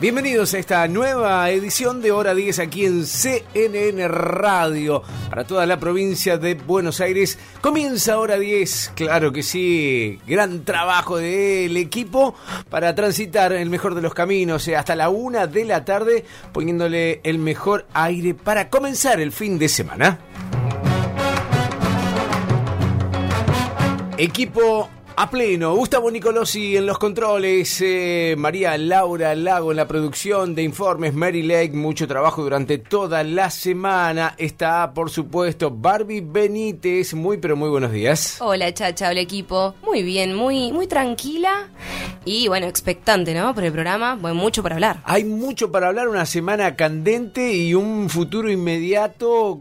Bienvenidos a esta nueva edición de Hora 10 aquí en CNN Radio para toda la provincia de Buenos Aires. Comienza Hora 10, claro que sí, gran trabajo del equipo para transitar el mejor de los caminos eh, hasta la una de la tarde poniéndole el mejor aire para comenzar el fin de semana. Equipo a pleno, Gustavo Nicolosi en los controles, eh, María Laura Lago en la producción de informes, Mary Lake, mucho trabajo durante toda la semana. Está, por supuesto, Barbie Benítez. Muy, pero muy buenos días. Hola, Chacha, hola equipo. Muy bien, muy, muy tranquila y bueno, expectante, ¿no? Por el programa, bueno, mucho para hablar. Hay mucho para hablar, una semana candente y un futuro inmediato,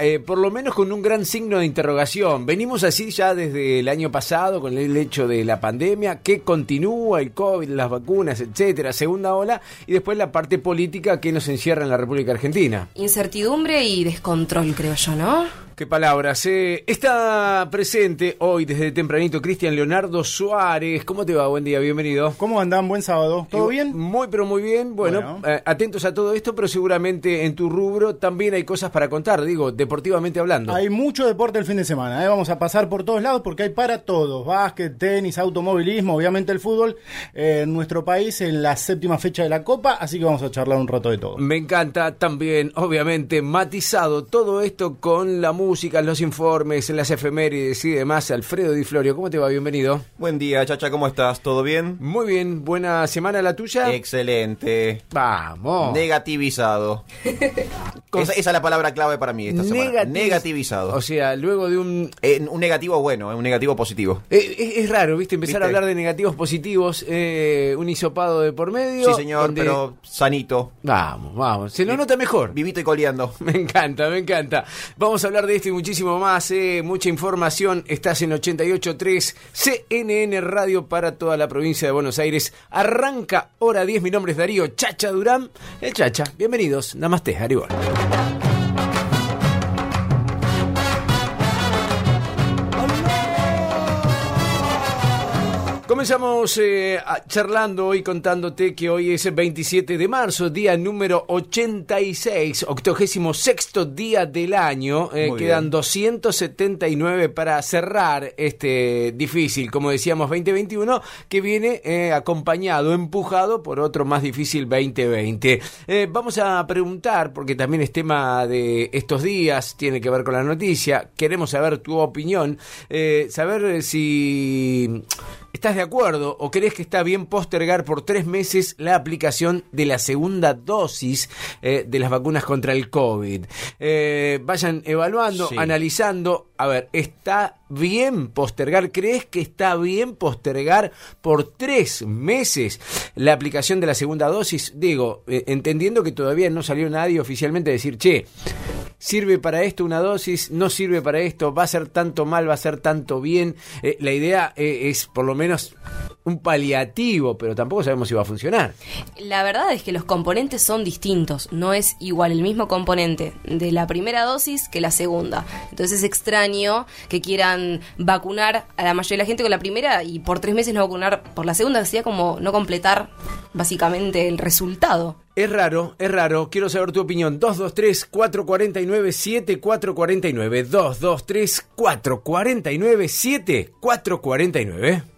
eh, por lo menos con un gran signo de interrogación. Venimos así ya desde el año pasado con el hecho de la pandemia, que continúa el COVID, las vacunas, etcétera, segunda ola, y después la parte política que nos encierra en la República Argentina. Incertidumbre y descontrol, creo yo, ¿no? Qué palabras. Eh. Está presente hoy desde tempranito Cristian Leonardo Suárez. ¿Cómo te va? Buen día, bienvenido. ¿Cómo andan? Buen sábado. ¿Todo bien? Muy, pero muy bien. Bueno, eh, atentos a todo esto, pero seguramente en tu rubro también hay cosas para contar, digo, deportivamente hablando. Hay mucho deporte el fin de semana. ¿eh? Vamos a pasar por todos lados porque hay para todos. Básquet, tenis, automovilismo, obviamente el fútbol en nuestro país en la séptima fecha de la Copa, así que vamos a charlar un rato de todo. Me encanta también, obviamente, matizado todo esto con la música música, los informes, las efemérides y demás. Alfredo Di Florio, ¿cómo te va? Bienvenido. Buen día, Chacha, ¿cómo estás? ¿Todo bien? Muy bien, buena semana la tuya. Excelente. Vamos. Negativizado. esa, es la palabra clave para mí esta semana. Negativizado. O sea, luego de un... Eh, un negativo bueno, eh, un negativo positivo. Eh, es, raro, ¿viste? Empezar a hablar de negativos positivos, un hisopado de por medio. Sí, señor, pero sanito. Vamos, vamos. Se lo nota mejor. Vivito y coleando. Me encanta, me encanta. Vamos a hablar de y muchísimo más, eh, mucha información. Estás en 88.3 CNN Radio para toda la provincia de Buenos Aires. Arranca hora 10. Mi nombre es Darío Chacha Durán. El Chacha, bienvenidos. Namaste, Aribor. Comenzamos eh, charlando y contándote que hoy es el 27 de marzo, día número 86, octogésimo sexto día del año. Eh, quedan 279 para cerrar este difícil, como decíamos, 2021, que viene eh, acompañado, empujado por otro más difícil 2020. vamos a preguntar, porque también es tema de estos días, tiene que ver con la noticia, queremos saber tu opinión, saber si ¿Estás de acuerdo o crees que está bien postergar por tres meses la aplicación de la segunda dosis eh, de las vacunas contra el COVID? Eh, vayan evaluando, analizando. A ver, ¿está bien postergar? ¿Crees que está bien postergar por tres meses la aplicación de la segunda dosis? Digo, eh, entendiendo que todavía no salió nadie oficialmente a decir, che, sirve para esto una dosis, no sirve para esto, va a ser tanto mal, va a ser tanto bien. la idea es por lo menos un paliativo, pero tampoco sabemos si va a funcionar. La verdad es que los componentes son distintos, no es igual el mismo componente de la primera dosis que la segunda. Entonces es extraño que quieran vacunar a la mayoría de la gente con la primera y por tres meses no vacunar por la segunda, sería como no completar básicamente el resultado. Es raro, es raro. Quiero saber tu opinión. 223-449-7449. 223-449-7449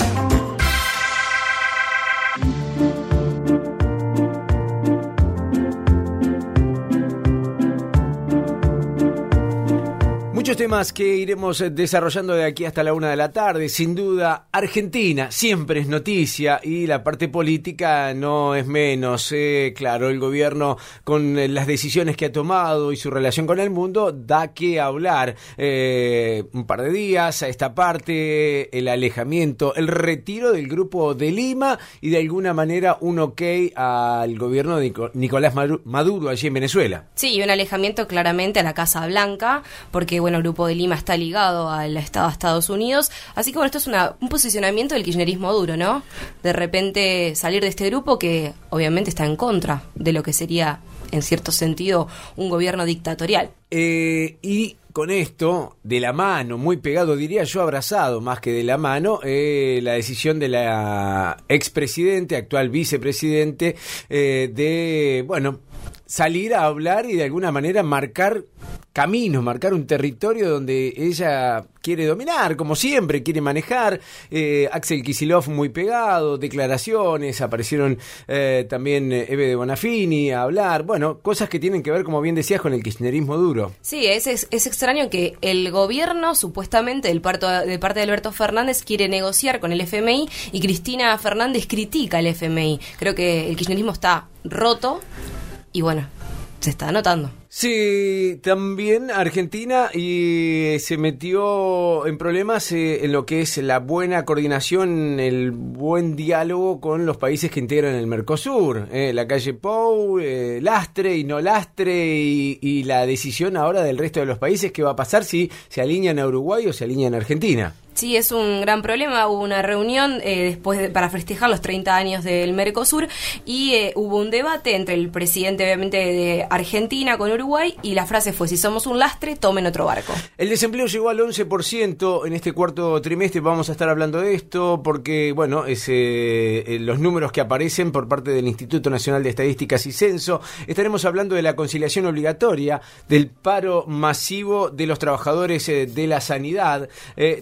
Temas que iremos eh, desarrollando de aquí hasta la una de la tarde. Sin duda, Argentina siempre es noticia y la parte política no es menos. Eh, claro, el gobierno con eh, las decisiones que ha tomado y su relación con el mundo da que hablar. un par de días a esta parte, el alejamiento, el retiro del grupo de Lima y de alguna manera un ok al gobierno de Nicolás Maduro allí en Venezuela. Sí, y un alejamiento claramente a la Casa Blanca, porque bueno, Grupo de Lima está ligado al Estado de Estados Unidos. Así que bueno, esto es una, un posicionamiento del kirchnerismo duro, ¿no? De repente salir de este grupo que obviamente está en contra de lo que sería, en cierto sentido, un gobierno dictatorial. Eh, y con esto, de la mano, muy pegado, diría yo abrazado más que de la mano, eh, la decisión de la expresidente, actual vicepresidente, eh, de, bueno, salir a hablar y de alguna manera marcar caminos, marcar un territorio donde ella quiere dominar, como siempre, quiere manejar. Eh, Axel Kisilov muy pegado, declaraciones, aparecieron eh, también eh, Eve de Bonafini a hablar, bueno, cosas que tienen que ver, como bien decías, con el kirchnerismo duro. Sí, es, es, extraño que el gobierno, supuestamente, del parte, de parte de Alberto Fernández, quiere negociar con el FMI y Cristina Fernández critica al FMI. Creo que el kirchnerismo está roto y bueno, se está notando. Sí, también Argentina y se metió en problemas eh, en lo que es la buena coordinación, el buen diálogo con los países que integran el Mercosur, eh, la calle Pou, eh, lastre y no lastre y, y, la decisión ahora del resto de los países que va a pasar si se alinean a Uruguay o se alinean a Argentina. Sí, es un gran problema. Hubo una reunión eh, después para festejar los 30 años del Mercosur y eh, hubo un debate entre el presidente, obviamente, de Argentina con Uruguay y la frase fue: si somos un lastre, tomen otro barco. El desempleo llegó al 11% en este cuarto trimestre. Vamos a estar hablando de esto porque, bueno, es, eh, los números que aparecen por parte del Instituto Nacional de Estadísticas y Censo. Estaremos hablando de la conciliación obligatoria, del paro masivo de los trabajadores de la sanidad.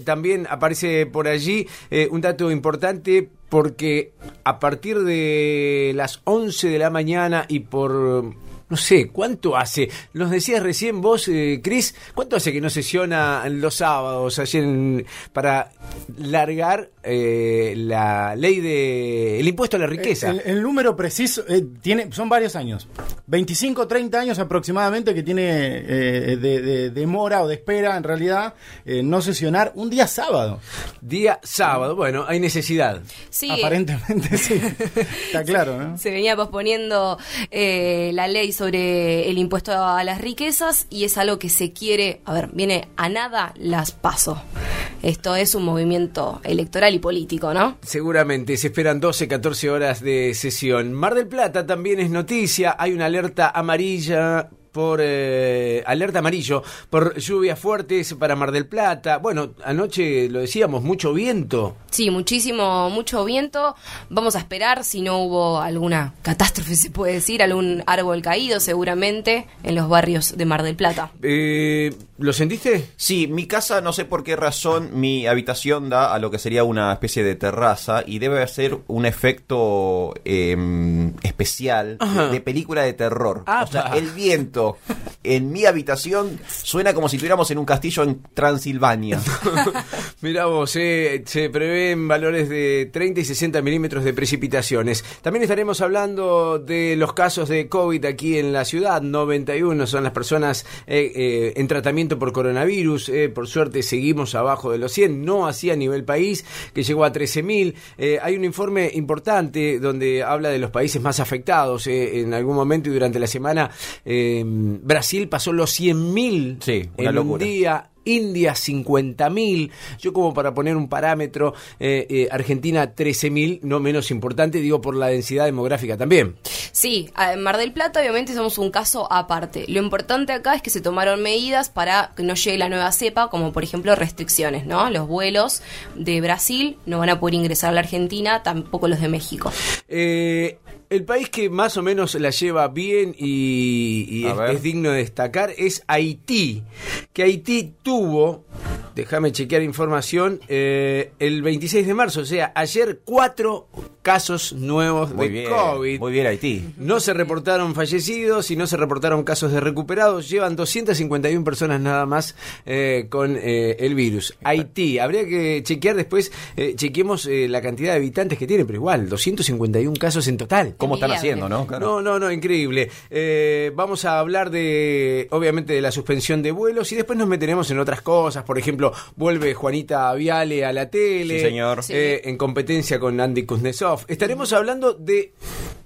también aparece por allí eh, un dato importante porque a partir de las 11 de la mañana y por no sé, ¿cuánto hace? Nos decías recién vos, eh, Cris, ¿cuánto hace que no sesiona los sábados ayer para largar eh, la ley de el impuesto a la riqueza? El, número preciso eh, tiene son varios años, 25, 30 años aproximadamente que tiene eh, de, demora o de espera en realidad no sesionar un día sábado. Día sábado, bueno, hay necesidad. Sí. Aparentemente sí, está claro, ¿no? Se venía posponiendo la ley sobre el impuesto a las riquezas y es algo que se quiere, a ver, viene a nada las paso. Esto es un movimiento electoral y político, ¿no? Seguramente, se esperan 12, 14 horas de sesión. Mar del Plata también es noticia, hay una alerta amarilla por eh, alerta amarillo, por lluvias fuertes para Mar del Plata. Bueno, anoche lo decíamos, mucho viento. Sí, muchísimo, mucho viento. Vamos a esperar si no hubo alguna catástrofe, se puede decir, algún árbol caído seguramente en los barrios de Mar del Plata. Eh, ¿Lo sentiste? Sí, mi casa, no sé por qué razón, mi habitación da a lo que sería una especie de terraza y debe ser un efecto em, especial de, película de terror. o sea, el viento en mi habitación suena como si estuviéramos en un castillo en Transilvania. Mirá vos, eh, se prevén valores de 30 y 60 milímetros de precipitaciones. También estaremos hablando de los casos de COVID aquí en la ciudad. 91 son las personas eh, eh, en tratamiento por coronavirus. por suerte seguimos abajo de los 100, no así a nivel país, que llegó a 13.000. hay un informe importante donde habla de los países más afectados. en algún momento y durante la semana Brasil pasó los 100.000 sí, en un día. India 50.000, yo como para poner un parámetro, eh, eh, Argentina 13.000, no menos importante, digo por la densidad demográfica también. Sí, en Mar del Plata obviamente somos un caso aparte. Lo importante acá es que se tomaron medidas para que no llegue la nueva cepa, como por ejemplo restricciones, ¿no? Los vuelos de Brasil no van a poder ingresar a la Argentina, tampoco los de México. Eh, el país que más o menos la lleva bien y, es, digno de destacar es Haití, que Haití tuvo, déjame chequear información, eh, el 26 de marzo, o sea, ayer cuatro casos nuevos de COVID. Muy bien Haití. No se reportaron fallecidos y no se reportaron casos de recuperados, llevan 251 personas nada más eh, con eh, el virus. Haití, habría que chequear después, chequemos la cantidad de habitantes que tiene, pero igual, 251 casos en total. ¿Cómo están haciendo, no? No, no, no, increíble. Eh, vamos a hablar de, obviamente, de la suspensión de vuelos y después nos meteremos en otras cosas. Por ejemplo, vuelve Juanita Viale a la tele. Sí, señor. Eh, en competencia con Andy Kuznetsov. Estaremos hablando de...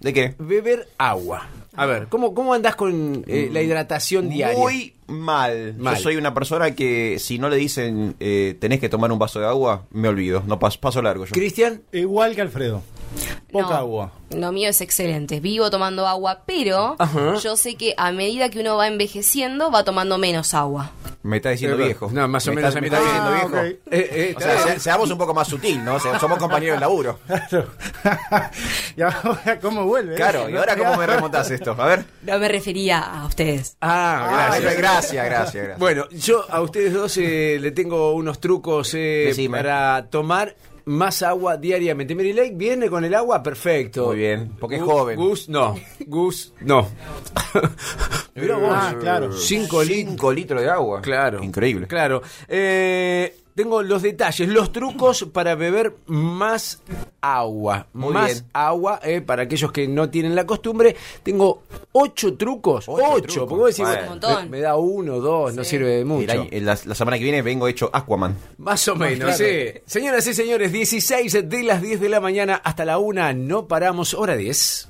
¿De qué? Beber agua. A ver, ¿cómo, cómo andás con eh, la hidratación diaria? Muy mal. Mal. Yo soy una persona que si no le dicen eh, tenés que tomar un vaso de agua, me olvido. No paso, paso largo yo. Cristian, Igual que Alfredo. Poca No, agua. Lo mío es excelente. Vivo tomando agua, pero Ajá. yo sé que a medida que uno va envejeciendo, va tomando menos agua. Me está diciendo Eh, viejo. no, más o Me menos está- a mí me está diciendo Ah, viejo. ok. eh, eh, O sea, claro. se- seamos un poco más sutil, ¿no? Somos compañeros de laburo. Claro. y ahora, ¿cómo vuelve? Claro, ¿y ahora cómo me remontás esto? A ver. No me refería a ustedes. Ah, Gracias, gracias. gracias, gracias. gracias. Bueno, yo a ustedes dos eh, le tengo unos trucos eh, para tomar más agua diariamente. Mary Lake viene con el agua perfecto. Muy bien, porque es joven. Gus, no. Gus, no. Mirá vos. Ah, claro. Cinco litros. Cinco litros de agua. Claro. Increíble. Claro. Eh, tengo los detalles, los trucos para beber más agua. Muy más bien. agua, eh, para aquellos que no tienen la costumbre. Tengo ocho trucos. Ocho. Ocho trucos. Porque vos decís, Bueno. Un montón. me, me da uno, dos, no sirve de mucho. Año- la, la semana que viene vengo hecho Aquaman. Más o menos, claro. sí. Señoras y señores, 16 de las 10 de la mañana hasta la 1, no paramos, hora 10.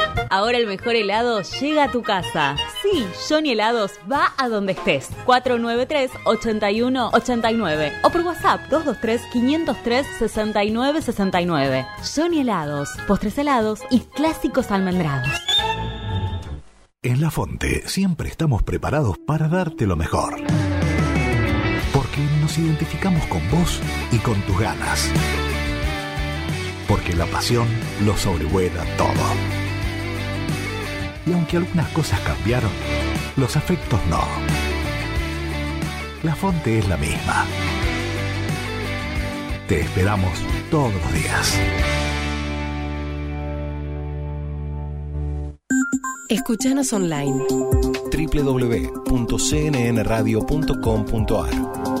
Ahora el mejor helado llega a tu casa. Sí, Johnny Helados va a donde estés. 493-8189 o por WhatsApp 223-503-6969. Johnny Helados, postres helados y clásicos almendrados. En La Fonte siempre estamos preparados para darte lo mejor. Porque nos identificamos con vos y con tus ganas. Porque la pasión lo sobrevuela todo. Y aunque algunas cosas cambiaron, los afectos no. La Fonte es la misma. Te esperamos todos los días. Escuchanos online. www.cnnradio.com.ar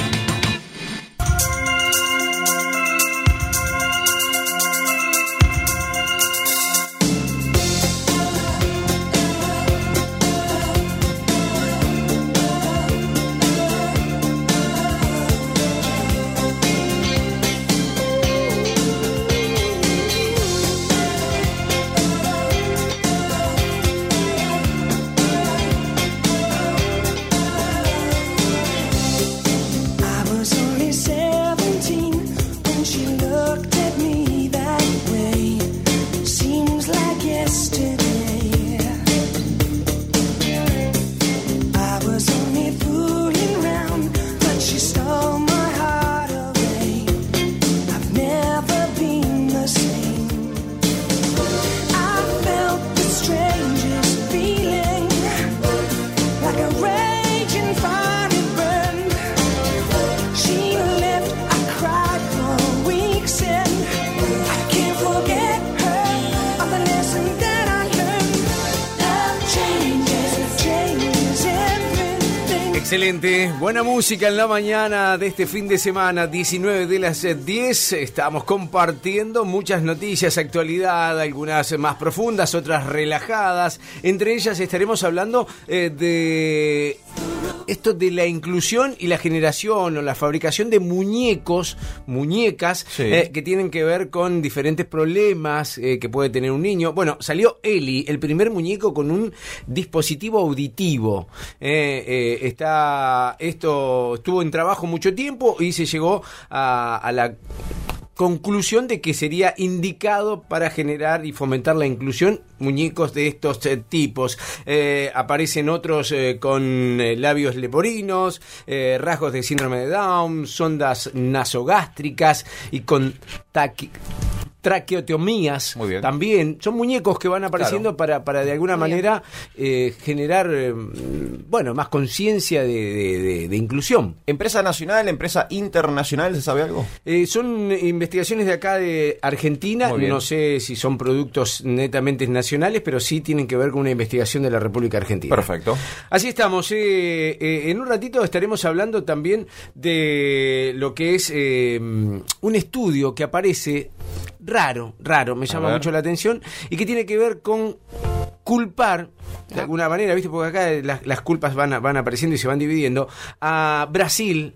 Buena música en la mañana de este fin de semana, 19 de las eh, 10. Estamos compartiendo muchas noticias, actualidad, algunas más profundas, otras relajadas. Entre ellas estaremos hablando eh, de esto de la inclusión y la generación o la fabricación de muñecos, muñecas, Sí. eh, que tienen que ver con diferentes problemas eh, que puede tener un niño. Bueno, salió Eli, el primer muñeco con un dispositivo auditivo. Eh, eh, está, esto estuvo en trabajo mucho tiempo y se llegó a, a la conclusión de que sería indicado para generar y fomentar la inclusión muñecos de estos eh, tipos. Eh, aparecen otros eh, con labios leporinos, eh, rasgos de síndrome de Down, sondas nasogástricas y con taqui- traqueotomías Muy bien. también. Son muñecos que van apareciendo para, para de alguna Muy manera eh, generar, eh, bueno, más conciencia de, de- de- de inclusión. ¿Empresa nacional, empresa internacional, se sabe algo? Eh, son investigaciones de acá de Argentina, no sé si son productos netamente nacionales, pero sí tienen que ver con una investigación de la República Argentina. Perfecto. Así estamos. eh, eh, en un ratito estaremos hablando también de lo que es eh, un estudio que aparece raro, raro, me llama mucho la atención, y que tiene que ver con culpar, de alguna manera, ¿viste? Porque acá las, las culpas van, van apareciendo y se van dividiendo, a Brasil,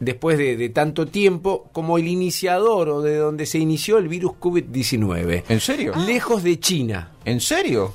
después de, de tanto tiempo, como el iniciador o de donde se inició el virus COVID-19. ¿En serio? Lejos de China. ¿En serio?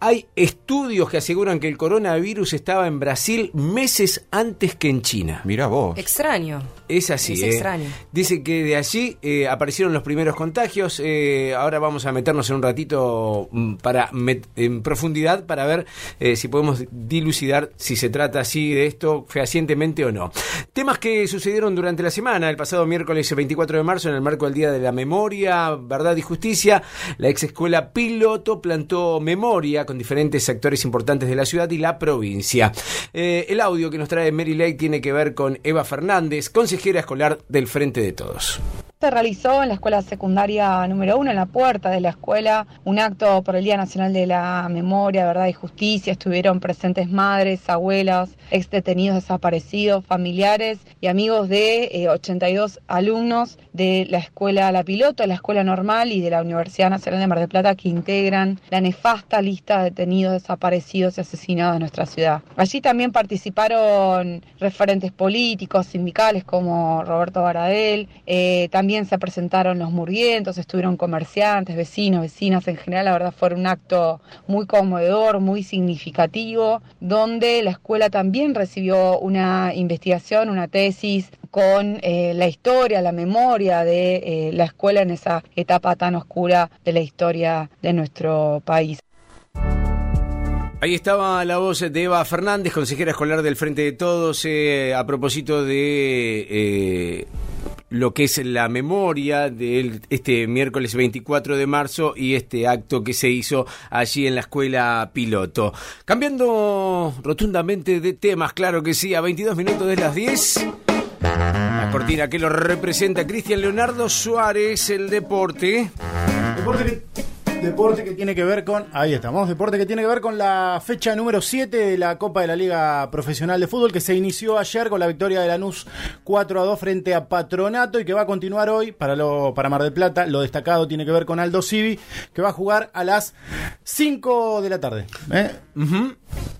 Hay estudios que aseguran que el coronavirus estaba en Brasil meses antes que en China. Mira vos. Extraño. Es así. Es ¿eh? extraño. Dice que de allí eh, aparecieron los primeros contagios. eh, ahora vamos a meternos en un ratito mm, para met- en profundidad para ver eh, si podemos dilucidar si se trata así de esto fehacientemente o no. Temas que sucedieron durante la semana. El pasado miércoles 24 de marzo, en el marco del Día de la Memoria, Verdad y Justicia, la ex escuela Piloto plantó memoria con diferentes sectores importantes de la ciudad y la provincia. Eh, el audio que nos trae Mary Lake tiene que ver con Eva Fernández, consejera escolar del Frente de Todos. Se realizó en la escuela secundaria número uno, en la puerta de la escuela, un acto por el Día Nacional de la Memoria, Verdad y Justicia. Estuvieron presentes madres, abuelas, ex detenidos desaparecidos, familiares y amigos de eh, 82 alumnos de la escuela La Piloto, la escuela normal y de la Universidad Nacional de Mar del Plata que integran la nefasta lista de detenidos desaparecidos y asesinados de nuestra ciudad. Allí también participaron referentes políticos, sindicales como Roberto Baradel, eh, también se presentaron los murguientos, estuvieron comerciantes, vecinos, vecinas, en general la verdad fue un acto muy conmovedor, muy significativo, donde la escuela también recibió una investigación, una tesis con eh, la historia, la memoria de eh, la escuela en esa etapa tan oscura de la historia de nuestro país. Ahí estaba la voz de Eva Fernández, consejera escolar del Frente de Todos, eh, a propósito de lo que es la memoria de este miércoles 24 de marzo y este acto que se hizo allí en la escuela piloto. Cambiando rotundamente de temas, claro que sí, a 22 minutos de las 10. La cortina que lo representa Cristian Leonardo Suárez, el deporte. Deporte deporte que tiene que ver con. Ahí estamos. Deporte que tiene que ver con la fecha número 7 de la Copa de la Liga Profesional de Fútbol que se inició ayer con la victoria de Lanús 4 a 2 frente a Patronato y que va a continuar hoy para, lo, para Mar del Plata. Lo destacado tiene que ver con Aldo Civi que va a jugar a las 5 de la tarde. ¿eh?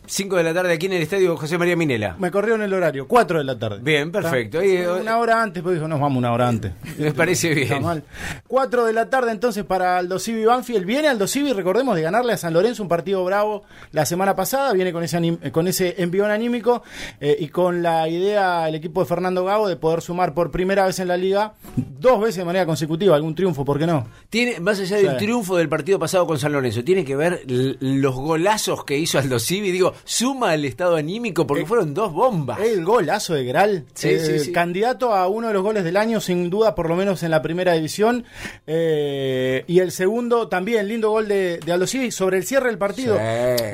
5 de la tarde aquí en el estadio José María Minela. Me corrió en el horario, 4 de la tarde. Bien, perfecto. ¿Está? Ahí, eh, una hora antes, pues dijo, nos vamos una hora antes. Me parece Está bien. mal. 4 de la tarde entonces para Aldo Civi Banfield. Viene Aldo Civi, recordemos, de ganarle a San Lorenzo un partido bravo la semana pasada. Viene con ese, con ese envión anímico eh, y con la idea el equipo de Fernando Gago de poder sumar por primera vez en la liga dos veces de manera consecutiva algún triunfo, ¿por qué no? Tiene, más allá del triunfo del partido pasado con San Lorenzo, tiene que ver los golazos que hizo Aldo Civi. Digo, suma el estado anímico porque Eh, fueron dos bombas. El golazo de Gral, Sí, eh, sí, sí. candidato a uno de los goles del año, sin duda, por lo menos en la primera división. Eh, y el segundo, también, lindo gol de, de Aldo Civi sobre el cierre del partido.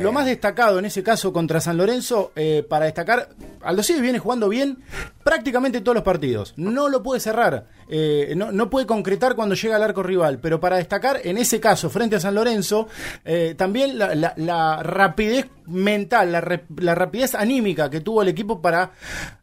Lo más destacado en ese caso contra San Lorenzo, eh, para destacar, Aldo Civi viene jugando bien prácticamente todos los partidos. No lo puede cerrar, no, no puede concretar cuando llega al arco rival, pero para destacar, en ese caso, frente a San Lorenzo, también la, la- la rapidez mental, la, la rapidez anímica que tuvo el equipo para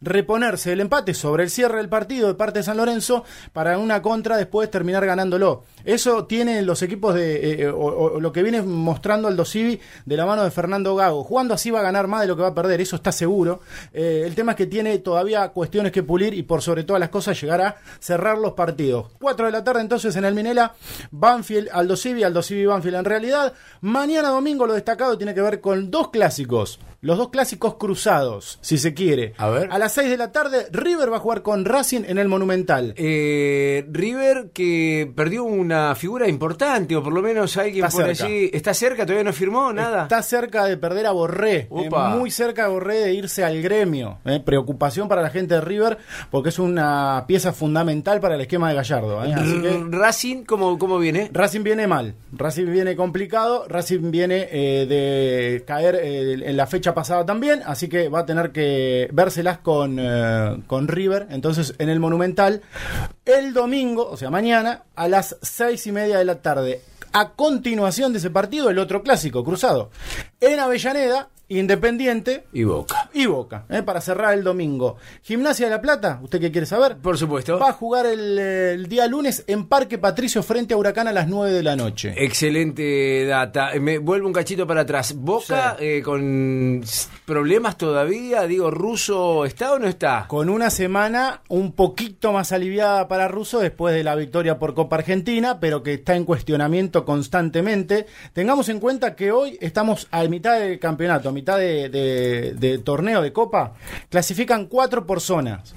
reponerse del empate sobre el cierre del partido de parte de San Lorenzo para una contra después terminar ganándolo. Eso tienen los equipos de eh, o lo que viene mostrando Aldo Civi de la mano de Fernando Gago. Jugando así va a ganar más de lo que va a perder, eso está seguro. Eh, el tema es que tiene todavía cuestiones que pulir y por sobre todas las cosas llegar a cerrar los partidos. 4 de la tarde entonces en el Minela, Banfield, Aldo Civi, Aldo Civi Banfield. En realidad, mañana domingo lo destacado tiene que ver con dos clásicos. Los dos clásicos cruzados, si se quiere. A ver. A las 6 de la tarde, River va a jugar con Racing en el Monumental. Eh, River que perdió una figura importante, o por lo menos alguien Está por cerca. allí. ¿Está cerca? ¿Todavía no firmó nada? Está cerca de perder a Borré, eh, muy cerca de Borré de irse al gremio. eh. Preocupación para la gente de River porque es una pieza fundamental para el esquema de Gallardo. Así que R- Racing, ¿cómo, ¿cómo viene? Racing viene mal, Racing viene complicado, Racing viene de caer en la fecha pasada también, así que va a tener que vérselas con, eh, con River. Entonces, en el Monumental, el domingo, o sea, mañana, a las seis y media de la tarde. A continuación de ese partido, el otro clásico, cruzado. En Avellaneda, Independiente Y Boca. y Boca, eh, para cerrar el domingo. Gimnasia de la Plata, ¿usted qué quiere saber? Por supuesto. Va a jugar el, eh, el día lunes en Parque Patricio frente a Huracán a las 9 de la noche. Excelente data. Eh, Me vuelvo un cachito para atrás. Boca eh, con problemas todavía. Digo, ¿Ruso está o no está? Con una semana un poquito más aliviada para Russo después de la victoria por Copa Argentina, pero que está en cuestionamiento constantemente. Tengamos en cuenta que hoy estamos mitad del campeonato, a mitad de torneo de Copa. Clasifican cuatro por zonas.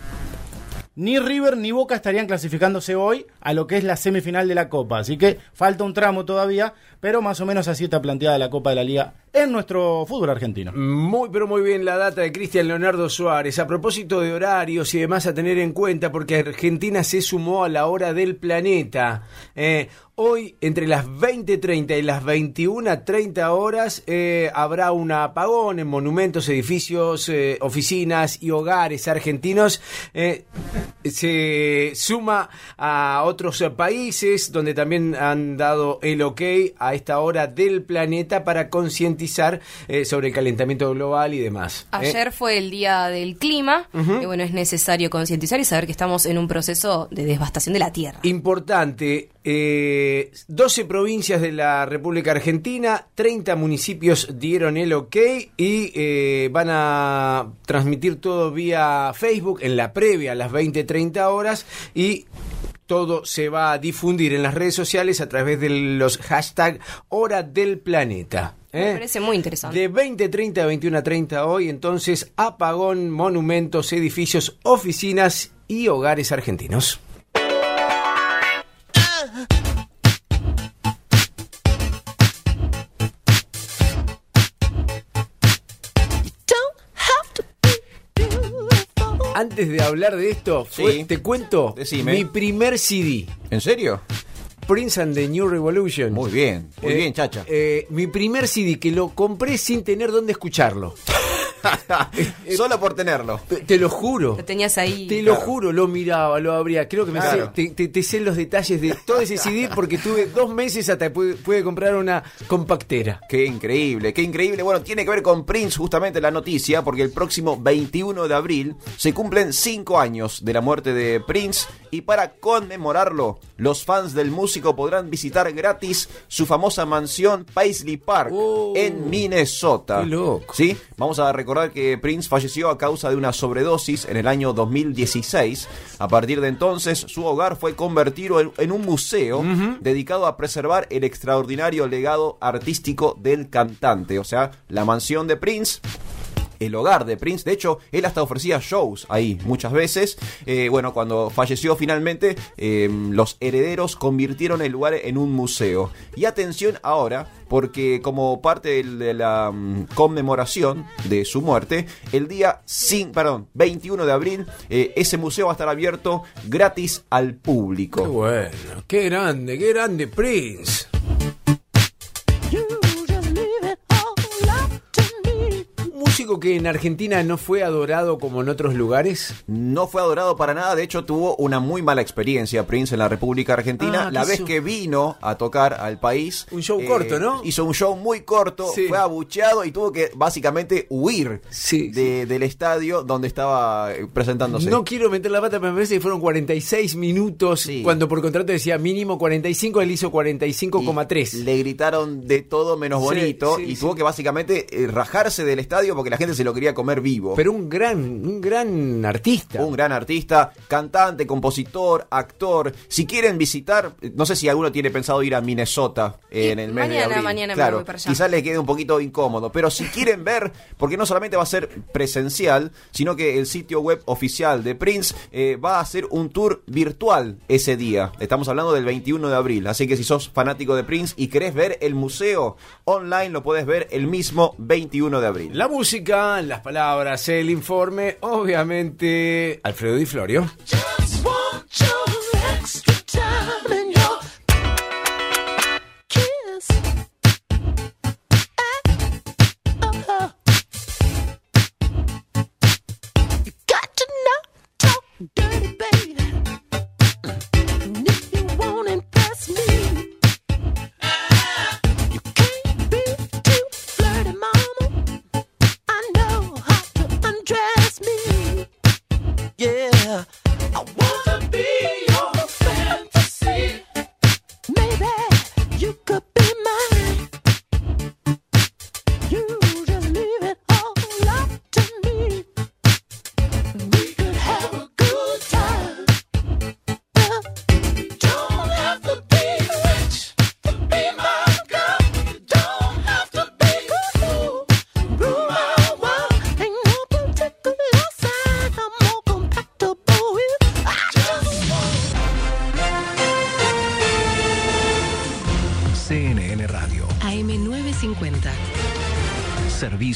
Ni River ni Boca estarían clasificándose hoy a lo que es la semifinal de la Copa. Así que falta un tramo todavía, pero más o menos así está planteada la Copa de la Liga en nuestro fútbol argentino. Muy, pero muy bien la data de Cristian Leonardo Suárez. A propósito de horarios y demás a tener en cuenta, porque Argentina se sumó a la hora del planeta. Eh, hoy, entre las 20.30 y las 21.30 horas, eh, habrá un apagón en monumentos, edificios, eh, oficinas y hogares argentinos. Eh, se suma a otros países donde también han dado el ok a esta hora del planeta para concientizar sobre el calentamiento global y demás. Ayer fue el día del clima, y bueno, es necesario concientizar y saber que estamos en un proceso de devastación de la tierra. Importante, eh, 12 provincias de la República Argentina, 30 municipios dieron el ok y eh, van a transmitir todo vía Facebook en la previa a las 20-30 horas y todo se va a difundir en las redes sociales a través de los hashtag Hora del Planeta. Me ¿eh? parece muy interesante. De 20.30 a 21.30 hoy, entonces, apagón, monumentos, edificios, oficinas y hogares argentinos. Antes de hablar de esto, fue- Sí. te cuento Decime. mi primer CD, ¿En serio? Prince and the New Revolution. Muy bien, muy Eh, bien, chacha. eh, mi primer CD que lo compré sin tener dónde escucharlo. Solo por tenerlo. Te, te lo juro. Lo tenías ahí. Te lo juro, lo miraba, lo abría. Creo que me Claro. sé, te, te- te sé los detalles de todo ese CD porque tuve dos meses hasta que pude, pude comprar una compactera. Qué increíble, qué increíble. Bueno, tiene que ver con Prince justamente la noticia, porque el próximo 21 de abril se cumplen 5 años de la muerte de Prince y para conmemorarlo, los fans del músico podrán visitar gratis su famosa mansión Paisley Park Oh, en Minnesota. qué loco. ¿Sí? Vamos a recordar que Prince falleció a causa de una sobredosis en el año 2016. A partir de entonces, su hogar fue convertido en, en un museo dedicado a preservar el extraordinario legado artístico del cantante. O sea, la mansión de Prince el hogar de Prince. De hecho, él hasta ofrecía shows ahí muchas veces. Eh, bueno, cuando falleció finalmente, eh, los herederos convirtieron el lugar en un museo. Y atención ahora, porque como parte de la mm, conmemoración de su muerte, el día cin- perdón, 21 de abril, eh, ese museo va a estar abierto gratis al público. Qué bueno, qué grande, qué grande Prince. Músico que en Argentina no fue adorado como en otros lugares. No fue adorado para nada, de hecho tuvo una muy mala experiencia Prince en la República Argentina. Ah, la ¿qué vez hizo? que vino a tocar al país. Un show corto, ¿no? Hizo un show muy corto, Sí. fue abucheado y tuvo que básicamente huir Sí, de- del estadio donde estaba eh, presentándose. No quiero meter la pata, pero me parece que fueron 46 minutos. Cuando por contrato decía mínimo 45, él hizo 45,3. Le gritaron de todo menos bonito y tuvo que básicamente eh, rajarse del estadio porque la gente se lo quería comer vivo. Pero un gran, un gran artista. Un gran artista, cantante, compositor, actor. Si quieren visitar, no sé si alguno tiene pensado ir a Minnesota en el mes de mañana, abril. mañana me claro, voy para allá. quizás les quede un poquito incómodo, pero si quieren ver, porque no solamente va a ser presencial, sino que el sitio web oficial de Prince eh, va a hacer un tour virtual ese día. Estamos hablando del 21 de abril, así que si sos fanático de Prince y querés ver el museo online, lo puedes ver el mismo 21 de abril. La música, las palabras, el informe, obviamente, Alfredo Di Florio.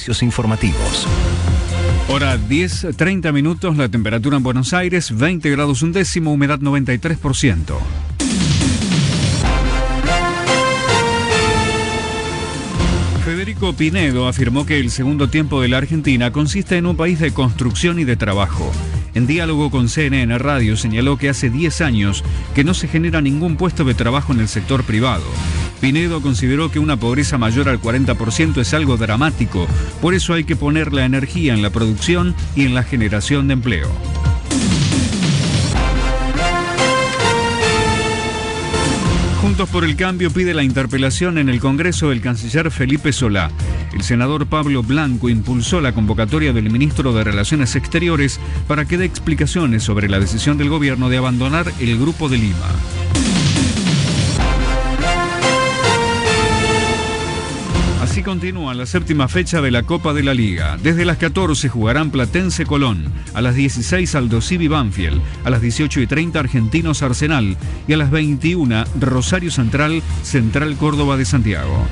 Servicios informativos. Hora 10, 30 minutos, la temperatura en Buenos Aires, 20 grados un décimo, humedad 93%. Federico Pinedo afirmó que el segundo tiempo de la Argentina consiste en un país de construcción y de trabajo. En diálogo con CNN Radio señaló que hace 10 años que no se genera ningún puesto de trabajo en el sector privado. Pinedo consideró que una pobreza mayor al 40% es algo dramático, por eso hay que poner la energía en la producción y en la generación de empleo. Juntos por el Cambio pide la interpelación en el Congreso del canciller Felipe Solá. El senador Pablo Blanco impulsó la convocatoria del ministro de Relaciones Exteriores para que dé explicaciones sobre la decisión del gobierno de abandonar el Grupo de Lima. Así continúa la séptima fecha de la Copa de la Liga. Desde las 14 jugarán Platense Colón, a las 16 Aldo Civi Banfield, a las 18 y 30 Argentinos Arsenal y a las 21 Rosario Central Central Córdoba de Santiago.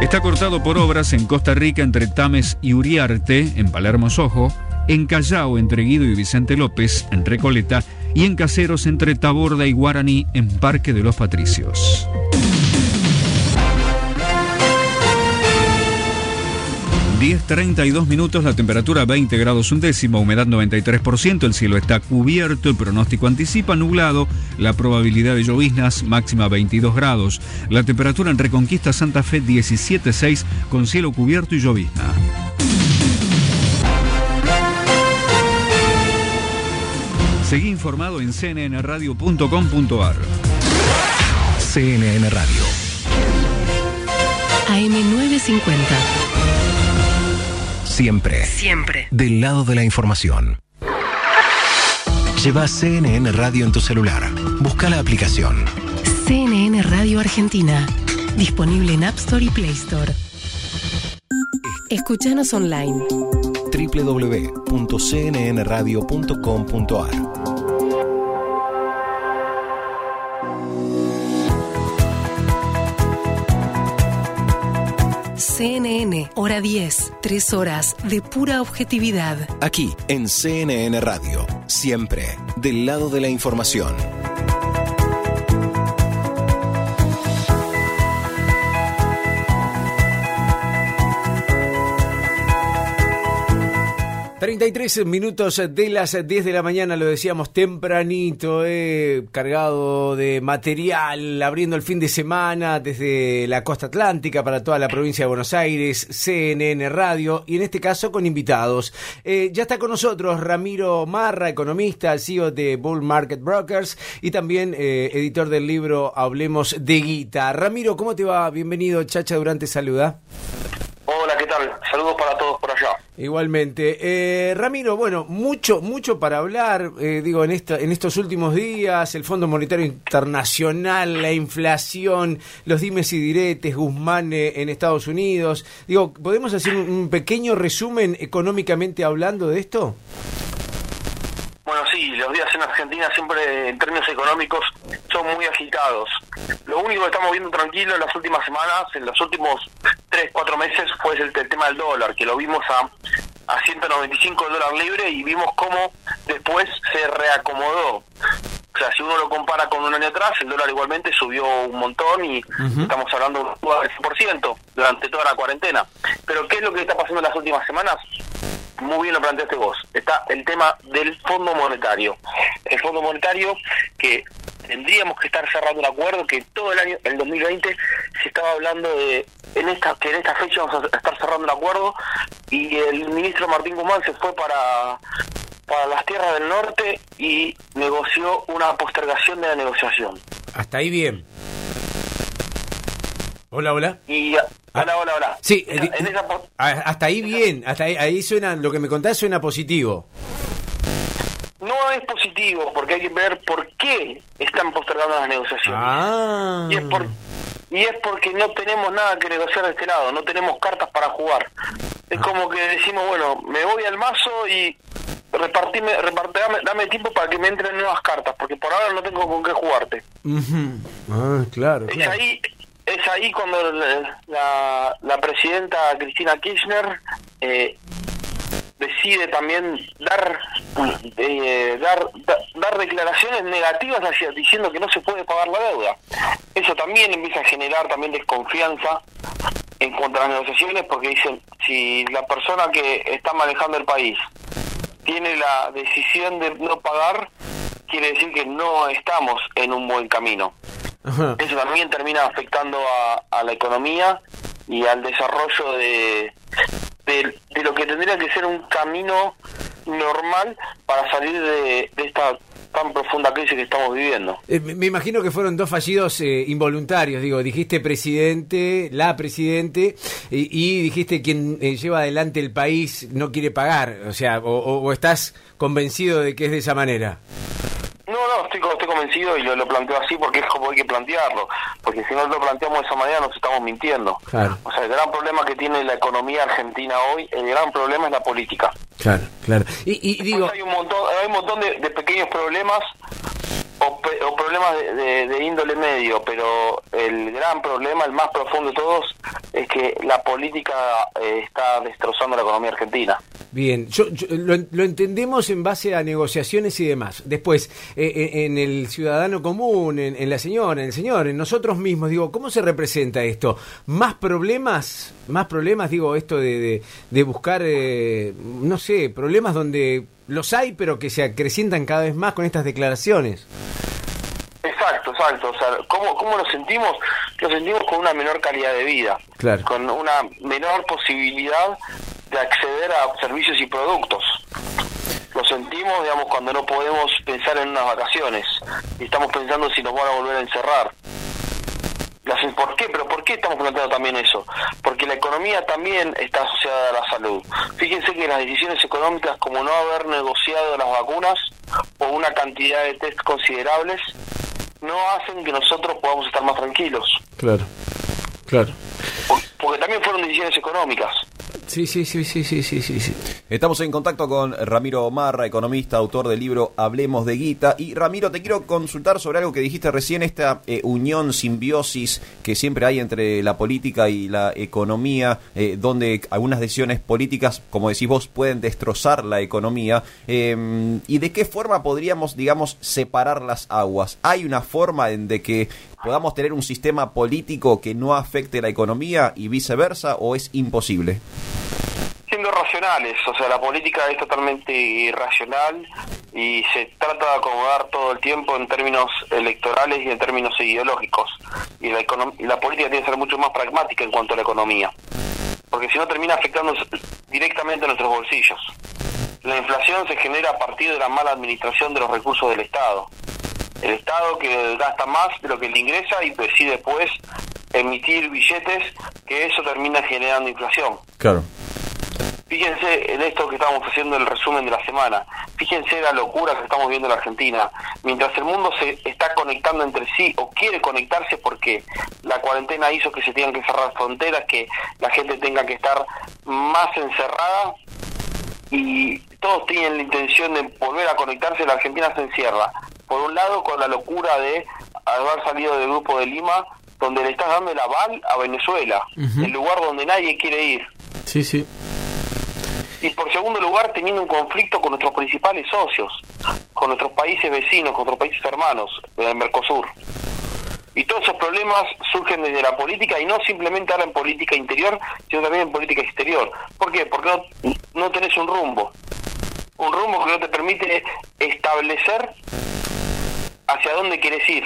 Está cortado por obras en Costa Rica entre Tames y Uriarte, en Palermo Sojo, en Callao entre Guido y Vicente López, en Recoleta, y en Caseros entre Taborda y Guaraní, en Parque de los Patricios. ...10.32 minutos, la temperatura 20 grados un décimo, humedad 93%, el cielo está cubierto, el pronóstico anticipa nublado, la probabilidad de lloviznas máxima 22 grados, la temperatura en Reconquista Santa Fe 17.6 con cielo cubierto y llovizna. Seguí informado en cnnradio.com.ar. CNN Radio. AM950. Siempre. Siempre. Del lado de la información. Lleva CNN Radio en tu celular. Busca la aplicación. CNN Radio Argentina. Disponible en App Store y Play Store. Escuchanos online. www.cnnradio.com.ar Hora 10. Tres horas de pura objetividad. Aquí, en CNN Radio. Siempre. Del lado de la información. 33 minutos de las 10 de la mañana, lo decíamos tempranito, eh, cargado de material, abriendo el fin de semana desde la costa atlántica para toda la provincia de Buenos Aires, CNN Radio, y en este caso con invitados. Eh, ya está con nosotros Ramiro Marra, economista, CEO de Bull Market Brokers y también eh, editor del libro Hablemos de Guita. Ramiro, ¿cómo te va? Bienvenido, Chacha Durante Saluda. Saludos para todos por allá. Igualmente. Eh, Ramiro, bueno, mucho, mucho para hablar, eh, digo, en, esta, en estos últimos días, el Fondo Monetario Internacional, la inflación, los dimes y diretes, Guzmán eh, en Estados Unidos. Digo, ¿podemos hacer un, un pequeño resumen económicamente hablando de esto? Bueno, sí, los días en Argentina siempre en términos económicos son muy agitados. Lo único que estamos viendo tranquilo en las últimas semanas, en los últimos 3, 4 meses, fue el, tema del dólar, que lo vimos a, a 195 el dólar libre y vimos cómo después se reacomodó. O sea, si uno lo compara con un año atrás, el dólar igualmente subió un montón y estamos hablando de un 10% durante toda la cuarentena. Pero ¿qué es lo que está pasando en las últimas semanas? Muy bien lo planteaste vos. Está el tema del Fondo Monetario. El Fondo Monetario que tendríamos que estar cerrando un acuerdo que todo el año, el 2020, se estaba hablando de en esta que en esta fecha vamos a estar cerrando un acuerdo y el ministro Martín Guzmán se fue para para las tierras del norte y negoció una postergación de la negociación. Hasta ahí bien. Hola, hola. Y hola, hola, hola. Sí, En- eh, en esa pos- Ah, Hasta ahí bien, hasta ahí, ahí suena, lo que me contás suena positivo. no es positivo porque hay que ver por qué están postergando las negociaciones. Ah. Y es por y es porque no tenemos nada que negociar de este lado, no tenemos cartas para jugar. Es como que decimos, bueno, me voy al mazo y repartime, reparte- dame, dame tiempo para que me entren nuevas cartas, porque por ahora no tengo con qué jugarte. Ah, claro, Es claro. ahí, es ahí cuando la, la, la presidenta Cristina Kirchner eh, decide también dar eh, dar, da- dar declaraciones negativas hacia diciendo que no se puede pagar la deuda. Eso también empieza a generar también desconfianza en cuanto a las negociaciones porque dicen si la persona que está manejando el país tiene la decisión de no pagar quiere decir que no estamos en un buen camino. Ajá. Eso también termina afectando a, a la economía y al desarrollo de, de, de lo que tendría que ser un camino normal para salir de, de esta tan profunda crisis que estamos viviendo. Eh, me imagino que fueron dos fallidos eh, involuntarios, digo, dijiste presidente, la presidente, y, dijiste quien eh, lleva adelante el país no quiere pagar, o sea, o- o estás convencido de que es de esa manera. No, no, estoy, estoy convencido y lo, lo planteo así porque es como hay que plantearlo. Porque si no lo planteamos de esa manera nos estamos mintiendo. Claro. O sea, el gran problema que tiene la economía argentina hoy, el gran problema es la política. Claro, claro. Y, y digo, hay un montón, hay un montón de, de pequeños problemas o, o problemas de, de- índole medio, pero el gran problema, el más profundo de todos, es que la política eh, está destrozando la economía argentina. Bien, yo, yo- lo, lo entendemos en base a negociaciones y demás. Después, eh, eh, en el ciudadano común, en, en la señora, en el señor, en nosotros mismos, digo, ¿cómo se representa esto? ¿Más problemas? ¿Más problemas? Digo, esto de, de buscar, eh, no sé, problemas donde los hay, pero que se acrecientan cada vez más con estas declaraciones. Exacto, exacto. O sea, ¿cómo, ¿cómo lo sentimos? Lo sentimos con una menor calidad de vida, Claro. con una menor posibilidad de acceder a servicios y productos. Lo sentimos, digamos, cuando no podemos pensar en unas vacaciones y estamos pensando si nos van a volver a encerrar. ¿Por qué? ¿Pero por qué estamos planteando también eso? Porque la economía también está asociada a la salud. Fíjense que las decisiones económicas, como no haber negociado las vacunas o una cantidad de test considerables, no hacen que nosotros podamos estar más tranquilos. Claro, claro. Por- Porque también fueron decisiones económicas. Sí, sí, sí, sí, sí, sí, sí. Estamos en contacto con Ramiro Marra, economista, autor del libro Hablemos de Guita. Y Ramiro, te quiero consultar sobre algo que dijiste recién, esta eh, unión, simbiosis que siempre hay entre la política y la economía, eh, donde algunas decisiones políticas, como decís vos, pueden destrozar la economía. Eh, ¿Y de qué forma podríamos, digamos, separar las aguas? ¿Hay una forma en de que podamos tener un sistema político que no afecte la economía y viceversa o es imposible? siendo racionales, o sea, la política es totalmente irracional y se trata de acomodar todo el tiempo en términos electorales y en términos ideológicos. Y la, y la política tiene que ser mucho más pragmática en cuanto a la economía, porque si no termina afectando directamente a nuestros bolsillos. La inflación se genera a partir de la mala administración de los recursos del Estado. El Estado que gasta más de lo que le ingresa y decide después emitir billetes, que eso termina generando inflación. Claro. Fíjense en esto que estamos haciendo el resumen de la semana. Fíjense la locura que estamos viendo en la Argentina. Mientras el mundo se está conectando entre sí o quiere conectarse porque la cuarentena hizo que se tengan que cerrar fronteras, que la gente tenga que estar más encerrada y todos tienen la intención de volver a conectarse, la Argentina se encierra. Por un lado, con la locura de haber salido del grupo de Lima, donde le estás dando el aval a Venezuela, el lugar donde nadie quiere ir. Sí, sí. Y por segundo lugar, teniendo un conflicto con nuestros principales socios, con nuestros países vecinos, con nuestros países hermanos del Mercosur. Y todos esos problemas surgen desde la política y no simplemente ahora en política interior, sino también en política exterior. ¿Por qué? Porque no, no tenés un rumbo. Un rumbo que no te permite establecer hacia dónde quieres ir.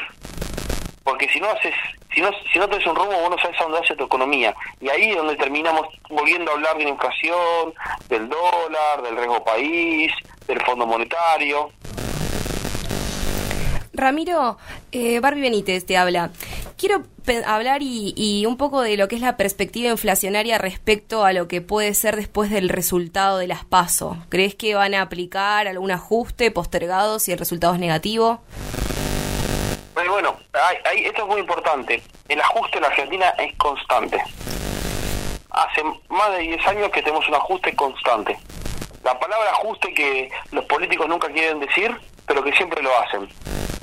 Porque si no haces, si no, si no tenés un rumbo, vos no sabes a dónde hace tu economía. Y ahí es donde terminamos volviendo a hablar de la inflación, del dólar, del riesgo país, del Fondo Monetario. Ramiro, eh, Barbie Benítez te habla. Quiero hablar y, un poco de lo que es la perspectiva inflacionaria respecto a lo que puede ser después del resultado de las PASO. ¿Crees que van a aplicar algún ajuste postergado si el resultado es negativo? Pero bueno, hay- hay- esto es muy importante. El ajuste en Argentina es constante. Hace más de 10 años que tenemos un ajuste constante. La palabra ajuste que los políticos nunca quieren decir, pero que siempre lo hacen.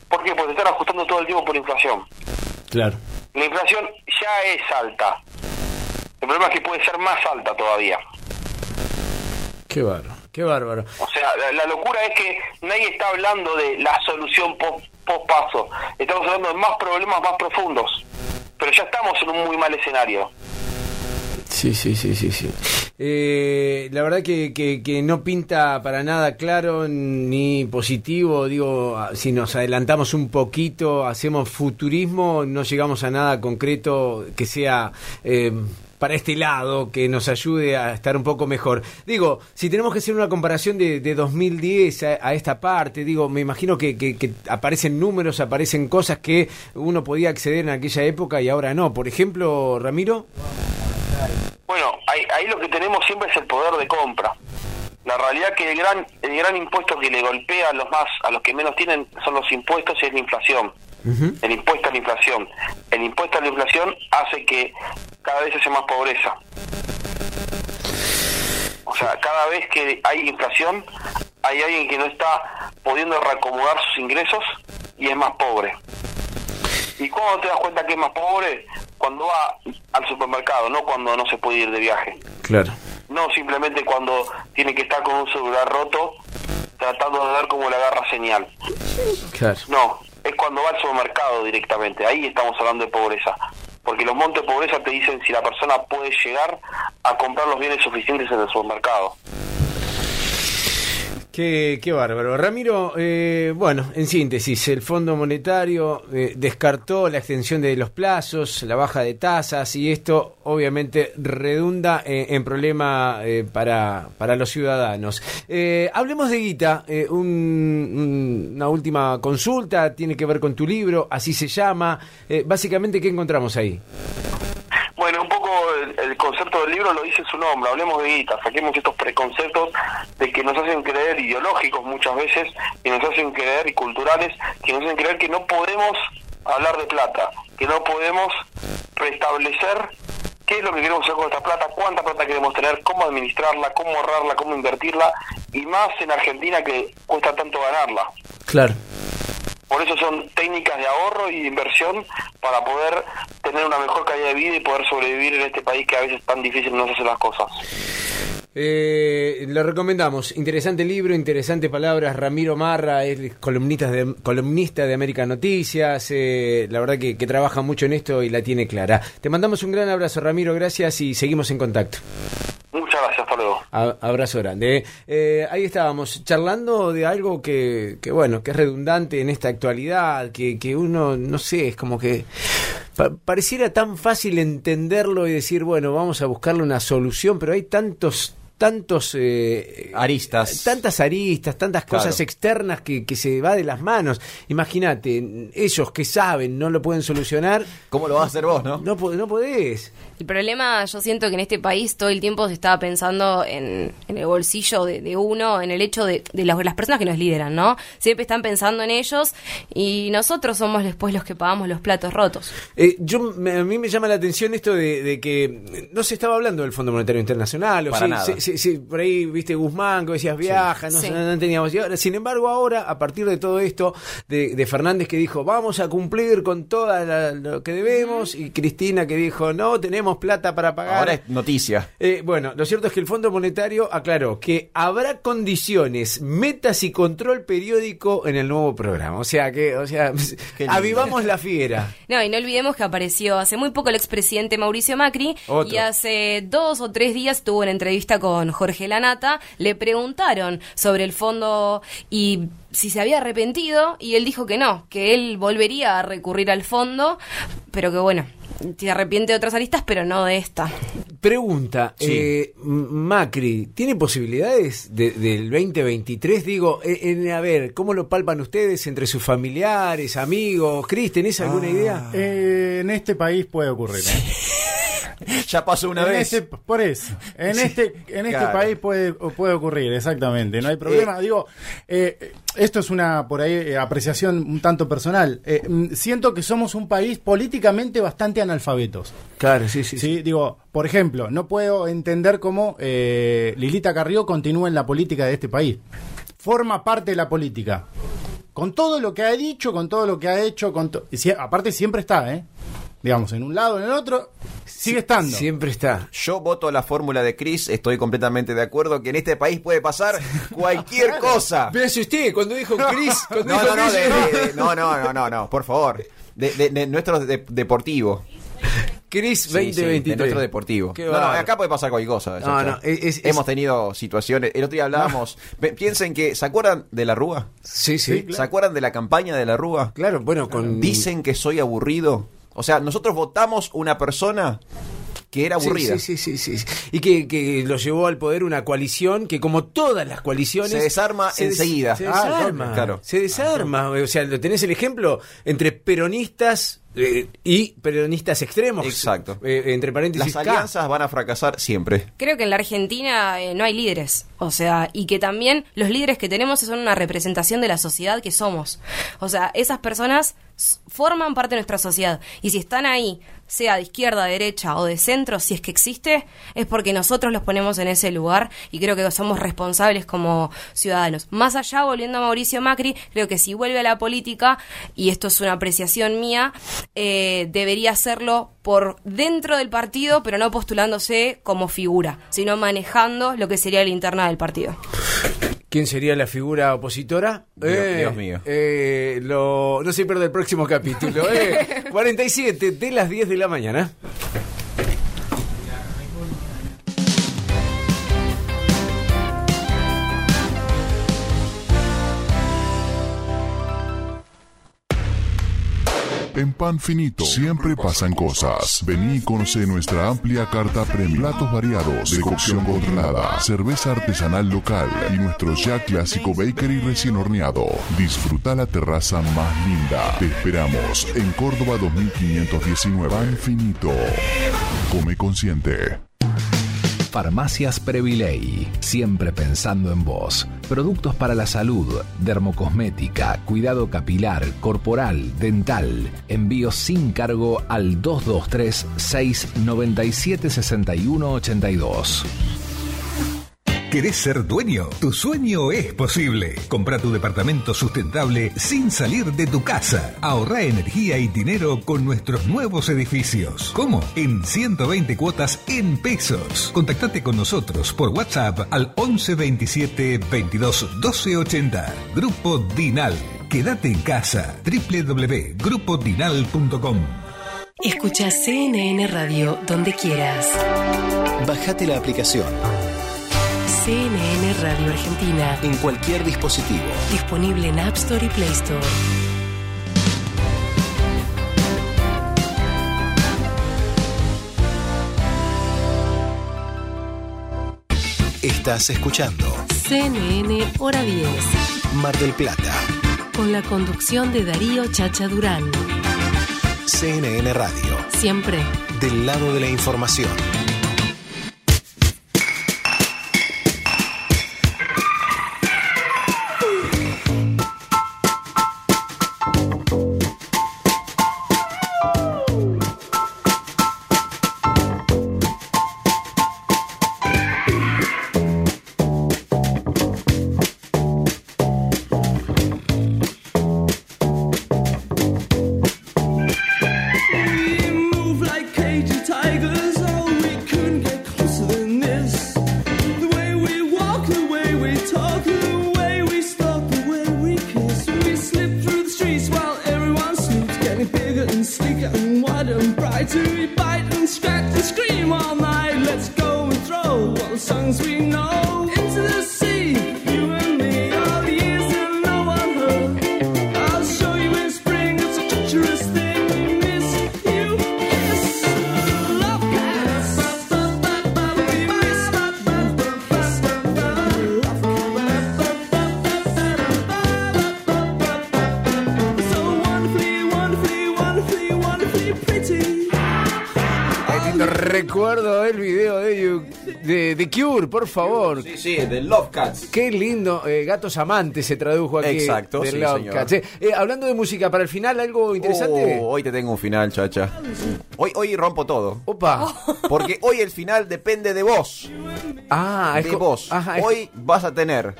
¿Por qué? Porque están ajustando todo el tiempo por inflación. Claro. La inflación ya es alta. El problema es que puede ser más alta todavía. Qué bárbaro, qué bárbaro. O sea, la, la locura es que nadie está hablando de la solución post, paso. Estamos hablando de más problemas más profundos. Pero ya estamos en un muy mal escenario. Sí, sí, sí, sí, sí. Eh, la verdad que, que, no pinta para nada claro ni positivo. Digo, ah, si nos adelantamos un poquito, hacemos futurismo, no llegamos a nada concreto que sea eh, para este lado, que nos ayude a estar un poco mejor. Digo, si tenemos que hacer una comparación de, de 2010 a, a esta parte, digo, me imagino que aparecen números, aparecen cosas que uno podía acceder en aquella época y ahora no. Por ejemplo, Ramiro. Bueno, ahí, ahí lo que tenemos siempre es el poder de compra. La realidad que el gran el gran impuesto que le golpea a los más a los que menos tienen son los impuestos y es la inflación. El impuesto a la inflación. El impuesto a la inflación hace que cada vez haya más pobreza. O sea, cada vez que hay inflación, hay alguien que no está pudiendo reacomodar sus ingresos y es más pobre. ¿Y cuándo te das cuenta que es más pobre? Cuando va al supermercado, no cuando no se puede ir de viaje. Claro. No simplemente cuando tiene que estar con un celular roto tratando de ver cómo le agarra señal. Claro. No, es cuando va al supermercado directamente. Ahí estamos hablando de pobreza. Porque los montes de pobreza te dicen si la persona puede llegar a comprar los bienes suficientes en el supermercado. Qué, qué bárbaro. Ramiro, eh, bueno, en síntesis, el Fondo Monetario eh, descartó la extensión de los plazos, la baja de tasas y esto obviamente redunda en, en problema eh, para, para los ciudadanos. Eh, hablemos de guita, eh, un- un- una última consulta, tiene que ver con tu libro, así se llama. Eh, básicamente, ¿qué encontramos ahí? Bueno, un poco el, el del libro lo dice su nombre, hablemos de guita, saquemos estos preconceptos de que nos hacen creer ideológicos muchas veces, que nos hacen creer y culturales, que nos hacen creer que no podemos hablar de plata, que no podemos restablecer qué es lo que queremos hacer con esta plata, cuánta plata queremos tener, cómo administrarla, cómo ahorrarla, cómo invertirla, y más en Argentina que cuesta tanto ganarla. Claro. Por eso son técnicas de ahorro y de inversión para poder tener una mejor calidad de vida y poder sobrevivir en este país que a veces tan difícil nos hace las cosas. Eh, lo recomendamos. Interesante libro, interesantes palabras. Ramiro Marra es columnista de, columnista de América Noticias. eh, la verdad que trabaja mucho en esto y la tiene clara. Te mandamos un gran abrazo, Ramiro. Gracias y seguimos en contacto. Gracias, hasta luego. Abrazo grande. Eh, ahí estábamos charlando de algo que, que, bueno, que es redundante en esta actualidad, que, que uno, no sé, es como que pa- pareciera tan fácil entenderlo y decir, bueno, vamos a buscarle una solución, pero hay tantos tantos eh, aristas, tantas aristas, tantas Claro. cosas externas que, que se va de las manos. Imagínate, ellos que saben no lo pueden solucionar. ¿Cómo lo vas a hacer vos, no? No, no podés. El problema, yo siento que en este país todo el tiempo se estaba pensando en, en el bolsillo de, de uno, en el hecho de, de las, las personas que nos lideran, ¿no? Siempre están pensando en ellos y nosotros somos después los que pagamos los platos rotos. Eh, yo me- a mí me llama la atención esto de, de que no se estaba hablando del Fondo Monetario Internacional. O Para sí, nada. Sí, sí, por ahí viste Guzmán, que decías viaja, no, no teníamos. y ahora, sin embargo, ahora, a partir de todo esto, de, de Fernández que dijo vamos a cumplir con todo lo que debemos, y Cristina que dijo no tenemos plata para pagar. Ahora es noticia. Eh, bueno, lo cierto es que el Fondo Monetario aclaró que habrá condiciones, metas y control periódico en el nuevo programa. O sea que, o sea, avivamos la fiera. No, y no olvidemos que apareció hace muy poco el expresidente Mauricio Macri Otro. y hace dos o tres días tuvo una entrevista con Jorge Lanata. Le preguntaron sobre el fondo y si se había arrepentido y él dijo que no, que él volvería a recurrir al fondo, pero que bueno, se arrepiente de otras aristas, pero no de esta. Pregunta, Sí. eh, Macri, ¿tiene posibilidades de- del 2023? Digo, eh, en- a ver, ¿cómo lo palpan ustedes entre sus familiares, amigos? Cris, ¿tenés alguna Ah. idea? Eh, en este país puede ocurrir. ¿eh? Ya pasó una En vez. este- por eso, en Sí, este, en este claro. país puede, puede ocurrir, exactamente, no hay problema. Digo, eh, esto es una por ahí eh, apreciación un tanto personal. Eh, mm, siento que somos un país políticamente bastante analfabetos. Claro, sí, sí. Sí, digo, por ejemplo, no puedo entender cómo eh, Lilita Carrió continúa en la política de este país. Forma parte de la política. Con todo lo que ha dicho, con todo lo que ha hecho, con aparte siempre está, ¿eh? Digamos, en un lado, en el otro, sigue estando. Siempre está. Yo voto la fórmula de Chris, estoy completamente de acuerdo que en este país puede pasar cualquier cosa. Pero si usted, cuando dijo Cris, cuando No, dijo no, no, de- yo- de- de- no, no, no, no, no, por favor. De, de- de nuestro de- deportivo. Cris Sí, sí, 2023. de nuestro deportivo. No, no, acá puede pasar cualquier cosa. No, no, es- es- Hemos tenido situaciones. El otro día hablábamos. Piensen que. ¿Se acuerdan de la Rúa? Sí, sí. ¿Se acuerdan de la campaña de la Rúa? Claro, bueno, con... Dicen que soy aburrido. O sea, nosotros votamos una persona que era aburrida. Sí, sí, sí, sí. Y que, que lo llevó al poder una coalición que, como todas las coaliciones. Se desarma se des- enseguida. Se Ah, desarma. claro. Se desarma. O sea, tenés el ejemplo entre peronistas eh, y peronistas extremos. Exacto. Eh, entre paréntesis. Las K. alianzas van a fracasar siempre. Creo que en la Argentina eh, no hay líderes, o sea, y que también los líderes que tenemos son una representación de la sociedad que somos. O sea, esas personas forman parte de nuestra sociedad y si están ahí, sea de izquierda, derecha o de centro, si es que existe, es porque nosotros los ponemos en ese lugar y creo que somos responsables como ciudadanos. Más allá, volviendo a Mauricio Macri, creo que si vuelve a la política, y esto es una apreciación mía, eh, debería hacerlo por dentro del partido, pero no postulándose como figura, sino manejando lo que sería la interna del partido. ¿Quién sería la figura opositora? Dios- Dios mío. eh, lo, no se pierda el próximo capítulo. eh. 47 de las 10 de la mañana. En Pan Finito siempre pasan cosas. Vení y conoce nuestra amplia carta premium. Platos variados, de cocción controlada, cerveza artesanal local y nuestro ya clásico bakery recién horneado. Disfruta la terraza más linda. Te esperamos en Córdoba 2519. Pan Finito. Come consciente. Farmacias Previley, siempre pensando en vos. Productos para la salud, dermocosmética, cuidado capilar, corporal, dental. Envíos sin cargo al 223 697 6182. ¿Querés ser dueño? Tu sueño es posible. Compra tu departamento sustentable sin salir de tu casa. Ahorra energía y dinero con nuestros nuevos edificios. ¿Cómo? En 120 cuotas en pesos. Contactate con nosotros por WhatsApp al 11 27 22 12 80. Grupo Dinal. Quédate en casa. www.grupodinal.com. Escucha CNN Radio donde quieras. Bajate la aplicación CNN Radio Argentina. en cualquier dispositivo. Disponible en App Store y Play Store. Estás escuchando CNN Hora 10. Mar del Plata. Con la conducción de Darío Chacha Durán. CNN Radio. Siempre. Del lado de la información. De Cure, por favor. Sí, sí, de Love Cats. Qué lindo, eh, Gatos Amantes se tradujo aquí. Exacto, de sí, Love señor. Cats. Eh, eh, hablando de música, para el final, algo interesante. Oh, hoy te tengo un final, chacha. Hoy, hoy rompo todo. Opa. Porque hoy el final depende de vos. Ah, es de co- vos. Ajá, es- Hoy vas a tener.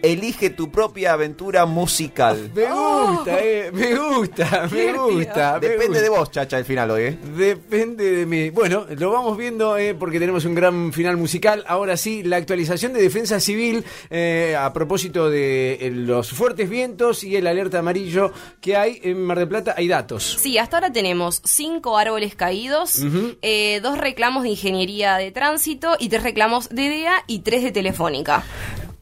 Elige tu propia aventura musical. Me gusta, eh, me gusta, me gusta. me Depende gusta. de vos, chacha, el final hoy, ¿eh? Depende de mí. Bueno, lo vamos viendo eh, porque tenemos un gran final musical. Ahora sí, la actualización de defensa civil eh, a propósito de eh, los fuertes vientos y el alerta amarillo que hay en Mar del Plata. Hay datos. Sí, hasta ahora tenemos cinco árboles caídos, eh, dos reclamos de ingeniería de tránsito y tres reclamos de DEA y tres de telefónica.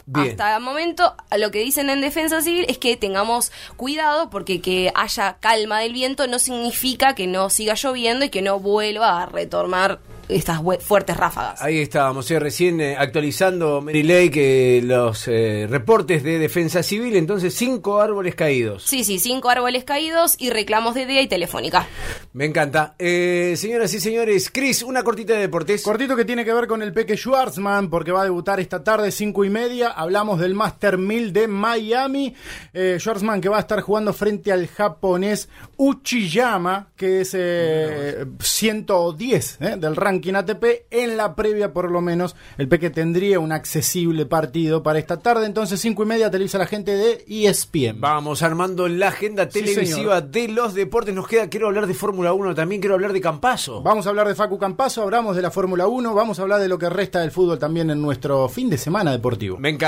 Bien. Hasta el momento, lo que dicen en Defensa Civil es que tengamos cuidado porque que haya calma del viento no significa que no siga lloviendo y que no vuelva a retornar estas fuertes ráfagas. Ahí estábamos, eh, recién eh, actualizando Mary Lake eh, los eh, reportes de defensa civil. Entonces, cinco árboles caídos. Sí, sí, cinco árboles caídos y reclamos de DEA y telefónica. Me encanta. Eh, señoras y señores, Chris, una cortita de deportes. Cortito que tiene que ver con el Peque Schwarzman, porque va a debutar esta tarde, cinco y media. Hablamos del Master 1000 de Miami. Eh, que va a estar jugando frente al japonés Uchiyama, que es eh, 110 eh, del ranking ATP. En la previa, por lo menos, el Peque tendría un accesible partido para esta tarde. Entonces, cinco y media, televisa la gente de ESPN. Vamos armando la agenda Sí, televisiva de los deportes. Nos queda, quiero hablar de Fórmula 1, también quiero hablar de Campaso. Vamos a hablar de Facu Campaso, hablamos de la Fórmula 1, vamos a hablar de lo que resta del fútbol también en nuestro fin de semana deportivo. Me encanta.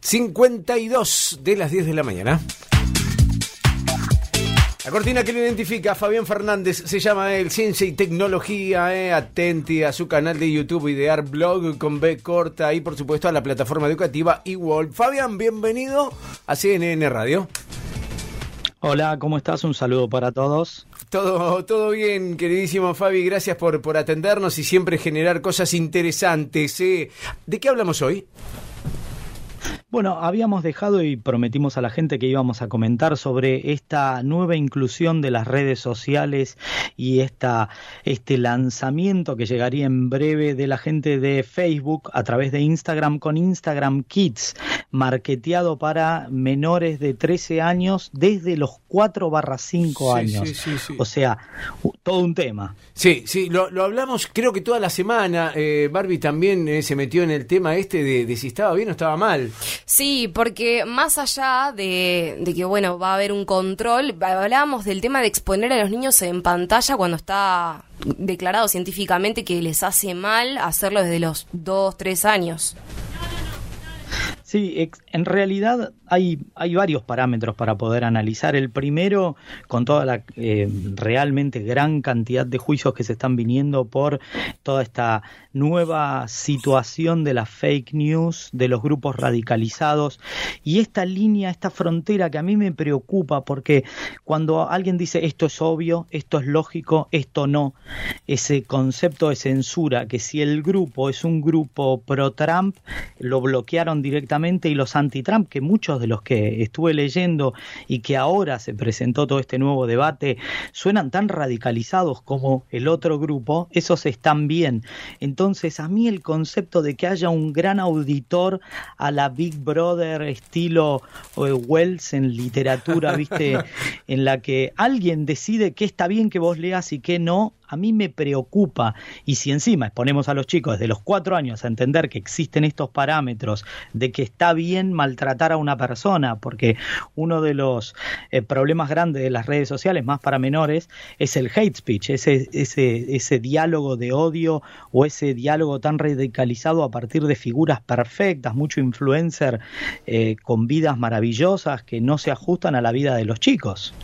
52 de las 10 de la mañana. La cortina que lo identifica a Fabián Fernández se llama el Ciencia y Tecnología. Eh. Atenti a su canal de YouTube Idear Blog con B corta y por supuesto a la plataforma educativa eWall. Fabián, bienvenido a CNN Radio. Hola, ¿cómo estás? Un saludo para todos. Todo, todo bien, queridísimo Fabi. Gracias por, por atendernos y siempre generar cosas interesantes. eh. ¿De qué hablamos hoy? Bueno, habíamos dejado y prometimos a la gente que íbamos a comentar sobre esta nueva inclusión de las redes sociales y esta, este lanzamiento que llegaría en breve de la gente de Facebook a través de Instagram con Instagram Kids, marketeado para menores de 13 años desde los 4 barra 5 Sí, años. sí, sí, sí. O sea, todo un tema. Sí, sí, lo, lo hablamos creo que toda la semana. Eh, Barbie también eh, se metió en el tema este de, de si estaba bien o estaba mal. Sí, porque más allá de, de que, bueno, va a haber un control, hablábamos del tema de exponer a los niños en pantalla cuando está declarado científicamente que les hace mal hacerlo desde los 2, 3 años. Sí, en realidad hay, hay varios parámetros para poder analizar. El primero, con toda la eh, realmente gran cantidad de juicios que se están viniendo por toda esta nueva situación de las fake news, de los grupos radicalizados y esta línea, esta frontera que a mí me preocupa porque cuando alguien dice esto es obvio, esto es lógico, esto no, ese concepto de censura, que si el grupo es un grupo pro-Trump, lo bloquearon directamente y los anti-Trump, que muchos de los que estuve leyendo y que ahora se presentó todo este nuevo debate, suenan tan radicalizados como el otro grupo, esos están bien. Entonces, a mí el concepto de que haya un gran auditor a la Big Brother estilo eh, Wells en literatura, ¿viste? en la que alguien decide qué está bien que vos leas y qué no, a mí me preocupa. Y si encima exponemos a los chicos desde los cuatro años a entender que existen estos parámetros de que está bien maltratar a una persona, porque uno de los eh, problemas grandes de las redes sociales, más para menores, es el hate speech, ese, ese, ese diálogo de odio o ese diálogo tan radicalizado a partir de figuras perfectas, mucho influencer eh, con vidas maravillosas que no se ajustan a la vida de los chicos.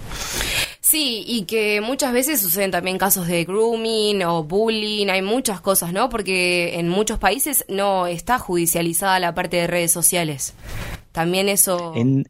Sí, y que muchas veces suceden también casos de grooming o bullying, hay muchas cosas, ¿no? Porque en muchos países no está judicializada la parte de redes sociales. También eso... En,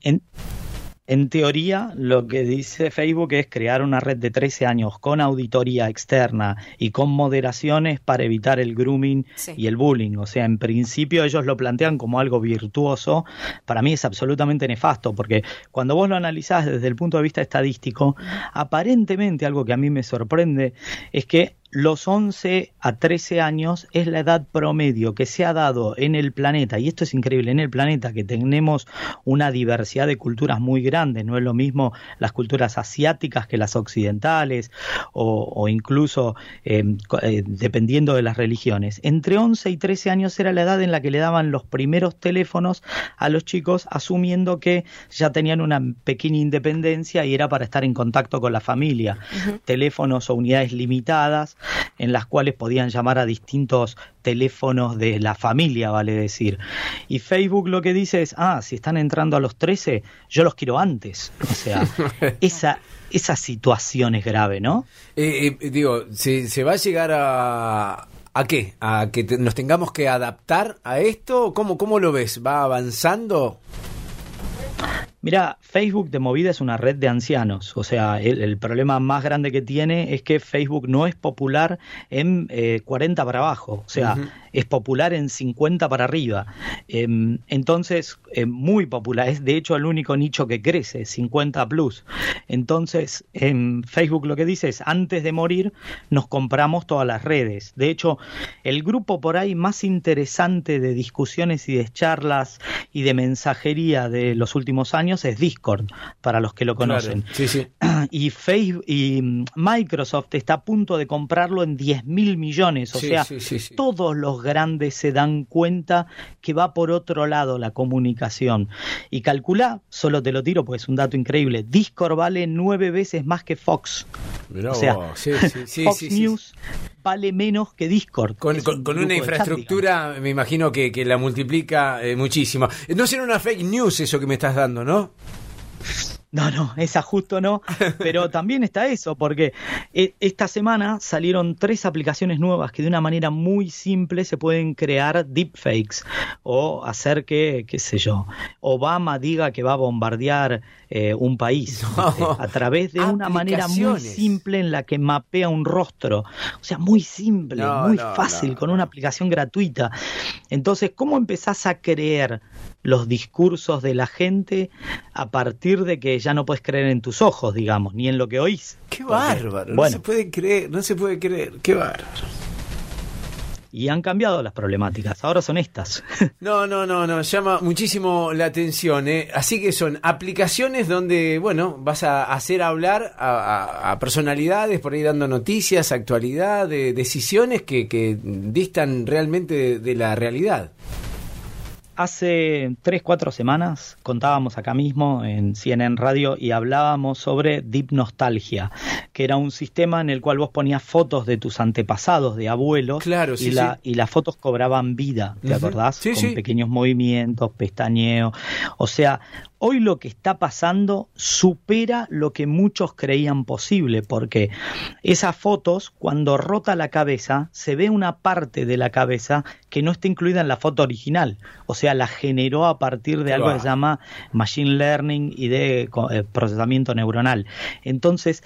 en teoría, lo que dice Facebook es crear una red de 13 años con auditoría externa y con moderaciones para evitar el grooming Sí. y el bullying. O sea, en principio ellos lo plantean como algo virtuoso. Para mí es absolutamente nefasto porque cuando vos lo analizás desde el punto de vista estadístico, aparentemente algo que a mí me sorprende es que los 11 a 13 años es la edad promedio que se ha dado en el planeta, y esto es increíble, en el planeta que tenemos una diversidad de culturas muy grande, no es lo mismo las culturas asiáticas que las occidentales, o, o incluso eh, co- eh, dependiendo de las religiones. Entre 11 y 13 años era la edad en la que le daban los primeros teléfonos a los chicos, asumiendo que ya tenían una pequeña independencia y era para estar en contacto con la familia. Teléfonos o unidades limitadas en las cuales podían llamar a distintos teléfonos de la familia, vale decir. Y Facebook lo que dice es, ah, si están entrando a los 13, yo los quiero antes. O sea, esa, esa situación es grave, ¿no? Eh, eh, digo, ¿se, se va a llegar a... ¿A qué? ¿A que te- nos tengamos que adaptar a esto? ¿Cómo, ¿Cómo lo ves? ¿Va avanzando? Mira, Facebook de movida es una red de ancianos. O sea, el, el problema más grande que tiene es que Facebook no es popular en eh, 40 para abajo. O sea, es popular en 50 para arriba. Em, entonces, eh, muy popular. Es de hecho el único nicho que crece, 50 plus. Entonces, en Facebook lo que dice es, antes de morir, nos compramos todas las redes. De hecho, el grupo por ahí más interesante de discusiones y de charlas y de mensajería de los últimos años es Discord, para los que lo conocen. Claro, Sí, sí. Y, Facebook, y Microsoft está a punto de comprarlo en 10 mil millones. O Sí, sea, todos los grandes se dan cuenta que va por otro lado la comunicación. Y calcula, solo te lo tiro, pues es un dato increíble, Discord vale nueve veces más que Fox. Mirá o sea, Fox. News vale menos que Discord. Con, una chat, infraestructura, me imagino que, que la multiplica eh, muchísimo. No será una fake news eso que me estás dando, ¿no? No, no, esa justo no, pero también está eso, porque eh, esta semana salieron tres aplicaciones nuevas que de una manera muy simple se pueden crear deepfakes o hacer que, qué sé yo, Obama diga que va a bombardear eh, un país a través de una manera muy simple en la que mapea un rostro, o sea, muy simple, No, muy no, fácil, con una aplicación gratuita. Entonces, ¿cómo empezás a creer los discursos de la gente a partir de que ya no puedes creer en tus ojos, digamos, ni en lo que oís? Qué Porque, bárbaro, no se puede creer, no se puede creer, qué bárbaro. y han cambiado las problemáticas, ahora son estas. No, no, no, no, llama muchísimo la atención. ¿eh? Así que son aplicaciones donde, bueno, vas a hacer hablar a, a- a personalidades por ahí dando noticias, actualidad, de decisiones que, que distan realmente de, de la realidad. Hace tres, cuatro semanas contábamos acá mismo en CNN Radio y hablábamos sobre Deep Nostalgia, que era un sistema en el cual vos ponías fotos de tus antepasados, de abuelos, Claro, y, la- sí. y las fotos cobraban vida, ¿te acordás? Sí, Con pequeños movimientos, pestañeo. O sea, Hoy lo que está pasando supera lo que muchos creían posible, porque esas fotos, cuando rota la cabeza, se ve una parte de la cabeza que no está incluida en la foto original. O sea, la generó a partir de algo que se llama machine learning y de eh, procesamiento neuronal. Entonces,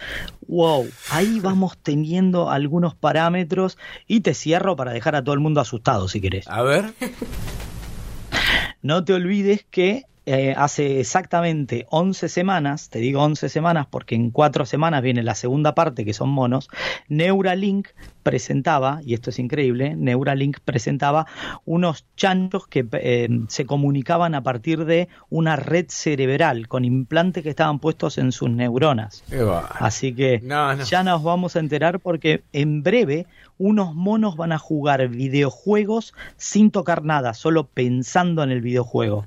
wow, ahí vamos teniendo algunos parámetros y te cierro para dejar a todo el mundo asustado si querés. A ver. No te olvides que eh, hace exactamente 11 semanas, te digo 11 semanas porque en cuatro semanas viene la segunda parte que son monos, Neuralink presentaba, y esto es increíble, Neuralink presentaba unos chanchos que eh, se comunicaban a partir de una red cerebral con implantes que estaban puestos en sus neuronas. Así que ya nos vamos a enterar porque en breve unos monos van a jugar videojuegos sin tocar nada, solo pensando en el videojuego.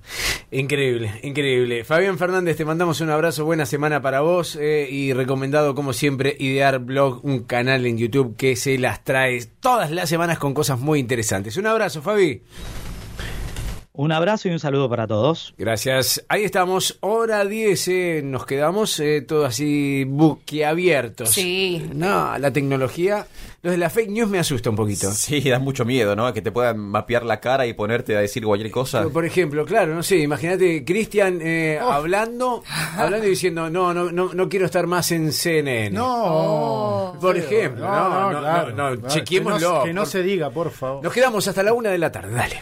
Increíble, increíble. Fabián Fernández, te mandamos un abrazo, buena semana para vos eh, y recomendado como siempre Idear Blog, un canal en YouTube que se las trae todas las semanas con cosas muy interesantes. Un abrazo, Fabi. Un abrazo y un saludo para todos. Gracias. Ahí estamos, hora 10, eh. nos quedamos eh, todo así buqueabiertos. Sí. No, la tecnología, los de la fake news me asusta un poquito. Sí, da mucho miedo, ¿no? Que te puedan mapear la cara y ponerte a decir cualquier cosa. Pero, por ejemplo, claro, no sé, imagínate Cristian eh, hablando, hablando y diciendo, no, no, no, no quiero estar más en CNN. No. Por ejemplo, no, no, no, no, claro. chequémoslo. Que no, que no Por- se diga, por favor. Nos quedamos hasta la una de la tarde, dale.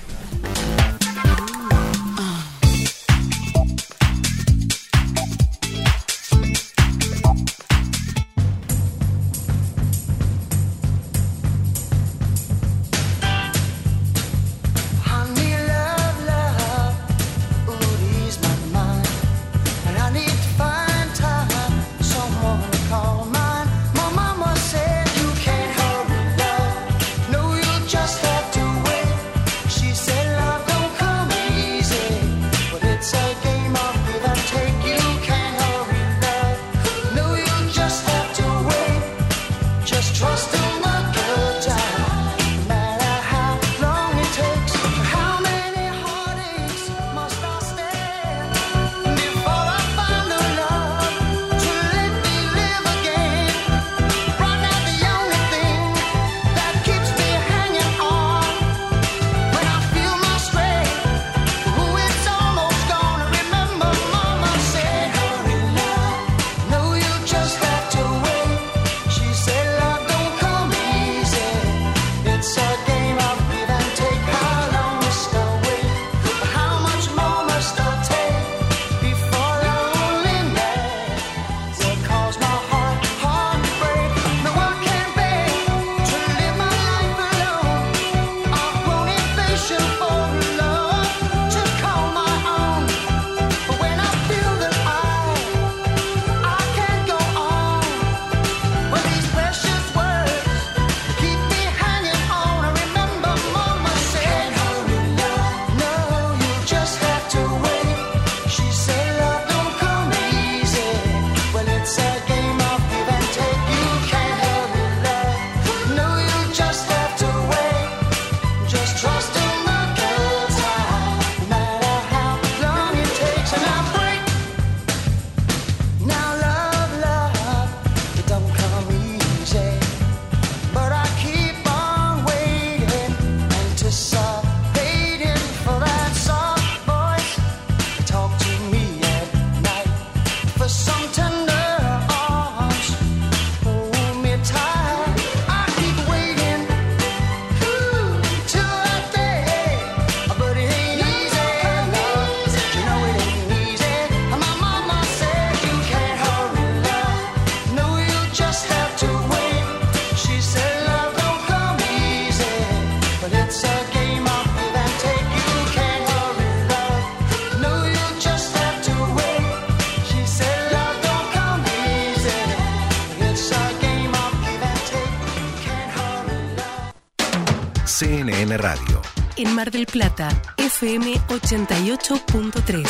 Radio. En Mar del Plata, FM 88.3.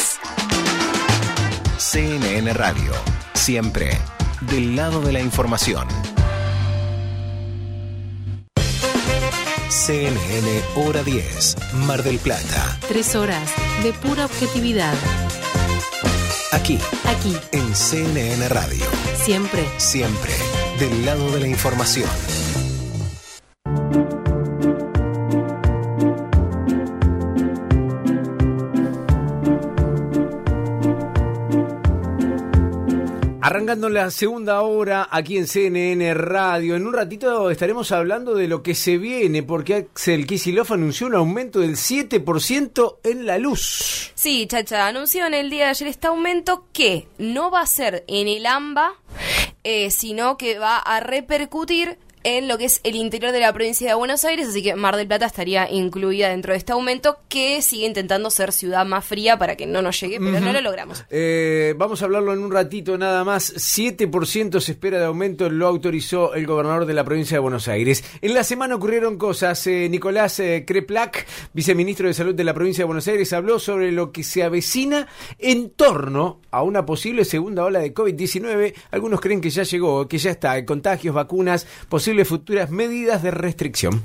CNN Radio. Siempre del lado de la información. CNN Hora 10. Mar del Plata. Tres horas de pura objetividad. Aquí, Aquí, en CNN Radio. siempre. Siempre del lado de la información. Arrancando la segunda hora aquí en CNN Radio. En un ratito estaremos hablando de lo que se viene, porque Axel Kicillof anunció un aumento del 7% en la luz. Sí, Chacha, anunció en el día de ayer este aumento que no va a ser en el AMBA, eh, sino que va a repercutir en lo que es el interior de la provincia de Buenos Aires, así que Mar del Plata estaría incluida dentro de este aumento que sigue intentando ser ciudad más fría para que no nos llegue, pero no lo logramos. Eh, vamos a hablarlo en un ratito nada más. 7% se espera de aumento, lo autorizó el gobernador de la provincia de Buenos Aires. En la semana ocurrieron cosas. Eh, Nicolás eh, Creplac, viceministro de Salud de la provincia de Buenos Aires, habló sobre lo que se avecina en torno a una posible segunda ola de COVID-19. Algunos creen que ya llegó, que ya está. Contagios, vacunas, posibles futuras medidas de restricción.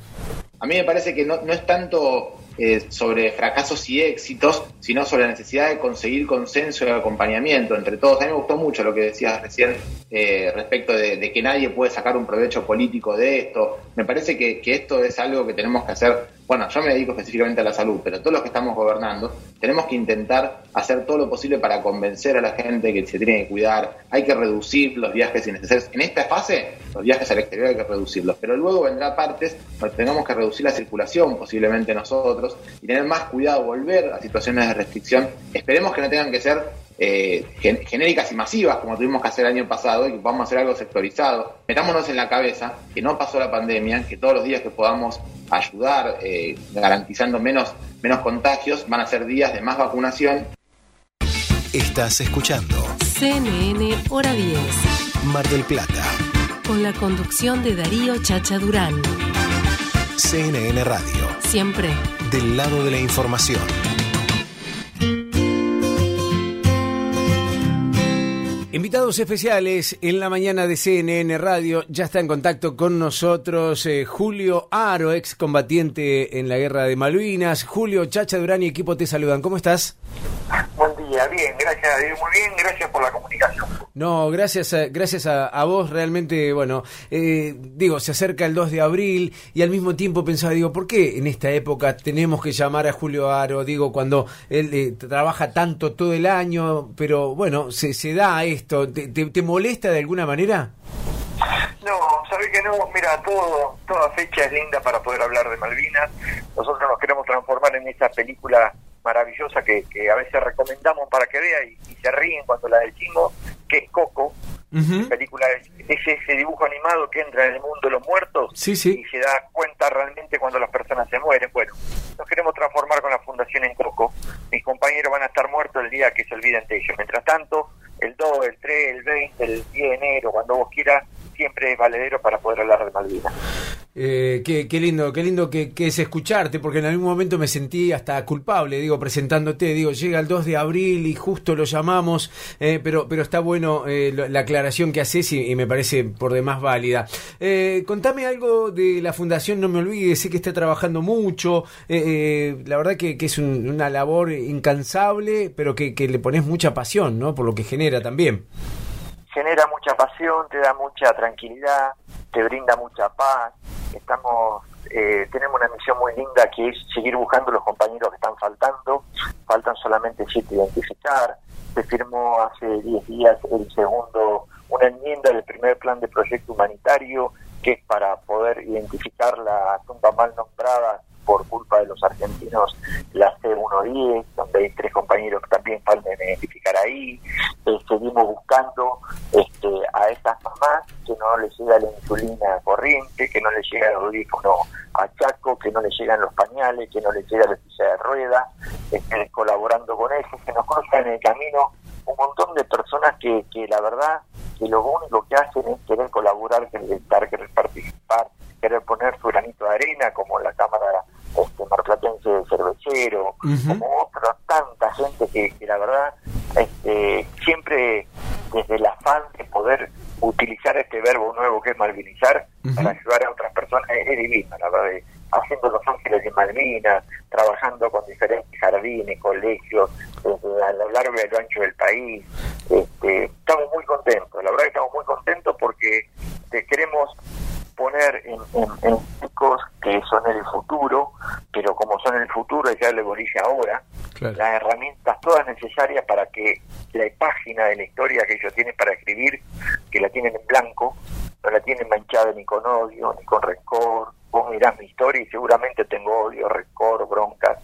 A mí me parece que no, es tanto eh, sobre fracasos y éxitos, sino sobre la necesidad de conseguir consenso y acompañamiento entre todos. A mí me gustó mucho lo que decías recién eh, respecto de, que nadie puede sacar un provecho político de esto. Me parece que esto es algo que tenemos que hacer. Bueno, yo me dedico específicamente a la salud, pero todos los que estamos gobernando tenemos que intentar hacer todo lo posible para convencer a la gente que se tiene que cuidar. Hay que reducir los viajes innecesarios. En esta fase, los viajes al exterior hay que reducirlos, pero luego vendrá partes donde tengamos que reducir la circulación, posiblemente nosotros, y tener más cuidado, volver a situaciones de restricción. Esperemos que no tengan que ser eh, gen- genéricas y masivas como tuvimos que hacer el año pasado y que podamos hacer algo sectorizado. Metámonos en la cabeza que no pasó la pandemia, que todos los días que podamos ayudar eh, garantizando menos, menos contagios van a ser días de más vacunación Estás escuchando CNN Hora 10. Mar del Plata. Con la conducción de Darío Chacha Durán. CNN Radio. Siempre. Del lado de la información. Invitados especiales en la mañana de CNN Radio. Ya está en contacto con nosotros eh, Julio Aro, ex combatiente en la guerra de Malvinas. Julio, Chacha Durán y equipo te saludan. ¿Cómo estás? Día, bien, gracias, muy bien, gracias por la comunicación. No, gracias a, gracias a, a vos, realmente, bueno, eh, digo, se acerca el 2 de abril y al mismo tiempo pensaba, digo, ¿por qué en esta época tenemos que llamar a Julio Aro? Digo, cuando él eh, trabaja tanto todo el año, pero bueno, se, se da esto, ¿Te, te, te molesta de alguna manera? No, sabés que no, mira, todo, toda fecha es linda para poder hablar de Malvinas. Nosotros nos queremos transformar en esa película maravillosa que, que a veces recomendamos para que vea y, y se ríen cuando la decimos, que es Coco. La película es, es ese dibujo animado que entra en el mundo de los muertos Sí, sí. y se da cuenta realmente cuando las personas se mueren. Bueno, nos queremos transformar con la Fundación en Coco. Mis compañeros van a estar muertos el día que se olviden de ellos. Mientras tanto, el 2, el 3, el 20, el 10 de enero, cuando vos quieras, siempre es valedero para poder hablar de Malvinas. Eh, qué, qué lindo, qué lindo que, es escucharte, porque en algún momento me sentí hasta culpable, digo, presentándote, digo, llega el 2 de abril y justo lo llamamos, eh, pero, pero está bueno eh, la aclaración que haces y, y me parece por demás válida. Eh, contame algo de la Fundación No Me Olvides, sé que está trabajando mucho, eh, eh, la verdad que, que es un- una labor incansable, pero que, que le pones mucha pasión, ¿no? Por lo que genera también. Genera mucha pasión, te da mucha tranquilidad, te brinda mucha paz. Estamos, eh, tenemos una misión muy linda que es seguir buscando los compañeros que están faltando. Faltan solamente siete identificar. Se firmó hace 10 días el segundo, una enmienda del primer plan de proyecto humanitario que es para poder identificar la tumba mal nombrada por culpa de los argentinos, la C110, donde hay tres compañeros que también faltan identificar ahí. Eh, seguimos buscando este, a esas mamás que no les llega la insulina corriente, que no les llega el audífono a Chaco, que no les llegan los pañales, que no les llega la silla de ruedas, este, colaborando con ellos, que nos cruzan en el camino un montón de personas que, que la verdad que lo único que hacen es querer colaborar, querer estar, querer participar, querer poner su granito de arena, como la Cámara este, Marplatense de Cervecero, como otra tanta gente que, que la verdad este, siempre desde el afán de poder utilizar este verbo nuevo que es malvinizar para ayudar a otras personas es, es divino, la verdad haciendo Los Ángeles de Malvinas, trabajando con diferentes jardines, colegios, eh, a lo largo y a lo ancho del país. Este, estamos muy contentos, la verdad que estamos muy contentos porque queremos poner en, en, en, chicos que son el futuro, pero como son el futuro, ya le bolilla ahora, las herramientas todas necesarias para que la página de la historia que ellos tienen para escribir, que la tienen en blanco, no la tienen manchada ni con odio, ni con rencor, Vos mirás mi historia y seguramente tengo odio, rencor, broncas,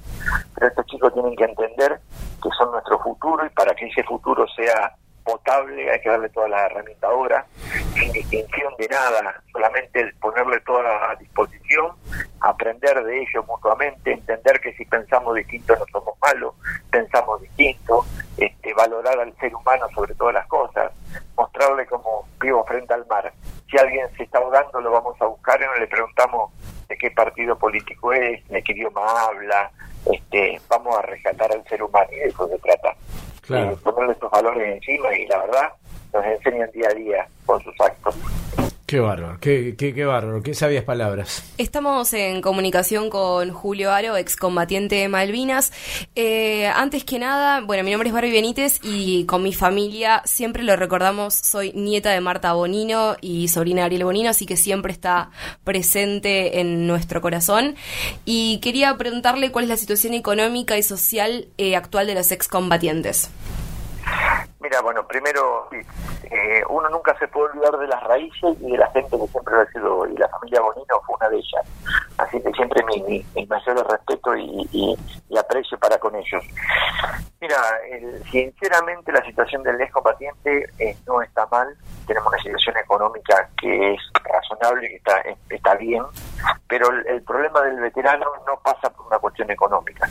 pero estos chicos tienen que entender que son nuestro futuro y para que ese futuro sea potable hay que darle todas las herramientas ahora, sin distinción de nada, solamente ponerle toda a disposición, aprender de ellos mutuamente, entender que si pensamos distinto no somos malos, pensamos distinto, este, valorar al ser humano sobre todas las cosas, mostrarle como vivo frente al mar. Si alguien se está ahogando lo vamos a buscar y no le preguntamos de qué partido político es, de qué idioma habla, este, vamos a rescatar al ser humano y de eso se trata. Claro. Eh, ponerle estos valores encima y la verdad nos enseñan día a día con sus actos. Qué bárbaro, qué, qué, qué bárbaro, qué sabias palabras. Estamos en comunicación con Julio Aro, excombatiente de Malvinas. Eh, antes que nada, bueno, mi nombre es Barbie Benítez y con mi familia siempre lo recordamos, soy nieta de Marta Bonino y sobrina de Ariel Bonino, así que siempre está presente en nuestro corazón. Y quería preguntarle cuál es la situación económica y social eh, actual de los excombatientes. Mira, bueno, primero, eh, uno nunca se puede olvidar de las raíces y de la gente que siempre lo ha sido, y la familia Bonino fue una de ellas. Así que siempre mi, mi, mi mayor respeto y, y, aprecio para con ellos. Mira, el, sinceramente la situación del excombatiente eh, no está mal. Tenemos una situación económica que es razonable, que está, está bien, pero el, el problema del veterano no pasa por una cuestión económica.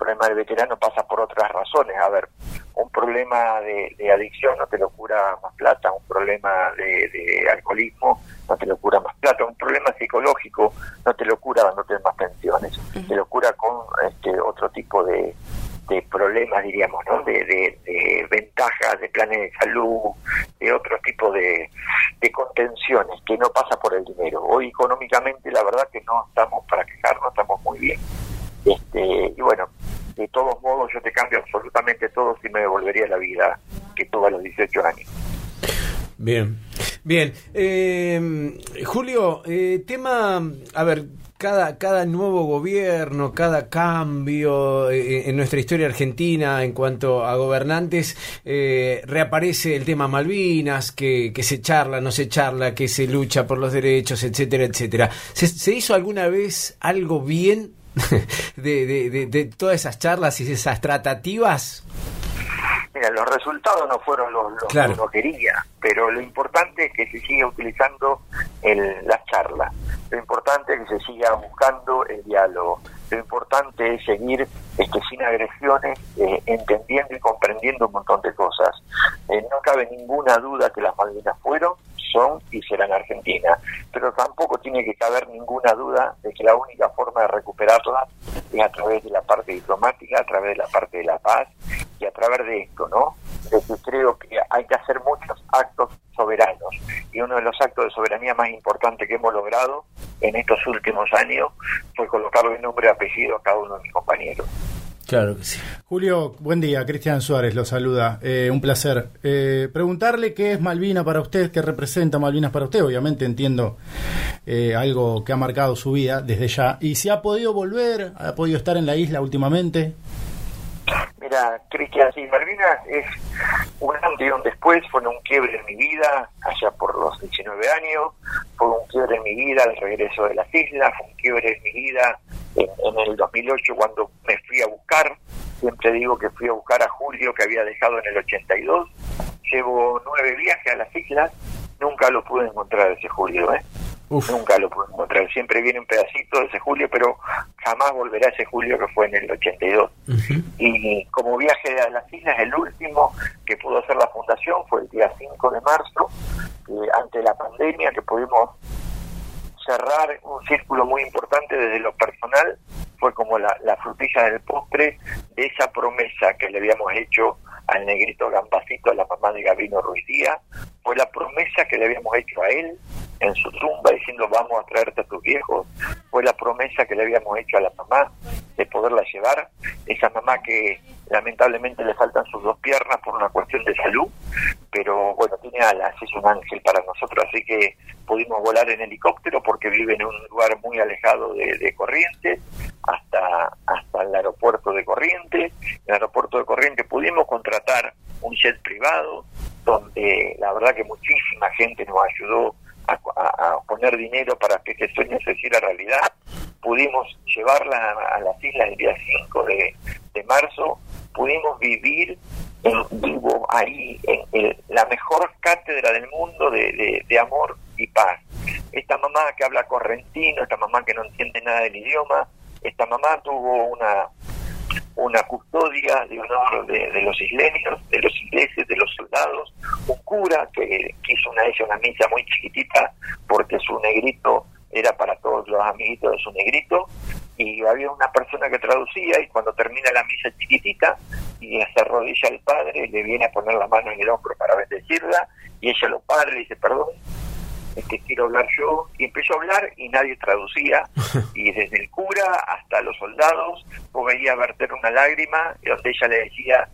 Problema del veterano pasa por otras razones. A ver, un problema de, de, adicción no te lo cura más plata, un problema de, de, alcoholismo no te lo cura más plata, un problema psicológico no te lo cura dándote más pensiones, uh -huh. te lo cura con este otro tipo de, de problemas, diríamos, ¿no? De, de, de, ventajas, de planes de salud, de otro tipo de, de contenciones que no pasa por el dinero. Hoy económicamente la verdad que no estamos para quejarnos, estamos muy bien. Este, y bueno, de todos modos yo te cambio absolutamente todo si me devolvería la vida que tuve a los 18 años. Bien, bien. Eh, Julio, eh, tema, a ver, cada, cada nuevo gobierno, cada cambio eh, en nuestra historia argentina en cuanto a gobernantes, eh, reaparece el tema Malvinas, que, que, se charla, no se charla, que se lucha por los derechos, etcétera, etcétera. ¿Se, se hizo alguna vez algo bien de, de, de, de todas esas charlas y esas tratativas? Mira, los resultados no fueron los, los claro. que uno quería, pero lo importante es que se siga utilizando el, las charlas, lo importante es que se siga buscando el diálogo, lo importante es seguir este, sin agresiones, eh, entendiendo y comprendiendo un montón de cosas. Eh, no cabe ninguna duda que las Malvinas fueron, son y serán Argentina, pero tampoco tiene que caber ninguna duda de que la única forma de recuperarlas es a través de la parte diplomática, a través de la parte de la paz y a través de esto, ¿no? Que creo que hay que hacer muchos actos soberanos y uno de los actos de soberanía más importantes que hemos logrado en estos últimos años fue colocarle nombre y apellido a cada uno de mis compañeros. Julio, buen día. Cristian Suárez lo saluda. Eh, un placer. Eh, preguntarle qué es Malvina para usted, qué representa Malvinas para usted. Obviamente entiendo eh, algo que ha marcado su vida desde ya. ¿Y si ha podido volver? ¿Ha podido estar en la isla últimamente? Mira, Cristian, sí, Malvinas es un antes y un después, fue un quiebre en mi vida, allá por los 19 años, fue un quiebre en mi vida al regreso de las islas, fue un quiebre en mi vida en, en, el 2008 cuando me fui a buscar, siempre digo que fui a buscar a Julio que había dejado en el 82, llevo nueve viajes a las islas, nunca lo pude encontrar ese Julio, ¿eh? Uf. Nunca lo pude encontrar. Siempre viene un pedacito de ese julio, pero jamás volverá ese julio que fue en el 82. Uh -huh. Y como viaje a las islas, el último que pudo hacer la fundación fue el día 5 de marzo, eh, ante la pandemia, que pudimos cerrar un círculo muy importante desde lo personal. Fue como la, la frutilla del postre de esa promesa que le habíamos hecho al negrito Gambacito, a la mamá de Gabino Ruiz Díaz, fue la promesa que le habíamos hecho a él en su tumba diciendo vamos a traerte a tus viejos, fue la promesa que le habíamos hecho a la mamá de poderla llevar. Esa mamá que lamentablemente le faltan sus dos piernas por una cuestión de salud, pero bueno, tiene alas, es un ángel para nosotros, así que pudimos volar en helicóptero porque vive en un lugar muy alejado de, Corrientes, hasta, hasta el aeropuerto de Corrientes. En el aeropuerto de Corrientes pudimos contratar un jet privado, donde la verdad que muchísima gente nos ayudó a, poner dinero para que este sueño se hiciera realidad. Pudimos llevarla a, a las islas el día 5 de, de marzo, pudimos vivir en vivo ahí, en el- la mejor cátedra del mundo de, de- de amor y paz. Esta mamá que habla correntino, esta mamá que no entiende nada del idioma, esta mamá tuvo una una custodia de honor de, de los isleños, de los ingleses, de los soldados, un cura que, que hizo una, hizo una misa muy chiquitita porque su negrito era para todos los amiguitos de su negrito y había una persona que traducía y cuando termina la misa chiquitita y se arrodilla el padre le viene a poner la mano en el hombro para bendecirla y ella lo y le dice perdón es que quiero hablar yo y empezó a hablar y nadie traducía y desde el cura hasta los soldados vos veía verter una lágrima y donde ella le decía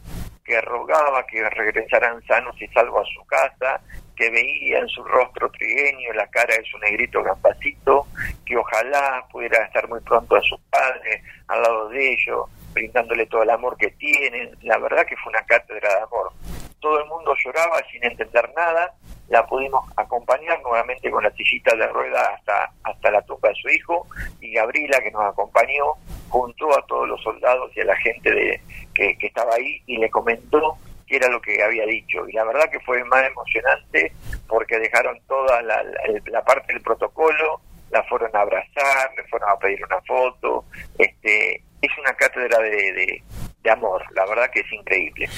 que rogaba que regresaran sanos y salvos a su casa que veía en su rostro trigueño la cara de su negrito gambacito que ojalá pudiera estar muy pronto a su padre al lado de ellos brindándole todo el amor que tienen. La verdad que fue una cátedra de amor todo el mundo lloraba sin entender nada la pudimos acompañar nuevamente con la sillita de rueda hasta, hasta la tumba de su hijo y Gabriela que nos acompañó juntó a todos los soldados y a la gente de, que, estaba ahí y le comentó qué era lo que había dicho. Y la verdad que fue más emocionante porque dejaron toda la parte del protocolo la fueron a abrazar, le fueron a pedir una foto, este es una cátedra de, de, de amor, la verdad que es increíble.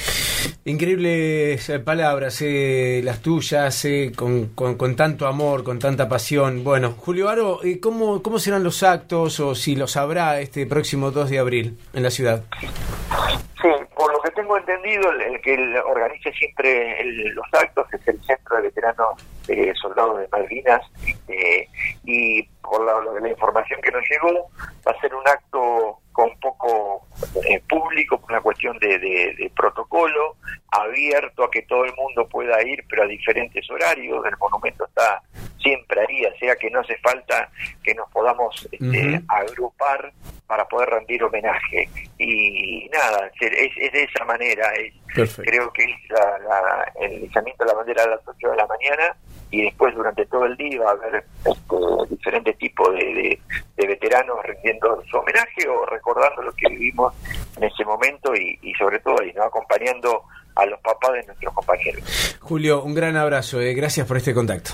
Increíbles palabras, eh, las tuyas, eh, con, con, con tanto amor, con tanta pasión. Bueno, Julio Aro, eh, ¿cómo, ¿cómo serán los actos o si los habrá este próximo 2 de abril en la ciudad? Sí, por lo que tengo entendido, el, el que organiza siempre el- los actos es el Centro de Veteranos eh, Soldados de Malvinas eh, y por la, información que nos llegó va a ser un acto con poco eh, público por una cuestión de, de- de protocolo, abierto a que todo el mundo pueda ir, pero a diferentes horarios. El monumento está siempre ahí, o sea que no hace falta que nos podamos este, agrupar para poder rendir homenaje. Y nada, es, es de esa manera. es- creo que es la- la- el izamiento de la bandera a las 8 de la mañana y después durante todo el día va a haber este, diferentes tipos de, de- de veteranos rindiendo su homenaje o recordando lo que vivimos en ese momento y, y sobre todo y no acompañando a los papás de nuestros compañeros. Julio, un gran abrazo, eh, gracias por este contacto.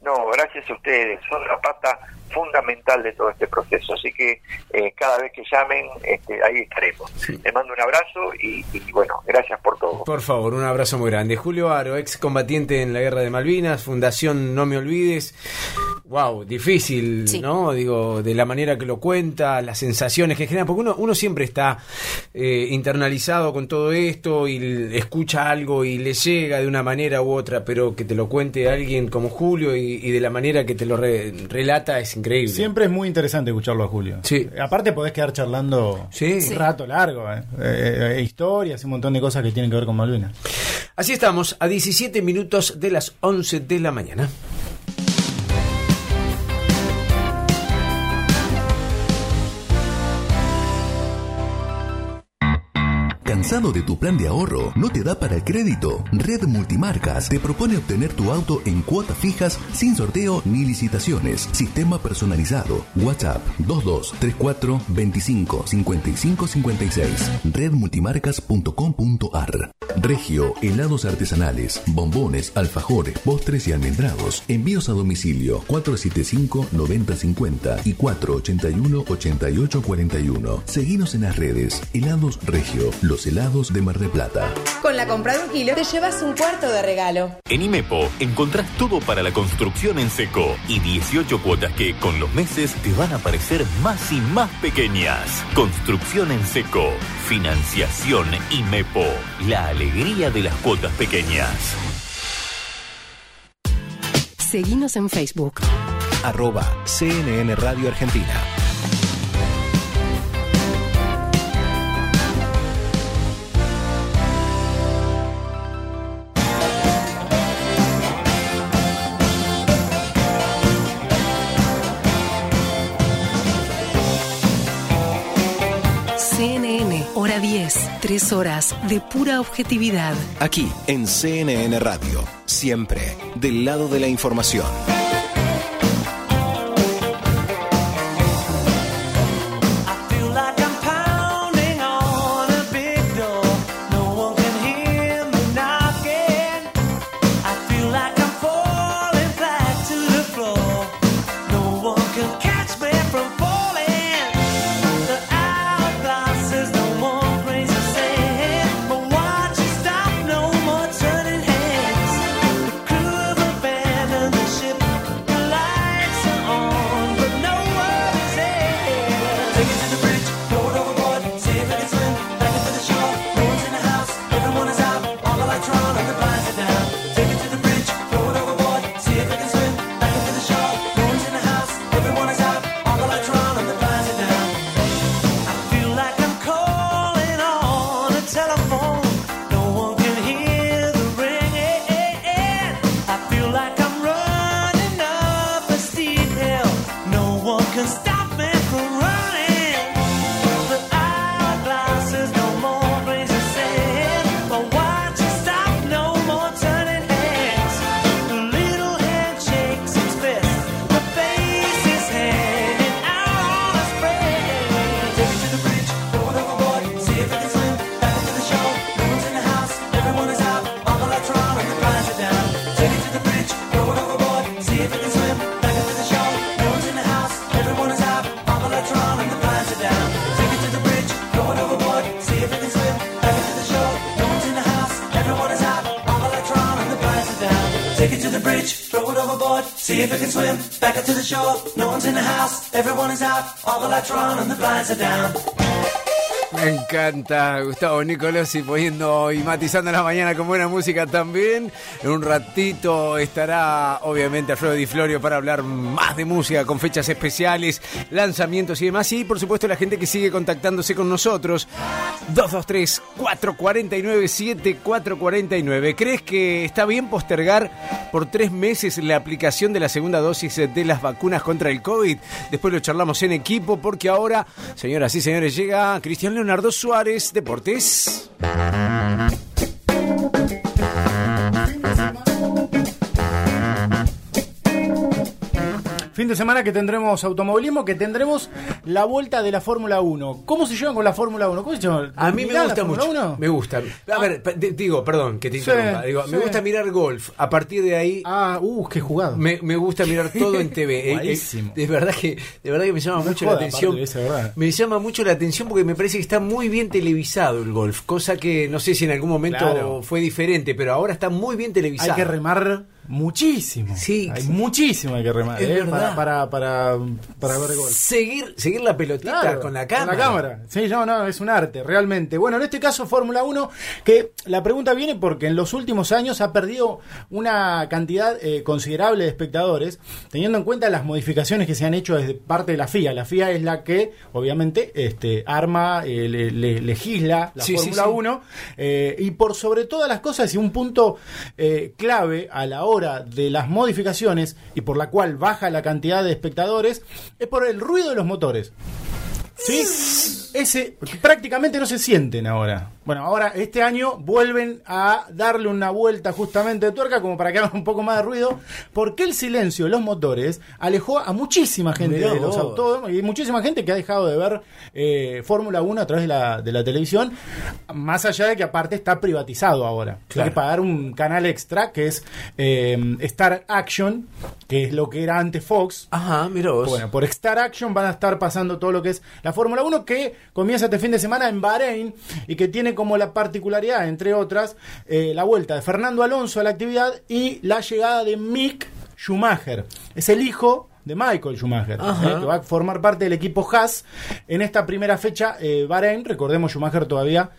No, gracias a ustedes, son la pata fundamental de todo este proceso, así que eh, cada vez que llamen, este, ahí estaremos. Les mando un abrazo y, y bueno, gracias por todo. Por favor, un abrazo muy grande. Julio Aro, ex combatiente en la guerra de Malvinas, Fundación No Me Olvides. Wow, difícil, ¿no? Digo, de la manera que lo cuenta, las sensaciones que genera, porque uno, uno siempre está eh, internalizado con todo esto y escucha algo y le llega de una manera u otra, pero que te lo cuente alguien como Julio y, y de la manera que te lo re- relata es increíble. Siempre es muy interesante escucharlo a Julio. Sí. Aparte podés quedar charlando un rato largo. eh. Eh, eh, historias, un montón de cosas que tienen que ver con Malvinas. Así estamos, a 17 minutos de las 11 de la mañana. ¿Cansado de tu plan de ahorro? ¿No te da para el crédito? Red Multimarcas te propone obtener tu auto en cuotas fijas sin sorteo ni licitaciones. Sistema personalizado. WhatsApp 2234 25 55 56. Redmultimarcas.com.ar Regio, helados artesanales, bombones, alfajores, postres y almendrados. Envíos a domicilio 475-9050 y 481-8841. Seguinos en las redes. Helados Regio, los helados de Mar del Plata. Con la compra de un kilo te llevas un cuarto de regalo. En Imepo encontrás todo para la construcción en seco y 18 cuotas que con los meses te van a parecer más y más pequeñas. Construcción en seco, financiación Imepo, la alegría de las cuotas pequeñas. Seguinos en Facebook. Arroba CNN Radio Argentina. 10, tres horas de pura objetividad. Aquí en CNN Radio, siempre del lado de la información. Me encanta Gustavo Nicolosi poniendo y matizando la mañana con buena música también. En un ratito estará obviamente Alfredo Di Florio para hablar más de música con fechas especiales, lanzamientos y demás. Y por supuesto la gente que sigue contactándose con nosotros. 223-449-7449. ¿Crees que está bien postergar por tres meses la aplicación de la segunda dosis de las vacunas contra el COVID? Después lo charlamos en equipo porque ahora, señoras y señores, llega Cristian Leonardo Suárez, Deportes. Fin de semana que tendremos automovilismo, que tendremos la vuelta de la Fórmula 1. ¿Cómo se llevan con la Fórmula 1? ¿Cómo se llaman? A mí me ¿Mirá la gusta mucho. 1? Me gusta. A ver, pe- de- digo, perdón que te Sí, interrumpa. Me gusta mirar golf. A partir de ahí. Ah, uh, qué jugado. Me, me gusta mirar todo en TV. Eh, eh, Buenísimo. de verdad que de verdad que me llama No mucho joda, la atención. Me llama mucho la atención porque me parece que está muy bien televisado el golf, cosa que no sé si en algún momento Claro. fue diferente, pero ahora está muy bien televisado. Hay que remar muchísimo. Sí, hay muchísimo hay que remar Es eh, para, para, para, para ver gol. Seguir, seguir la pelotita Claro, con la cámara. Con la cámara. Sí, no, no, es un arte, realmente. Bueno, en este caso Fórmula 1, que la pregunta viene porque en los últimos años ha perdido una cantidad eh, considerable de espectadores, teniendo en cuenta las modificaciones que se han hecho desde parte de la FIA. La FIA es la que, obviamente, este, arma, eh, le- le- legisla la Sí, Fórmula sí. 1, eh, y por sobre todas las cosas, y un punto clave a la hora de las modificaciones, y por la cual baja la cantidad de espectadores, es por el ruido de los motores. ¿Sí? Ese prácticamente no se sienten ahora. Bueno, ahora este año vuelven a darle una vuelta justamente de tuerca como para que haga un poco más de ruido, porque el silencio de los motores alejó a muchísima gente Mirá de los autódromos y muchísima gente que ha dejado de ver eh, Fórmula 1 a través de la, de la televisión, más allá de que aparte está privatizado ahora. Claro. Hay que pagar un canal extra que es eh, Star Action, que es lo que era antes Fox. Ajá, mira vos. Bueno, por Star Action van a estar pasando todo lo que es la Fórmula 1 que comienza este fin de semana en Bahrein y que tiene como la particularidad, entre otras, eh, la vuelta de Fernando Alonso a la actividad y la llegada de Mick Schumacher. Es el hijo de Michael Schumacher, eh, que va a formar parte del equipo Haas en esta primera fecha. Eh, Bahrein, recordemos Schumacher todavía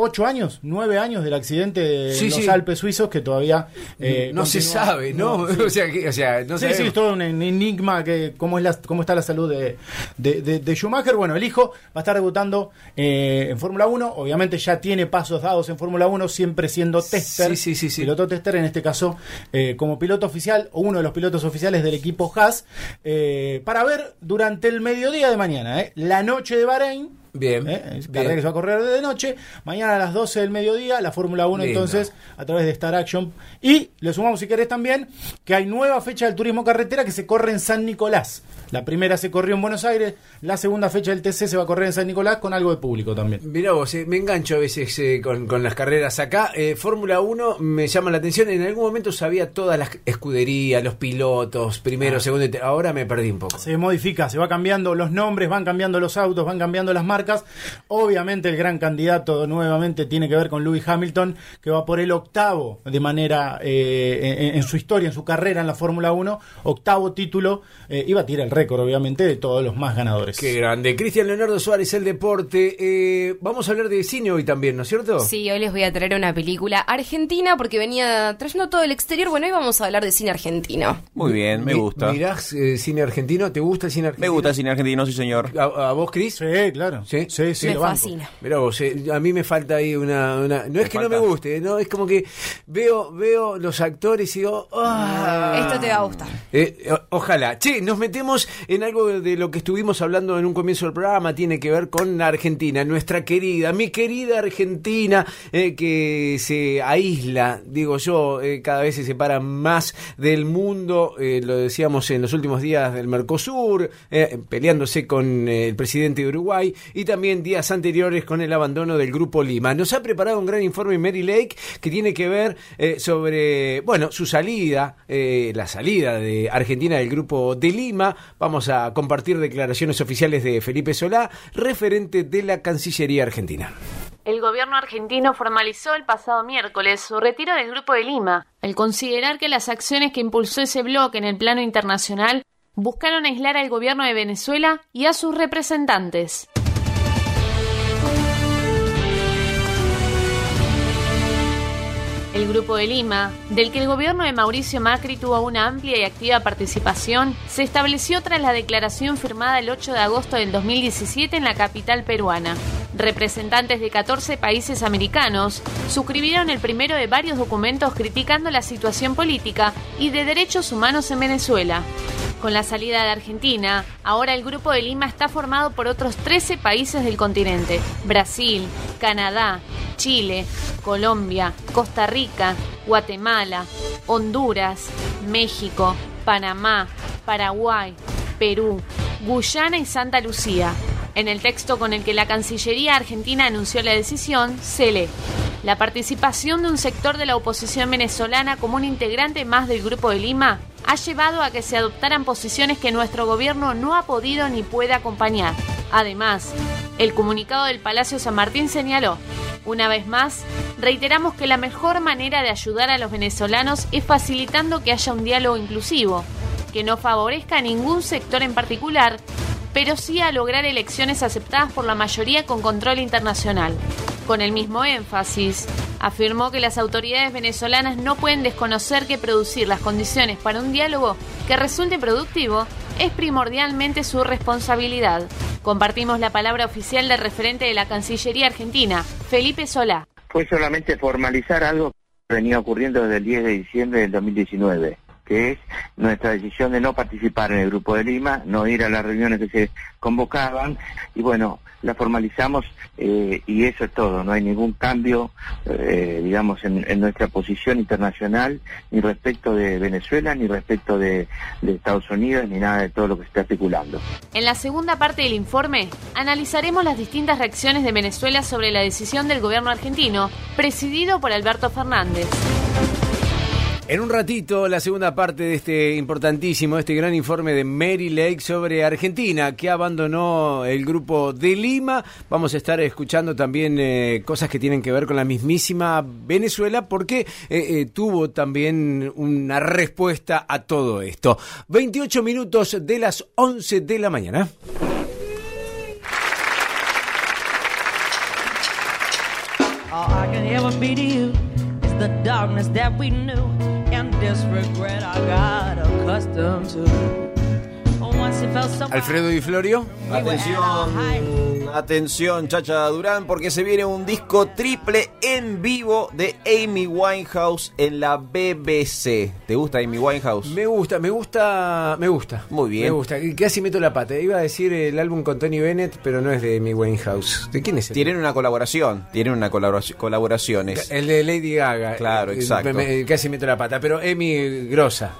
ocho años, nueve años del accidente de Sí, los sí. Alpes suizos que todavía eh, no se continúa- sabe, ¿no? sí. o sea, que- o sea, no sí, sí, es todo un enigma que cómo es la, cómo está la salud de, de, de- de Schumacher. Bueno, el hijo va a estar debutando eh, en Fórmula 1. Obviamente ya tiene pasos dados en Fórmula 1, siempre siendo tester. Sí, sí, sí, sí. Piloto tester, en este caso, eh, como piloto oficial o uno de los pilotos oficiales del equipo Haas. eh, para ver durante el mediodía de mañana, eh, la noche de Bahrein. Bien. ¿eh? Bien. carrera que se va a correr de noche. Mañana a las 12 del mediodía, la Fórmula 1, Lindo. entonces, a través de Star Action. Y le sumamos, si querés, también que hay nueva fecha del turismo carretera que se corre en San Nicolás. La primera se corrió en Buenos Aires, la segunda fecha del TC se va a correr en San Nicolás con algo de público también. Mirá vos, eh, me engancho a veces eh, con, con las carreras acá. Eh, Fórmula 1 me llama la atención. En algún momento sabía todas las escuderías, los pilotos, primero, Ah. segundo. Ahora me perdí un poco. Se modifica, se va cambiando los nombres, van cambiando los autos, van cambiando las marcas. Obviamente el gran candidato nuevamente tiene que ver con Lewis Hamilton, que va por el octavo de manera eh, en, en su historia, en su carrera en la Fórmula 1, octavo título, eh, y va a tirar el récord obviamente de todos los más ganadores. Qué grande. Cristian Leonardo Suárez, el deporte. Eh, vamos a hablar de cine hoy también, ¿no es cierto? Sí, hoy les voy a traer una película argentina porque venía trayendo todo el exterior. Bueno, hoy vamos a hablar de cine argentino. Muy bien, me gusta. ¿Mirás eh, cine argentino? ¿Te gusta el cine argentino? Me gusta el cine argentino, sí, señor. ¿A, a vos, Cris? Sí, claro. Sí, sí, sí, Me lo fascina. Mirá vos, eh, a mí me falta ahí una... una- no es que no me guste, no es como que veo veo los actores y digo... "Ah". Esto te va a gustar. Eh, o- ojalá. Che, nos metemos en algo de lo que estuvimos hablando en un comienzo del programa, tiene que ver con Argentina, nuestra querida, mi querida Argentina, eh, que se aísla, digo yo, eh, cada vez se separa más del mundo, eh, lo decíamos en los últimos días del Mercosur, eh, peleándose con el presidente de Uruguay y también días anteriores con el abandono del Grupo Lima. Nos ha preparado un gran informe Mary Lake que tiene que ver eh, sobre, bueno, su salida, eh, la salida de Argentina del Grupo de Lima. Vamos a compartir declaraciones oficiales de Felipe Solá, referente de la Cancillería Argentina. El gobierno argentino formalizó el pasado miércoles su retiro del Grupo de Lima, al considerar que las acciones que impulsó ese bloque en el plano internacional buscaron aislar al gobierno de Venezuela y a sus representantes. El Grupo de Lima, del que el gobierno de Mauricio Macri tuvo una amplia y activa participación, se estableció tras la declaración firmada el 8 de agosto del 2017 en la capital peruana. Representantes de 14 países americanos suscribieron el primero de varios documentos criticando la situación política y de derechos humanos en Venezuela. Con la salida de Argentina, ahora el Grupo de Lima está formado por otros 13 países del continente, Brasil, Canadá, Chile, Colombia, Costa Rica, Guatemala, Honduras, México, Panamá, Paraguay, Perú, Guyana y Santa Lucía. En el texto con el que la Cancillería argentina anunció la decisión, se lee la participación de un sector de la oposición venezolana como un integrante más del Grupo de Lima ha llevado a que se adoptaran posiciones que nuestro gobierno no ha podido ni puede acompañar. Además, el comunicado del Palacio San Martín señaló, una vez más, reiteramos que la mejor manera de ayudar a los venezolanos es facilitando que haya un diálogo inclusivo, que no favorezca a ningún sector en particular, pero sí a lograr elecciones aceptadas por la mayoría con control internacional. Con el mismo énfasis, afirmó que las autoridades venezolanas no pueden desconocer que producir las condiciones para un diálogo que resulte productivo es primordialmente su responsabilidad. Compartimos la palabra oficial del referente de la Cancillería Argentina, Felipe Solá. fue solamente formalizar algo que venía ocurriendo desde el 10 de diciembre del 2019, que es nuestra decisión de no participar en el Grupo de Lima, no ir a las reuniones que se convocaban, y bueno, la formalizamos eh, y eso es todo, no hay ningún cambio, eh, digamos, en, nuestra posición internacional, ni respecto de Venezuela, ni respecto de, Estados Unidos, ni nada de todo lo que se está especulando. En la segunda parte del informe, analizaremos las distintas reacciones de Venezuela sobre la decisión del gobierno argentino, presidido por Alberto Fernández. En un ratito, la segunda parte de este importantísimo, este gran informe de Mary Lake sobre Argentina, que abandonó el grupo de Lima. Vamos a estar escuchando también eh, cosas que tienen que ver con la mismísima Venezuela, porque eh, eh, tuvo también una respuesta a todo esto. 28 minutos de las 11 de la mañana. All I can ever be to you is the darkness that we knew this regret I got accustomed to. Alfredo Di Florio. Atención, atención, Chacha Durán, porque se viene un disco triple en vivo de Amy Winehouse en la BBC. ¿Te gusta Amy Winehouse? Me gusta, me gusta, me gusta. Muy bien. Me gusta. Y Casi meto la pata. Iba a decir el álbum con Tony Bennett, pero no es de Amy Winehouse. ¿De quién es? el- Tienen una colaboración, tienen una colaboración, colaboraciones. El de Lady Gaga. Claro, Eh, exacto. me- me- casi meto la pata. Pero Amy Grosa.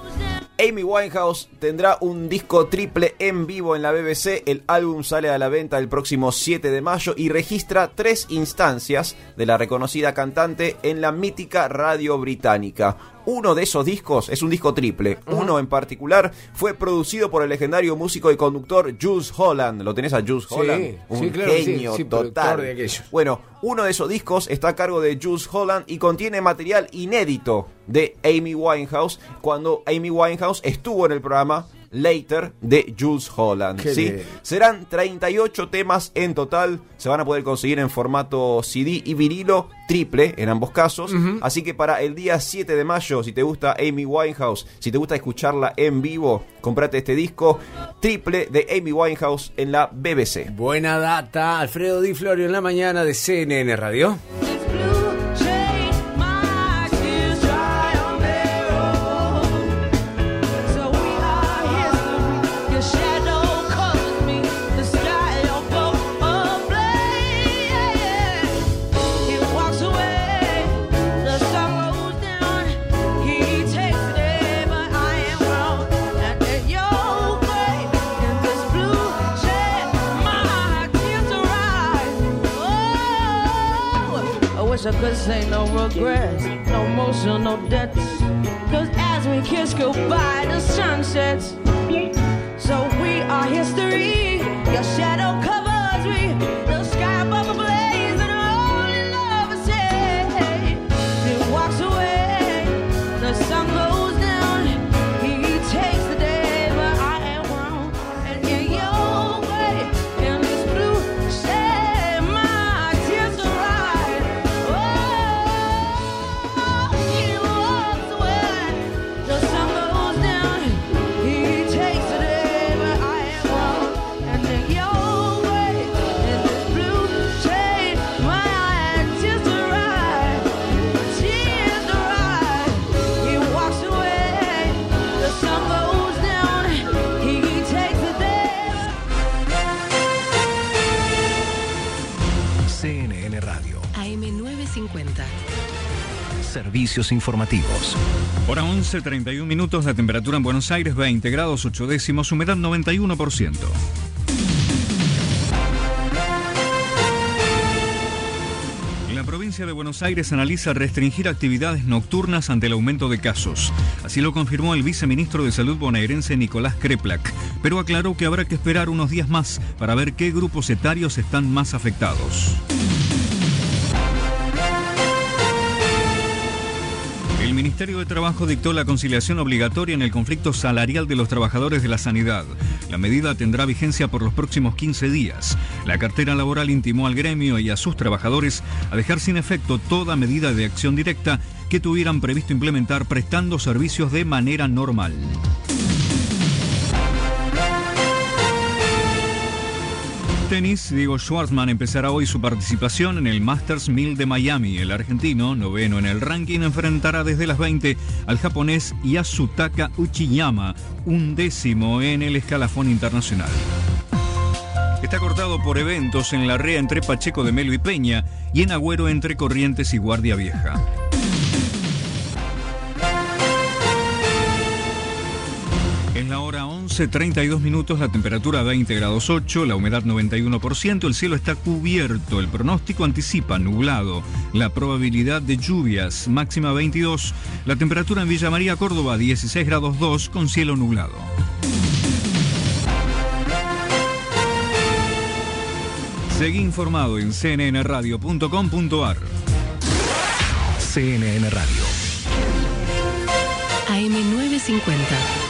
Amy Winehouse tendrá un disco triple en vivo en la BBC. El álbum sale a la venta el próximo 7 de mayo y registra tres instancias de la reconocida cantante en la mítica radio británica. Uno de esos discos es un disco triple. Uno en particular fue producido por el legendario músico y conductor Jules Holland. ¿Lo tenés a Jules Sí, Holland? Un sí, claro genio sí, total. de. Bueno, uno de esos discos está a cargo de Jules Holland y contiene material inédito de Amy Winehouse cuando Amy Winehouse estuvo en el programa Later de Jules Holland. Qué ¿sí? bien. Serán 38 temas en total. Se van a poder conseguir en formato CD y vinilo triple en ambos casos. Así que para el día 7 de mayo, si te gusta Amy Winehouse, si te gusta escucharla en vivo, comprate este disco triple de Amy Winehouse en la BBC. Buena data. Alfredo Di Florio en la mañana de CNN Radio. Say no regrets, no emotional debts. Cause as we kiss goodbye, the sun sets. So we are history. Your shadow Servicios informativos. Hora 11, 31 minutos, la temperatura en Buenos Aires 20 grados 8 décimos, humedad 91%. La provincia de Buenos Aires analiza restringir actividades nocturnas ante el aumento de casos. Así lo confirmó el viceministro de Salud bonaerense Nicolás Kreplak, pero aclaró que habrá que esperar unos días más para ver qué grupos etarios están más afectados. El Ministerio de Trabajo dictó la conciliación obligatoria en el conflicto salarial de los trabajadores de la sanidad. La medida tendrá vigencia por los próximos 15 días. La cartera laboral intimó al gremio y a sus trabajadores a dejar sin efecto toda medida de acción directa que tuvieran previsto implementar prestando servicios de manera normal. Tenis, Diego Schwartzman empezará hoy su participación en el Masters 1000 de Miami. El argentino, noveno en el ranking, enfrentará desde las 20 al japonés Yasutaka Uchiyama, un décimo en el escalafón internacional. Está cortado por eventos en la rea entre Pacheco de Melo y Peña y en Agüero entre Corrientes y Guardia Vieja. 11.32 minutos, la temperatura 20 grados 8, la humedad 91%, el cielo está cubierto, el pronóstico anticipa nublado, la probabilidad de lluvias máxima 22, la temperatura en Villa María, Córdoba 16 grados 2 con cielo nublado. Seguí informado en cnnradio.com.ar. CNN Radio. AM950.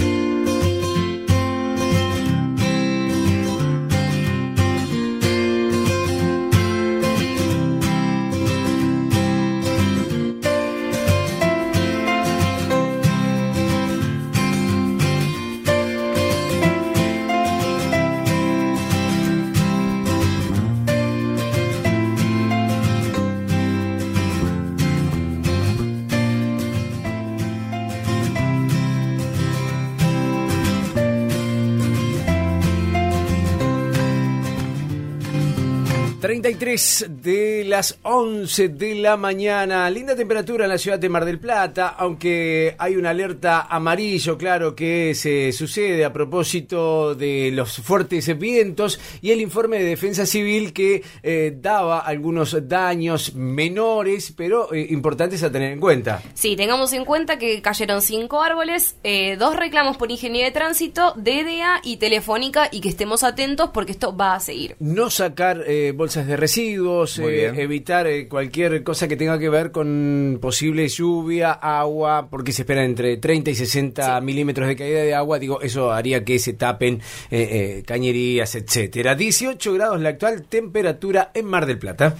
33 de las 11 de la mañana. Linda temperatura en la ciudad de Mar del Plata, aunque hay una alerta amarillo, claro, que se sucede a propósito de los fuertes vientos y el informe de Defensa Civil que eh, daba algunos daños menores, pero eh, importantes a tener en cuenta. Sí, tengamos en cuenta que cayeron cinco árboles, eh, dos reclamos por ingeniería de tránsito, DDA y Telefónica, y que estemos atentos porque esto va a seguir. No sacar eh, bolsas de residuos, Muy eh, bien. Evitar eh, cualquier cosa que tenga que ver con posible lluvia, agua, porque se espera entre 30 y 60 milímetros de caída de agua. Digo, eso haría que se tapen eh, eh, cañerías, etcétera. 18 grados la actual temperatura en Mar del Plata.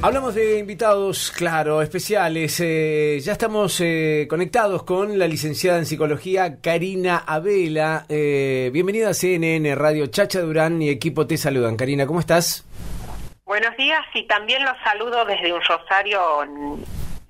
Hablamos de invitados, claro, especiales. Eh, ya estamos eh, conectados con la licenciada en psicología Karina Abela. Eh, bienvenida a CNN Radio Chacha Durán y equipo te saludan. Karina, ¿cómo estás? Buenos días y también los saludo desde un rosario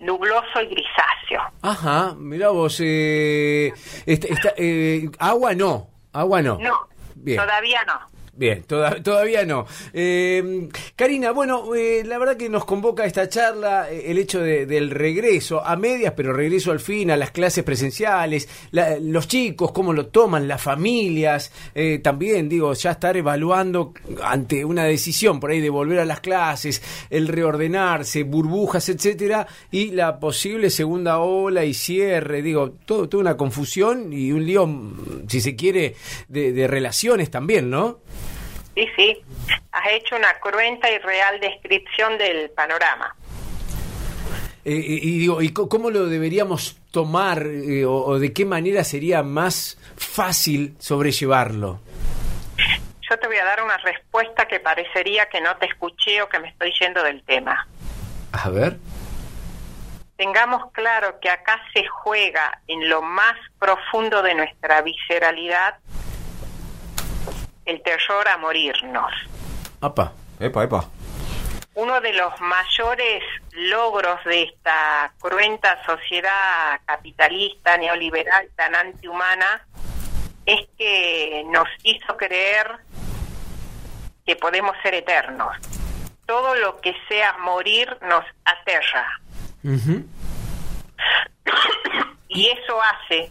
nubloso y grisáceo. Ajá, mira vos. Eh, esta- esta- eh, agua no, agua no. No, Bien. todavía no. Bien, toda- todavía no. Eh, Karina, bueno, eh, la verdad que nos convoca esta charla eh, el hecho de- del regreso a medias, pero regreso al fin a las clases presenciales, la- los chicos, cómo lo toman, las familias, eh, también, digo, ya estar evaluando ante una decisión por ahí de volver a las clases, el reordenarse, burbujas, etcétera, y la posible segunda ola y cierre, digo, todo, toda una confusión y un lío, si se quiere, de, de relaciones también, ¿no? Sí, sí. Has hecho una cruenta y real descripción del panorama. Eh, y, digo, ¿y cómo lo deberíamos tomar eh, o, o de qué manera sería más fácil sobrellevarlo? Yo te voy a dar una respuesta que parecería que no te escuché o que me estoy yendo del tema. A ver. Tengamos claro que acá se juega en lo más profundo de nuestra visceralidad el terror a morirnos. Apa. Epa, epa. Uno de los mayores logros de esta cruenta sociedad capitalista, neoliberal, tan antihumana, es que nos hizo creer que podemos ser eternos. Todo lo que sea morir nos aterra. Y eso hace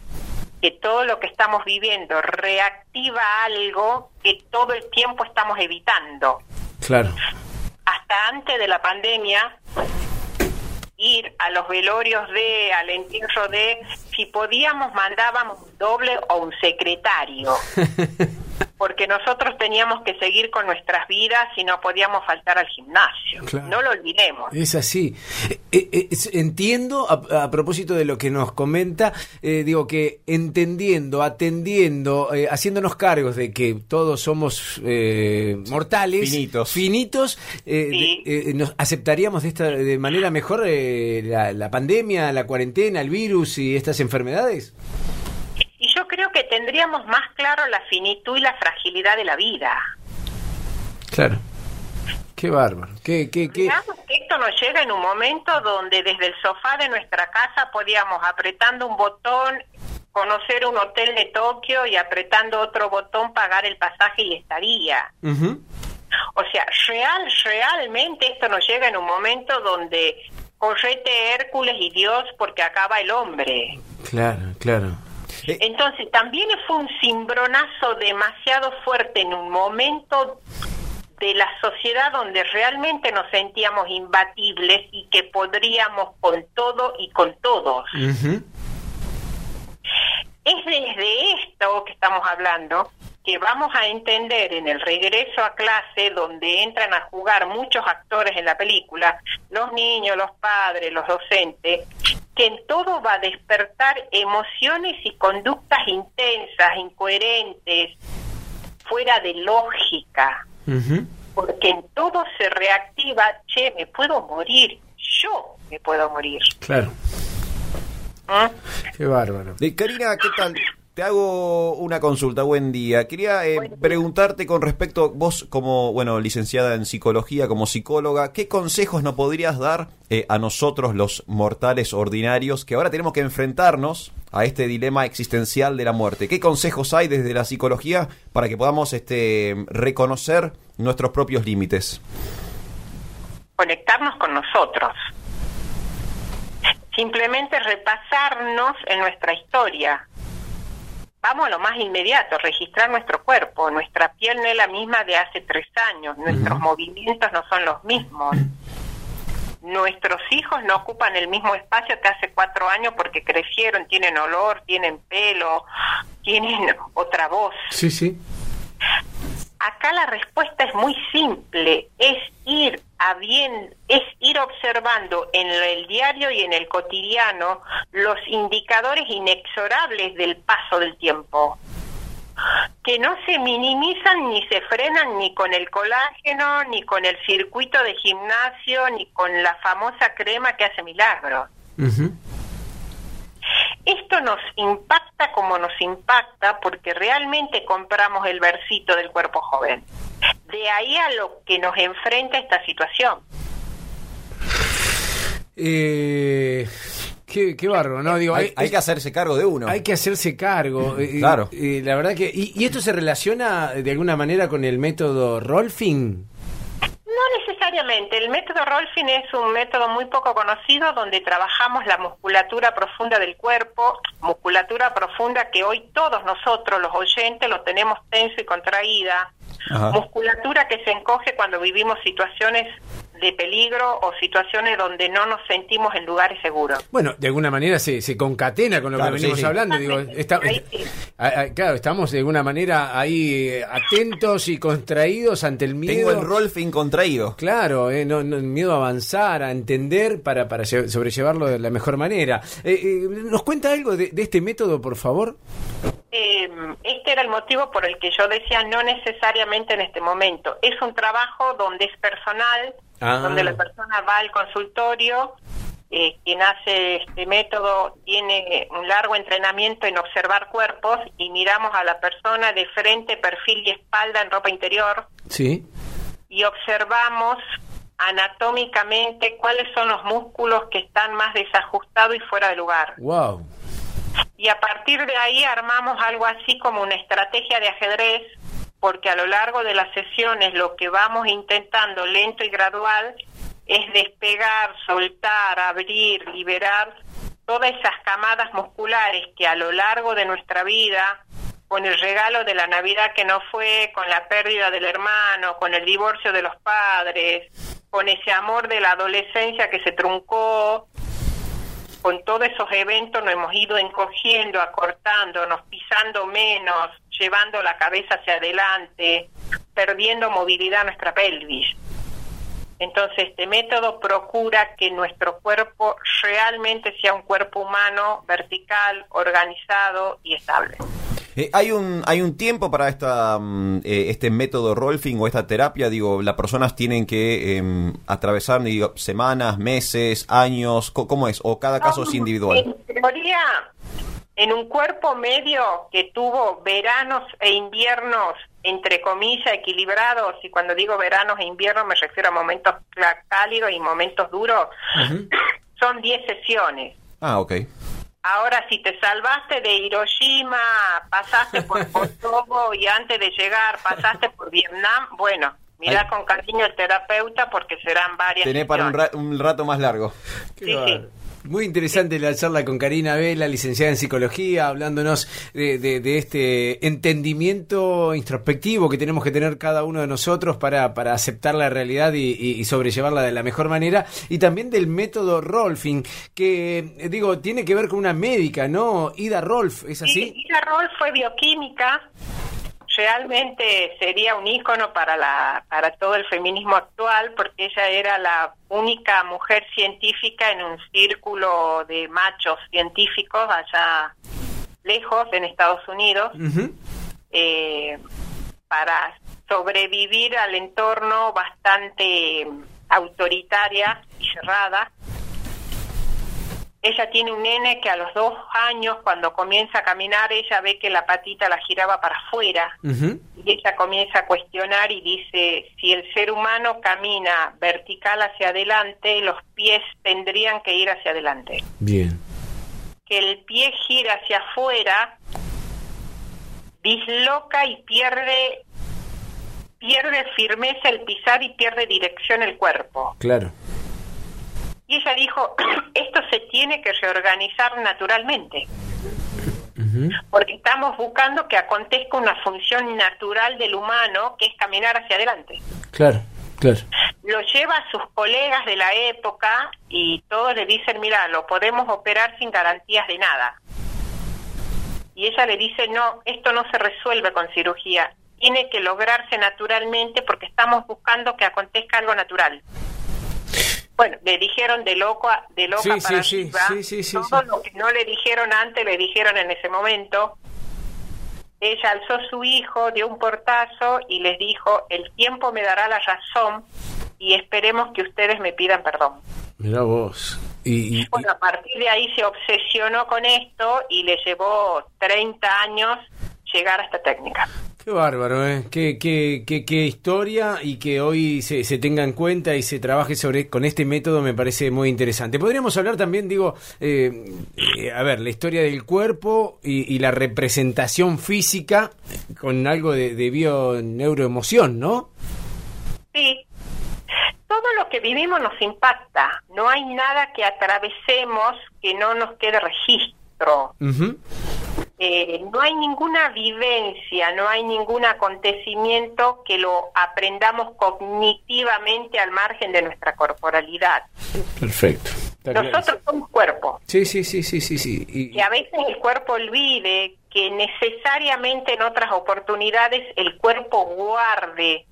que todo lo que estamos viviendo reactiva algo que todo el tiempo estamos evitando. Claro. Hasta antes de la pandemia, ir a los velorios de, al entierro de, si podíamos mandábamos un doble o un secretario. Porque nosotros teníamos que seguir con nuestras vidas y no podíamos faltar al gimnasio. Claro. No lo olvidemos. Es así. Eh, eh, entiendo, a, a propósito de lo que nos comenta, eh, digo que entendiendo, atendiendo, eh, haciéndonos cargos de que todos somos eh, mortales, Finitos. finitos, eh, de- eh, nos aceptaríamos de esta de manera mejor eh, la, la pandemia, la cuarentena, el virus y estas enfermedades. Y yo creo que tendríamos más claro la finitud y la fragilidad de la vida. Claro. Qué bárbaro. Qué, qué, qué. Que esto nos llega en un momento donde desde el sofá de nuestra casa podíamos apretando un botón conocer un hotel de Tokio y apretando otro botón pagar el pasaje y estaría. O sea, real, realmente esto nos llega en un momento donde correte Hércules y Dios porque acaba el hombre. Claro, claro. Entonces, también fue un cimbronazo demasiado fuerte en un momento de la sociedad donde realmente nos sentíamos imbatibles y que podríamos con todo y con todos. Es desde esto que estamos hablando que vamos a entender en el regreso a clase donde entran a jugar muchos actores en la película, los niños, los padres, los docentes, que en todo va a despertar emociones y conductas intensas, incoherentes, fuera de lógica, porque en todo se reactiva, che, me puedo morir, yo me puedo morir. Claro. ¿Mm? Qué bárbaro. Eh, Karina, ¿qué tal? Te hago una consulta, buen día. Quería eh, preguntarte con respecto, vos como, bueno, licenciada en psicología, como psicóloga, ¿qué consejos nos podrías dar eh, a nosotros los mortales ordinarios que ahora tenemos que enfrentarnos a este dilema existencial de la muerte? ¿Qué consejos hay desde la psicología para que podamos este, reconocer nuestros propios límites? conectarnos con nosotros. Simplemente repasarnos en nuestra historia. Vamos a lo más inmediato, registrar nuestro cuerpo. Nuestra piel no es la misma de hace tres años, nuestros movimientos no son los mismos. Nuestros hijos no ocupan el mismo espacio que hace cuatro años porque crecieron, tienen olor, tienen pelo, tienen otra voz. Sí, sí. Acá la respuesta es muy simple, es ir a bien, es ir observando en el diario y en el cotidiano los indicadores inexorables del paso del tiempo que no se minimizan ni se frenan ni con el colágeno, ni con el circuito de gimnasio, ni con la famosa crema que hace milagros. Esto nos impacta como nos impacta porque realmente compramos el versito del cuerpo joven. De ahí a lo que nos enfrenta esta situación. Eh, qué, qué bárbaro, ¿no? Digo, Hay, hay que hacerse cargo de uno. Hay que hacerse cargo. eh, Claro. eh, la verdad que. Y, y esto se relaciona de alguna manera con el método Rolfing? No necesariamente. El método Rolfing es un método muy poco conocido donde trabajamos la musculatura profunda del cuerpo, musculatura profunda que hoy todos nosotros, los oyentes, lo tenemos tenso y contraída. Ajá. Musculatura que se encoge cuando vivimos situaciones de peligro o situaciones donde no nos sentimos en lugares seguros. Bueno, de alguna manera se, se concatena con lo Claro, que venimos sí. hablando. Digo, está- claro, estamos de alguna manera ahí eh, atentos y contraídos ante el miedo. Tengo el Rolfing contraído. Claro, eh, no, miedo a avanzar, a entender para, para lle- sobrellevarlo de la mejor manera. Eh, eh, ¿Nos cuenta algo de, de este método, por favor? Eh, este era el motivo por el que yo decía no necesariamente en este momento. Es un trabajo donde es personal, Ah. donde la persona va al consultorio, eh, quien hace este método tiene un largo entrenamiento en observar cuerpos y miramos a la persona de frente, perfil y espalda en ropa interior Sí. y observamos anatómicamente cuáles son los músculos que están más desajustados y fuera de lugar Wow. Y a partir de ahí armamos algo así como una estrategia de ajedrez, porque a lo largo de las sesiones lo que vamos intentando lento y gradual es despegar, soltar, abrir, liberar todas esas camadas musculares que a lo largo de nuestra vida, con el regalo de la Navidad que no fue, con la pérdida del hermano, con el divorcio de los padres, con ese amor de la adolescencia que se truncó, con todos esos eventos nos hemos ido encogiendo, acortándonos, pisando menos, llevando la cabeza hacia adelante, perdiendo movilidad a nuestra pelvis. Entonces, este método procura que nuestro cuerpo realmente sea un cuerpo humano, vertical, organizado y estable. Eh, hay un hay un tiempo para esta mm, eh, este método Rolfing o esta terapia, digo, las personas tienen que em, atravesar digo, semanas, meses, años, ¿cómo es? O cada caso es individual. En teoría, en un cuerpo medio que tuvo veranos e inviernos, entre comillas, equilibrados, y cuando digo veranos e inviernos me refiero a momentos cálidos y momentos duros, son 10 sesiones. Ah, ok. Ahora, si te salvaste de Hiroshima, pasaste por Kosovo y antes de llegar pasaste por Vietnam, bueno, mira con cariño al terapeuta porque serán varias Tenés para un, sesiones. ra- un rato más largo. Qué bárbaro. Muy interesante la charla con Karina Vela, licenciada en psicología, hablándonos de, de- de este entendimiento introspectivo que tenemos que tener cada uno de nosotros para, para aceptar la realidad y, y- sobrellevarla de la mejor manera. Y también del método Rolfing, que eh, digo, tiene que ver con una médica, ¿no? Ida Rolf, ¿es así? Sí, Ida Roll fue bioquímica, realmente sería un ícono para la para todo el feminismo actual porque ella era la única mujer científica en un círculo de machos científicos allá lejos en Estados Unidos eh, para sobrevivir al entorno bastante autoritaria y cerrada ella tiene un nene que a los dos años, cuando comienza a caminar, ella ve que la patita la giraba para afuera y ella comienza a cuestionar y dice, si el ser humano camina vertical hacia adelante, los pies tendrían que ir hacia adelante. Bien. Que el pie gira hacia afuera, disloca y pierde pierde firmeza el pisar y pierde dirección el cuerpo. Claro. Y ella dijo, esto se tiene que reorganizar naturalmente, porque estamos buscando que acontezca una función natural del humano, que es caminar hacia adelante. Claro, claro. Lo lleva a sus colegas de la época y todos le dicen, mira, lo podemos operar sin garantías de nada. Y ella le dice, no, esto no se resuelve con cirugía, tiene que lograrse naturalmente porque estamos buscando que acontezca algo natural. Bueno, le dijeron de loco a- de loca Sí, para sí, arriba. sí, Todo lo que no le dijeron antes le dijeron en ese momento. Ella alzó su hijo, dio un portazo y les dijo, el tiempo me dará la razón y esperemos que ustedes me pidan perdón. Mira vos. Y, y- Bueno, a partir de ahí se obsesionó con esto y le llevó 30 años llegar a esta técnica. Qué bárbaro, ¿eh? Qué, qué, qué, qué historia y que hoy se, se tenga en cuenta y se trabaje sobre con este método me parece muy interesante. Podríamos hablar también, digo, eh, eh, a ver, la historia del cuerpo y, y la representación física con algo de, de bio-neuroemoción, ¿no? Sí. Todo lo que vivimos nos impacta. No hay nada que atravesemos que no nos quede registro. Eh, no hay ninguna vivencia, no hay ningún acontecimiento que lo aprendamos cognitivamente al margen de nuestra corporalidad. Perfecto. Nosotros somos cuerpo. Sí, sí, sí, sí, sí, sí. Y- Y a veces el cuerpo olvide que necesariamente en otras oportunidades el cuerpo guarde,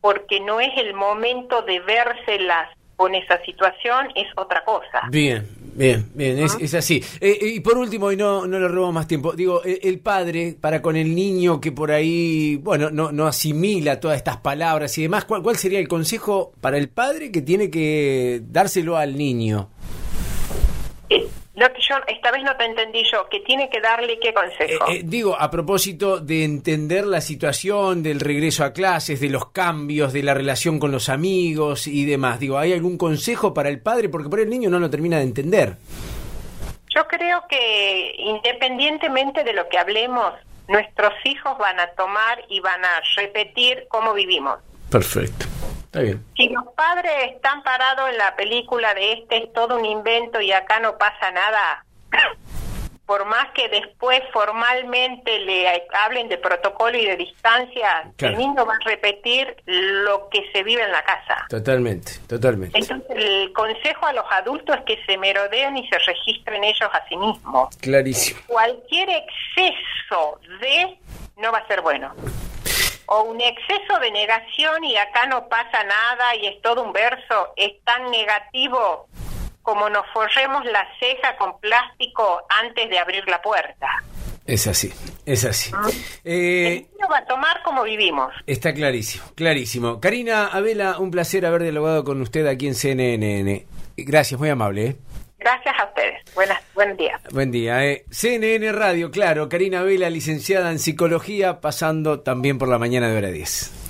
porque no es el momento de vérselas con esa situación, es otra cosa. Bien, bien, bien, es, es así. Eh, y por último, y no, no le robo más tiempo, digo, eh, el padre, para con el niño que por ahí, bueno, no, no asimila todas estas palabras y demás, ¿cuál, ¿cuál sería el consejo para el padre que tiene que dárselo al niño? Que yo esta vez no te entendí yo, que tiene que darle qué consejo. Eh, digo, a propósito de entender la situación, del regreso a clases, de los cambios, de la relación con los amigos y demás, digo, ¿hay algún consejo para el padre? Porque por ahí el niño no lo termina de entender. Yo creo que independientemente de lo que hablemos, nuestros hijos van a tomar y van a repetir cómo vivimos. Perfecto, está bien. Si los padres están parados en la película de este es todo un invento y acá no pasa nada, por más que después formalmente le hablen de protocolo y de distancia, Claro. el niño va a repetir lo que se vive en la casa. Totalmente, totalmente. Entonces el consejo a los adultos es que se merodeen y se registren ellos a sí mismos. Clarísimo. Cualquier exceso de no va a ser bueno. O un exceso de negación y acá no pasa nada y es todo un verso, es tan negativo como nos forremos la ceja con plástico antes de abrir la puerta. Es así, es así. Eh, El va a tomar como vivimos. está clarísimo, clarísimo. Karina Abela, un placer haber dialogado con usted aquí en CNN. Gracias, muy amable. ¿eh? Gracias a ustedes. Buenas, buen día. Buen día. ¿eh? CNN Radio, claro. Karina Abela, licenciada en psicología, pasando también por la mañana de hora 10.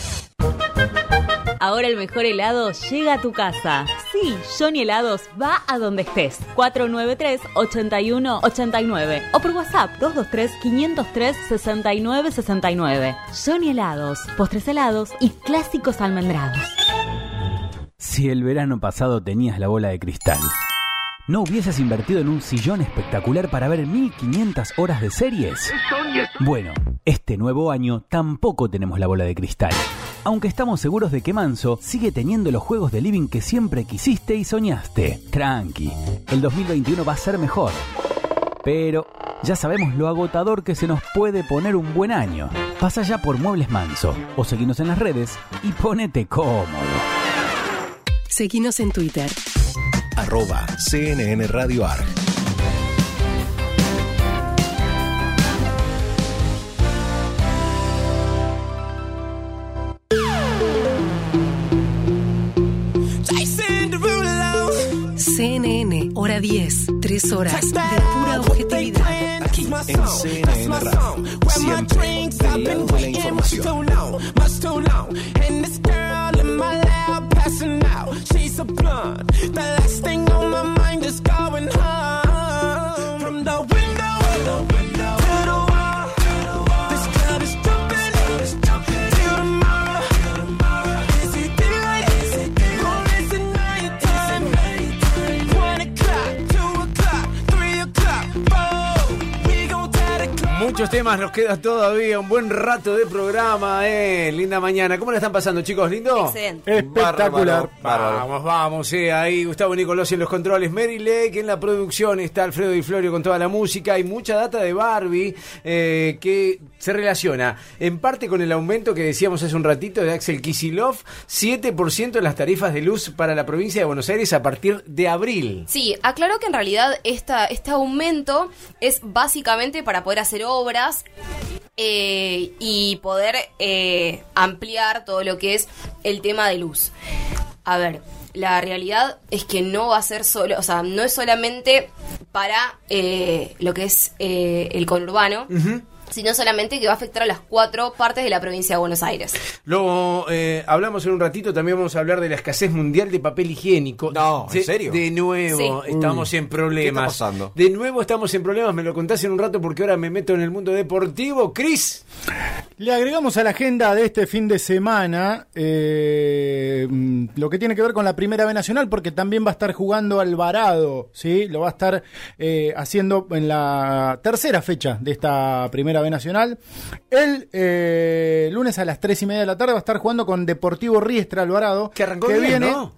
Ahora el mejor helado llega a tu casa. Sí, Johnny Helados va a donde estés. 493-8189 o por WhatsApp 223-503-6969. Johnny Helados, postres helados y clásicos almendrados. Si el verano pasado tenías la bola de cristal, ¿no hubieses invertido en un sillón espectacular para ver 1500 horas de series? Bueno, este nuevo año tampoco tenemos la bola de cristal. Aunque estamos seguros de que Manso sigue teniendo los juegos de living que siempre quisiste y soñaste. Tranqui, el 2021 va a ser mejor. Pero ya sabemos lo agotador que se nos puede poner un buen año. Pasa ya por Muebles Manso o seguinos en las redes y ponete cómodo. Seguinos en Twitter. Arroba CNN Radio Arg. CNN, hora 10, 3 horas de pura objetividad. keep That's my song. That's my song. Where my drinks, I've been waiting too long, too long. And this girl in my lap out, she's a. The last thing on my mind is going home from the. Temas nos queda todavía, un buen rato de programa, eh. Linda mañana. ¿Cómo la están pasando, chicos? ¿Lindo? Excelente. Espectacular. Bárbaro. Vamos, vamos, eh. Ahí Gustavo Nicolosi en los controles, Mary Lake en la producción, está Alfredo y Florio con toda la música. Hay mucha data de Barbie eh, que se relaciona en parte con el aumento que decíamos hace un ratito de Axel Kisilov, 7% en las tarifas de luz para la provincia de Buenos Aires a partir de abril. Sí, aclaró que en realidad esta, este aumento es básicamente para poder hacer obras eh, y poder eh, ampliar todo lo que es el tema de luz. A ver, la realidad es que no va a ser solo, o sea, no es solamente para eh, lo que es eh, el conurbano. Sino solamente que va a afectar a las cuatro partes de la provincia de Buenos Aires. Luego eh, hablamos en un ratito, también vamos a hablar de la escasez mundial de papel higiénico. No, ¿en De- serio? De nuevo Sí. estamos en problemas. ¿Qué está pasando? De nuevo estamos en problemas, me lo contás en un rato porque ahora me meto en el mundo deportivo. Cris, Le agregamos a la agenda de este fin de semana eh, lo que tiene que ver con la Primera B Nacional, porque también va a estar jugando Alvarado, ¿sí? Lo va a estar eh, haciendo en la tercera fecha de esta Primera B Nacional. El eh, lunes a las tres y media de la tarde va a estar jugando con Deportivo Riestra Alvarado, que arrancó bien, viene, ¿no?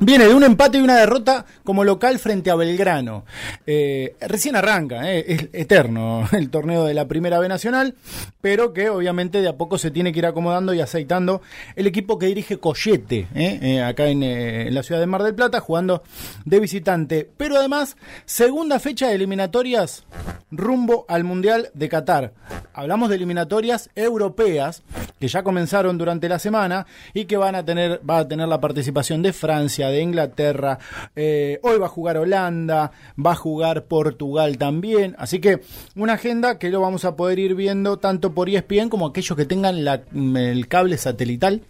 Viene de un empate y una derrota como local frente a Belgrano. Eh, recién arranca, eh, es eterno el torneo de la Primera B Nacional, pero que obviamente de a poco se tiene que ir acomodando y aceitando el equipo que dirige Collete, eh, acá en, en la ciudad de Mar del Plata, jugando de visitante. Pero además, segunda fecha de eliminatorias rumbo al Mundial de Qatar. Hablamos de eliminatorias europeas que ya comenzaron durante la semana y que van a tener, va a tener la participación de Francia, de Inglaterra, eh, hoy va a jugar Holanda, va a jugar Portugal también, así que una agenda que lo vamos a poder ir viendo tanto por ESPN como aquellos que tengan la- el cable satelital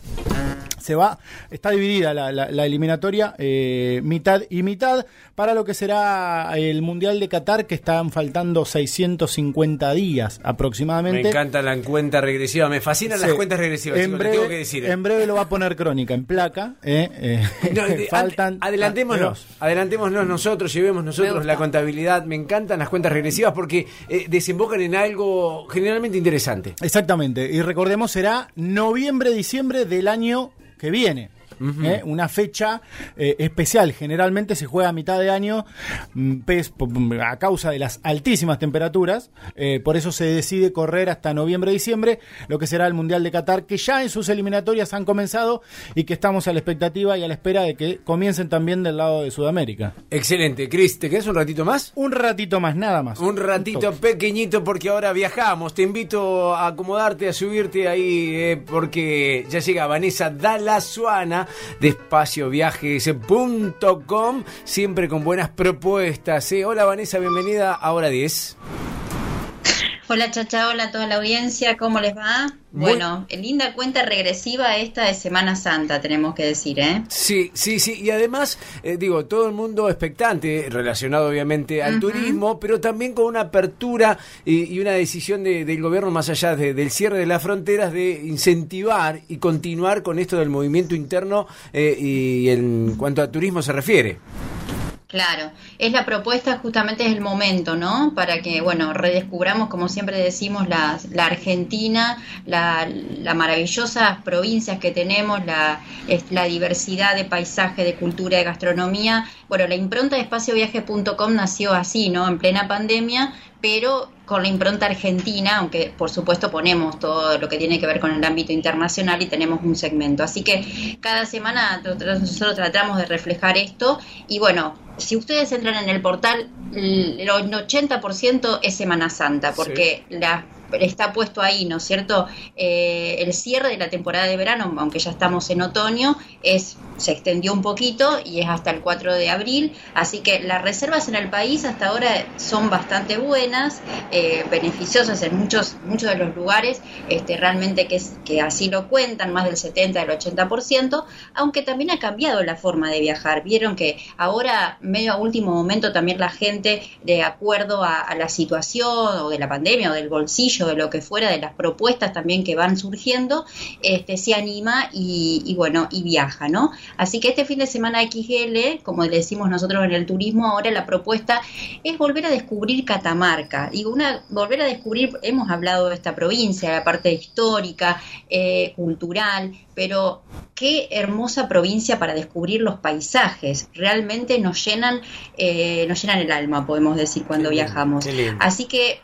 se va, está dividida la, la- la eliminatoria eh, mitad y mitad para lo que será el Mundial de Qatar que están faltando 650 días me aproximadamente. encanta la cuenta regresiva, me fascinan Sí. las cuentas regresivas, En chicos, breve, tengo que decir. en breve lo va a poner Crónica en placa. eh, eh, No, faltan ad- adelantémonos, adelantémonos nosotros, llevemos nosotros la contabilidad. Me encantan las cuentas regresivas porque eh, desembocan en algo generalmente interesante. Exactamente. Y recordemos, será noviembre-diciembre del año que viene. ¿Eh? Una fecha eh, especial. Generalmente se juega a mitad de año po- a causa de las altísimas temperaturas. eh, por eso se decide correr hasta noviembre-diciembre lo que será el Mundial de Qatar, que ya en sus eliminatorias han comenzado y que estamos a la expectativa y a la espera de que comiencen también del lado de Sudamérica. Excelente. Cris, ¿te quedas un ratito más? Un ratito más, nada más. Un ratito pequeñito porque ahora viajamos. Te invito a acomodarte, a subirte ahí porque ya llega Vanessa Dalazuana de espacioviajes.com, siempre con buenas propuestas. eh. Hola Vanessa, bienvenida a Hora 10. Hola Chacha, hola a toda la audiencia, ¿cómo les va? Muy- Bueno, linda cuenta regresiva esta de Semana Santa, tenemos que decir, ¿eh? Sí, sí, sí. Y además, eh, digo, todo el mundo expectante, relacionado obviamente al turismo, pero también con una apertura y, y una decisión de- del gobierno, más allá de- del cierre de las fronteras, de incentivar y continuar con esto del movimiento interno eh, y en cuanto a turismo se refiere. Claro, es la propuesta, justamente es el momento, ¿no? Para que, bueno, redescubramos, como siempre decimos, la, la Argentina, la, la maravillosas provincias que tenemos, la, la diversidad de paisaje, de cultura, de gastronomía. Bueno, la impronta de espacioviaje.com nació así, ¿no? En plena pandemia, pero con la impronta argentina, aunque por supuesto ponemos todo lo que tiene que ver con el ámbito internacional y tenemos un segmento. Así que cada semana nosotros tratamos de reflejar esto y bueno, si ustedes entran en el portal, el 80% es Semana Santa, porque la está puesto ahí, ¿no es cierto? Eh, el cierre de la temporada de verano, aunque ya estamos en otoño, es se extendió un poquito y es hasta el 4 de abril, así que las reservas en el país hasta ahora son bastante buenas, eh, beneficiosas en muchos muchos de los lugares, este, realmente que, es, que así lo cuentan, más del 70, del 80%, aunque también ha cambiado la forma de viajar. Vieron que ahora, medio a último momento, también la gente, de acuerdo a, a la situación o de la pandemia o del bolsillo, de lo que fuera, de las propuestas también que van surgiendo, este, se anima y, bueno, y viaja, ¿no? Así que este fin de semana XL, como le decimos nosotros en el turismo, ahora la propuesta es volver a descubrir Catamarca. Digo, una, volver a descubrir, hemos hablado de esta provincia, la parte histórica, eh, cultural, pero qué hermosa provincia para descubrir los paisajes. Realmente nos llenan, eh, nos llenan el alma, podemos decir, cuando viajamos. lindo. Así que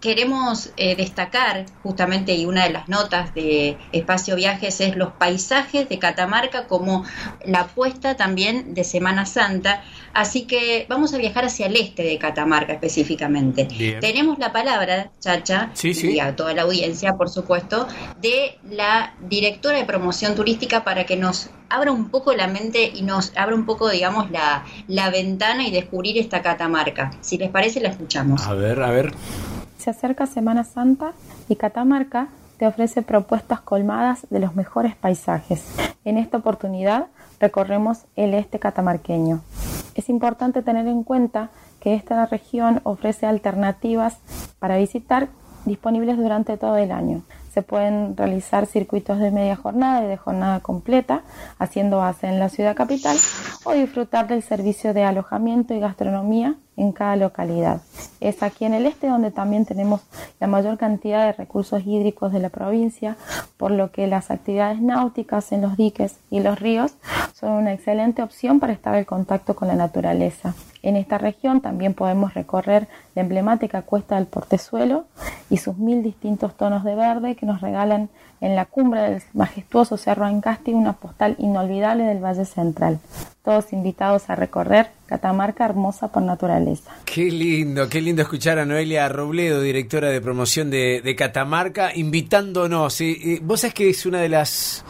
queremos eh, destacar justamente, y una de las notas de Espacio Viajes es los paisajes de Catamarca como la apuesta también de Semana Santa. Así que vamos a viajar hacia el este de Catamarca específicamente. Bien. Tenemos la palabra, Chacha, Sí, sí. y a toda la audiencia, por supuesto, de la directora de promoción turística para que nos abra un poco la mente y nos abra un poco, digamos, la, la ventana y descubrir esta Catamarca. Si les parece, la escuchamos. A ver, a ver. Se acerca Semana Santa y Catamarca te ofrece propuestas colmadas de los mejores paisajes. En esta oportunidad recorremos el este catamarqueño. Es importante tener en cuenta que esta región ofrece alternativas para visitar disponibles durante todo el año. Se pueden realizar circuitos de media jornada y de jornada completa, haciendo base en la ciudad capital, o disfrutar del servicio de alojamiento y gastronomía en cada localidad. Es aquí en el este donde también tenemos la mayor cantidad de recursos hídricos de la provincia, por lo que las actividades náuticas en los diques y los ríos son una excelente opción para estar en contacto con la naturaleza. En esta región también podemos recorrer la emblemática cuesta del Portezuelo y sus mil distintos tonos de verde que nos regalan en la cumbre del majestuoso Cerro Ancasti una postal inolvidable del Valle Central. Todos invitados a recorrer Catamarca hermosa por naturaleza. Qué lindo, qué lindo escuchar a Noelia Robledo, directora de promoción de, de Catamarca, invitándonos. Eh, eh, vos sabés que es una de las,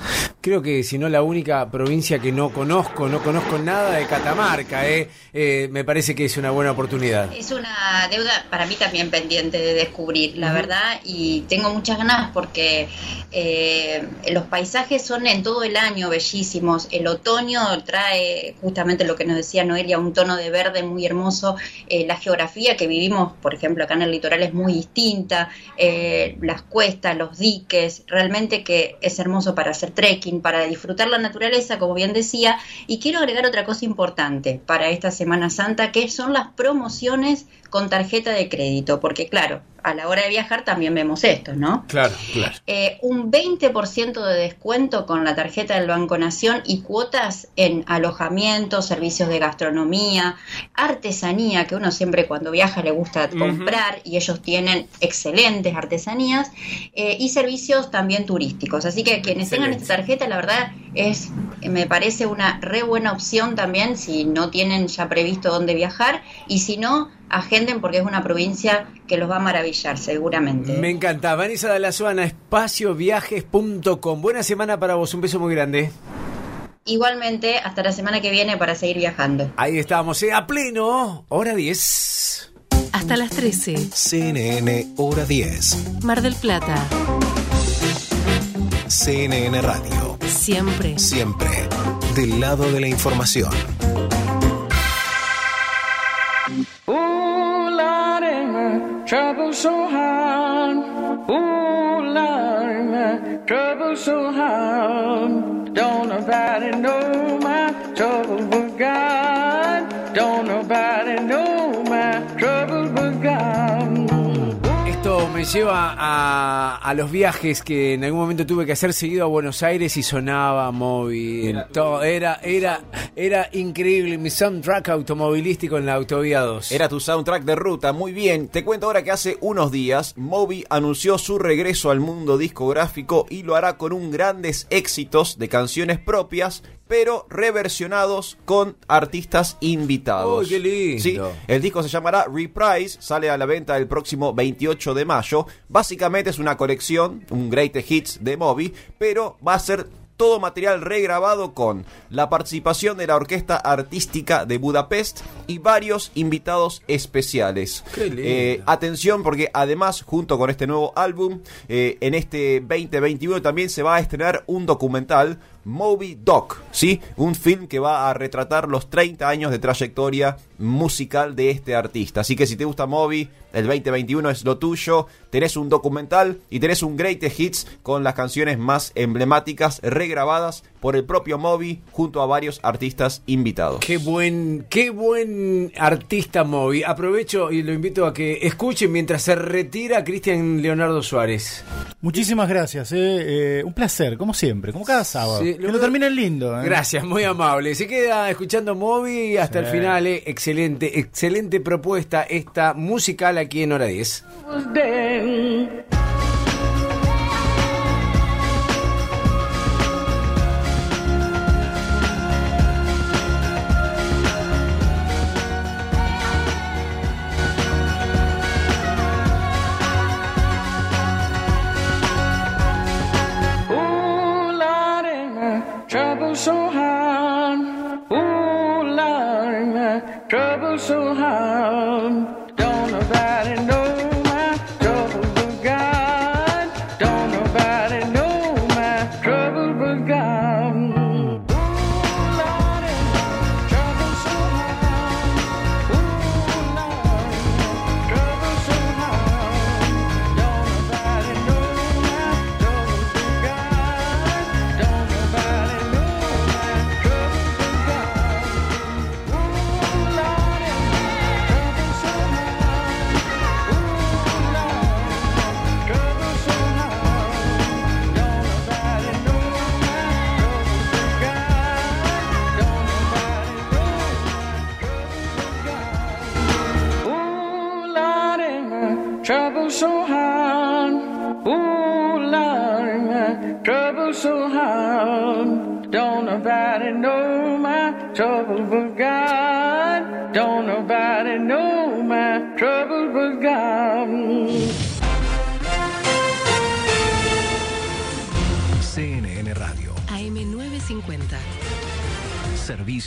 creo que si no la única provincia que no conozco, no conozco nada de Catamarca. Eh. Eh, me parece que es una buena oportunidad. Es una deuda para mí también pendiente de descubrir, la verdad, y tengo muchas ganas porque eh, los paisajes son en todo el año bellísimos. El otoño trae justamente lo que nos decía Noelia, un tono de verde muy hermoso. Eh, la geografía que vivimos, por ejemplo, acá en el litoral es muy distinta. Eh, las cuestas, los diques, realmente que es hermoso para hacer trekking, para disfrutar la naturaleza, como bien decía. Y quiero agregar otra cosa importante para esta Semana Santa, que son las promociones con tarjeta de crédito, porque claro, a la hora de viajar también vemos esto, ¿no? Claro, claro. Eh, un 20% de descuento con la tarjeta del Banco Nación y cuotas en alojamiento, servicios de gastronomía, artesanía, que uno siempre cuando viaja le gusta comprar y ellos tienen excelentes artesanías, eh, y servicios también turísticos. Así que quienes tengan esta tarjeta, la verdad, es me parece una re buena opción también si no tienen ya previsto dónde viajar y si no, agenden porque es una provincia que los va a maravillar seguramente. Me encanta. Vanessa de la Suana, espacioviajes.com. Buena semana para vos, un beso muy grande. Igualmente, hasta la semana que viene para seguir viajando. Ahí estamos, eh, a pleno, hora 10. Hasta las 13. CNN Hora 10. Mar del Plata. CNN Radio. Siempre. Siempre. Del lado de la información. Ooh, Lordy, my trouble so hard. Ooh, Lordy, my trouble so hard. Don't nobody know my trouble but God. Don't nobody know my trouble but God. Me lleva a, a los viajes que en algún momento tuve que hacer seguido a Buenos Aires y sonaba móvil. Todo, era, era, era increíble mi soundtrack automovilístico en la autovía 2. Era tu soundtrack de ruta, muy bien. Te cuento ahora que hace unos días Moby anunció su regreso al mundo discográfico y lo hará con un grandes éxitos de canciones propias, pero reversionados con artistas invitados. ¡Uy, qué lindo! Sí, el disco se llamará Reprise, sale a la venta el próximo 28 de mayo. Básicamente es una colección, un Greatest Hits de Moby, pero va a ser todo material regrabado con la participación de la Orquesta Artística de Budapest y varios invitados especiales. Qué lindo. Eh, atención porque además junto con este nuevo álbum, eh, en este 2021 también se va a estrenar un documental. Moby Doc, ¿sí? Un film que va a retratar los 30 años de trayectoria musical de este artista. Así que si te gusta Moby, el 2021 es lo tuyo. Tenés un documental y tenés un Greatest Hits con las canciones más emblemáticas regrabadas por el propio Moby junto a varios artistas invitados. Qué buen, qué buen artista Moby. Aprovecho y lo invito a que escuchen mientras se retira Cristian Leonardo Suárez. Muchísimas gracias, eh, eh, un placer, como siempre, como cada sábado. Sí, que lo terminen lindo. eh. Gracias, muy amable. Se queda escuchando Moby hasta el final. eh. Excelente, excelente propuesta esta musical aquí en Hora 10. was dead. Ooh, Lordy, my trouble so hard. Ooh, Lordy, my trouble so. Don't nobody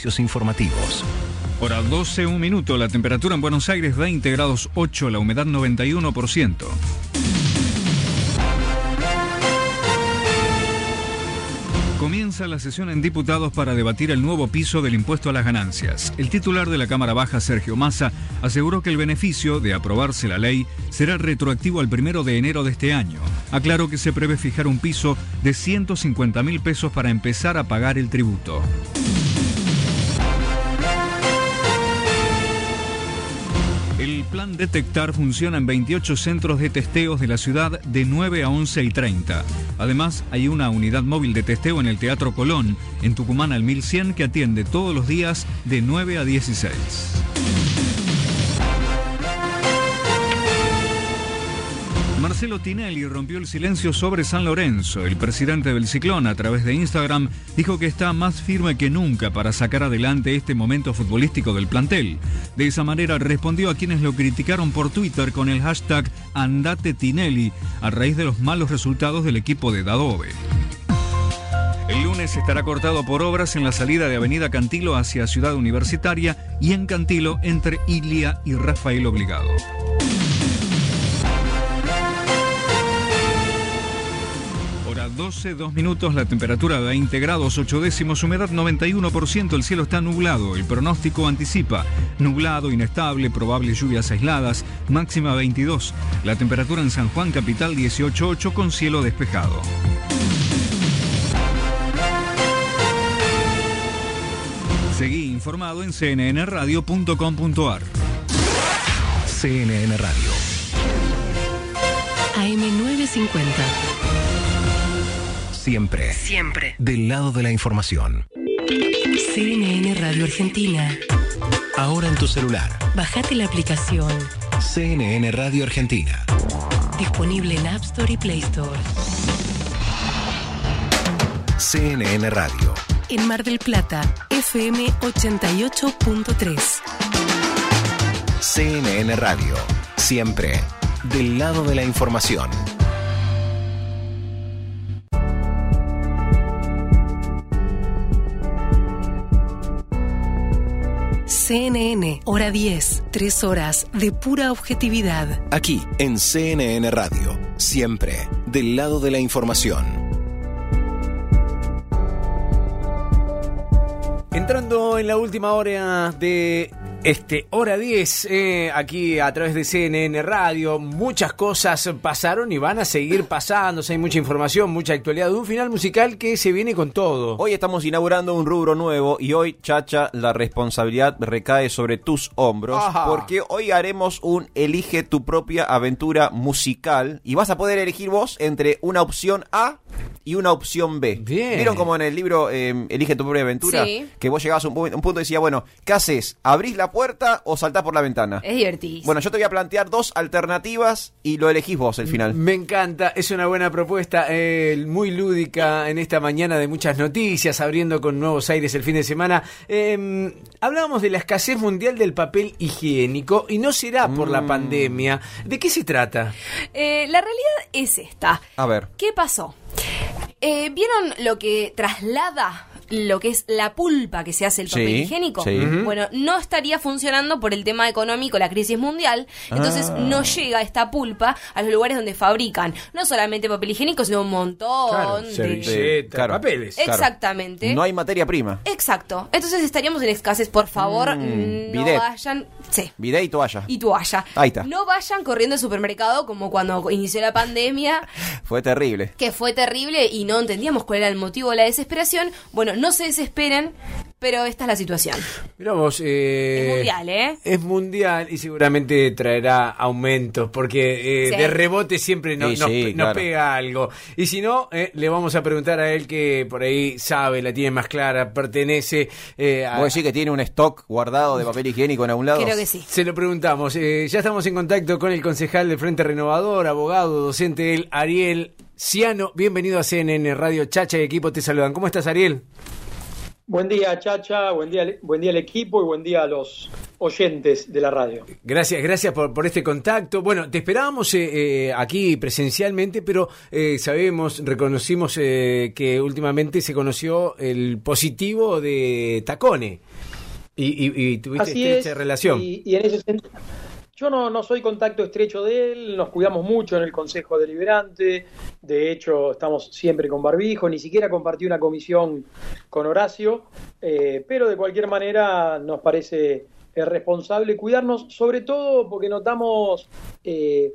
Servicios informativos. Hora 12, un minuto. La temperatura en Buenos Aires 20 grados 8, la humedad 91%. Comienza la sesión en diputados para debatir el nuevo piso del impuesto a las ganancias. El titular de la Cámara Baja, Sergio Massa, aseguró que el beneficio de aprobarse la ley será retroactivo al primero de enero de este año. Aclaró que se prevé fijar un piso de 150 mil pesos para empezar a pagar el tributo. El plan Detectar funciona en 28 centros de testeos de la ciudad de 9 a 11 y 30. Además, hay una unidad móvil de testeo en el Teatro Colón, en Tucumán al 1100, que atiende todos los días de 9 a 16. Marcelo Tinelli rompió el silencio sobre San Lorenzo. El presidente del Ciclón, a través de Instagram, dijo que está más firme que nunca para sacar adelante este momento futbolístico del plantel. De esa manera respondió a quienes lo criticaron por Twitter con el hashtag Andate Tinelli, a raíz de los malos resultados del equipo de Dadove. El lunes estará cortado por obras en la salida de Avenida Cantilo hacia Ciudad Universitaria y en Cantilo entre Ilia y Rafael Obligado. 12, 2 minutos, la temperatura 20 grados, 8 décimos, humedad 91%, el cielo está nublado, el pronóstico anticipa nublado, inestable, probables lluvias aisladas, máxima 22, la temperatura en San Juan capital 18.8 con cielo despejado. Seguí informado en cnnradio.com.ar. CNN Radio. AM950. Siempre. Siempre. Del lado de la información. CNN Radio Argentina. Ahora en tu celular. Bajate la aplicación. CNN Radio Argentina. Disponible en App Store y Play Store. CNN Radio. En Mar del Plata, FM 88.3. CNN Radio. Siempre. Del lado de la información. CNN, hora 10, 3 horas de pura objetividad. Aquí, en CNN Radio. Siempre. Del lado de la información. Entrando en la última hora de este hora 10, eh, aquí a través de CNN Radio, muchas cosas pasaron y van a seguir pasando. Hay mucha información, mucha actualidad. Un final musical que se viene con todo. Hoy estamos inaugurando un rubro nuevo y hoy, Chacha, la responsabilidad recae sobre tus hombros Ajá. porque hoy haremos un elige tu propia aventura musical y vas a poder elegir vos entre una opción A y una opción B. Bien. ¿Vieron como en el libro eh, Elige tu propia aventura? Sí. Que vos llegabas a un, pu- un punto y decías, bueno, ¿qué haces? ¿Abrís la puerta o saltás por la ventana? Es divertido. Bueno, yo te voy a plantear dos alternativas y lo elegís vos el final. Me encanta, es una buena propuesta, eh, muy lúdica en esta mañana de muchas noticias, abriendo con nuevos aires el fin de semana. Eh, hablábamos de la escasez mundial del papel higiénico y no será por la Mm. pandemia. ¿De qué se trata? Eh, la realidad es esta. A ver. ¿Qué pasó? Eh, ¿Vieron lo que traslada lo que es la pulpa que se hace el papel Sí, higiénico? sí. Bueno, no estaría funcionando por el tema económico, la crisis mundial. Entonces Ah. no llega esta pulpa a los lugares donde fabrican no solamente papel higiénico, sino un montón de... servilletas, Claro. papeles. Claro. Exactamente. No hay materia prima. Exacto. Entonces estaríamos en escasez. Por favor, Mm, no bidet. vayan... Sí. Bidet y toalla. Y toalla. Ahí está. No vayan corriendo al supermercado como cuando inició la pandemia, Fue terrible. que fue terrible y no entendíamos cuál era el motivo de la desesperación. Bueno, no se desesperen, pero esta es la situación. Mirá vos, eh, Es mundial, ¿eh? Es mundial y seguramente traerá aumentos porque eh, Sí. de rebote siempre no- Sí, nos, sí, nos claro. pega algo. Y si no, eh, le vamos a preguntar a él que por ahí sabe, la tiene más clara, pertenece eh, a... ¿Vos decís que tiene un stock guardado de papel higiénico en algún lado? Creo que sí. Se lo preguntamos. Eh, ya estamos en contacto con el concejal del Frente Renovador, abogado, docente él, Ariel Ciano. Bienvenido a CNN Radio Chacha y equipo te saludan. ¿Cómo estás, Ariel? Buen día, Chacha, buen día, buen día al equipo y buen día a los oyentes de la radio. Gracias, gracias por, por este contacto. Bueno, te esperábamos eh, eh, aquí presencialmente, pero eh, sabemos, reconocimos eh, que últimamente se conoció el positivo de Tacone. Y, y- y tuviste Así estrecha es, relación. Y, y en ese sentido, yo no, no soy contacto estrecho de él, nos cuidamos mucho en el Consejo Deliberante, de hecho estamos siempre con barbijo, ni siquiera compartí una comisión con Horacio, eh, pero de cualquier manera nos parece eh, responsable cuidarnos, sobre todo porque notamos eh,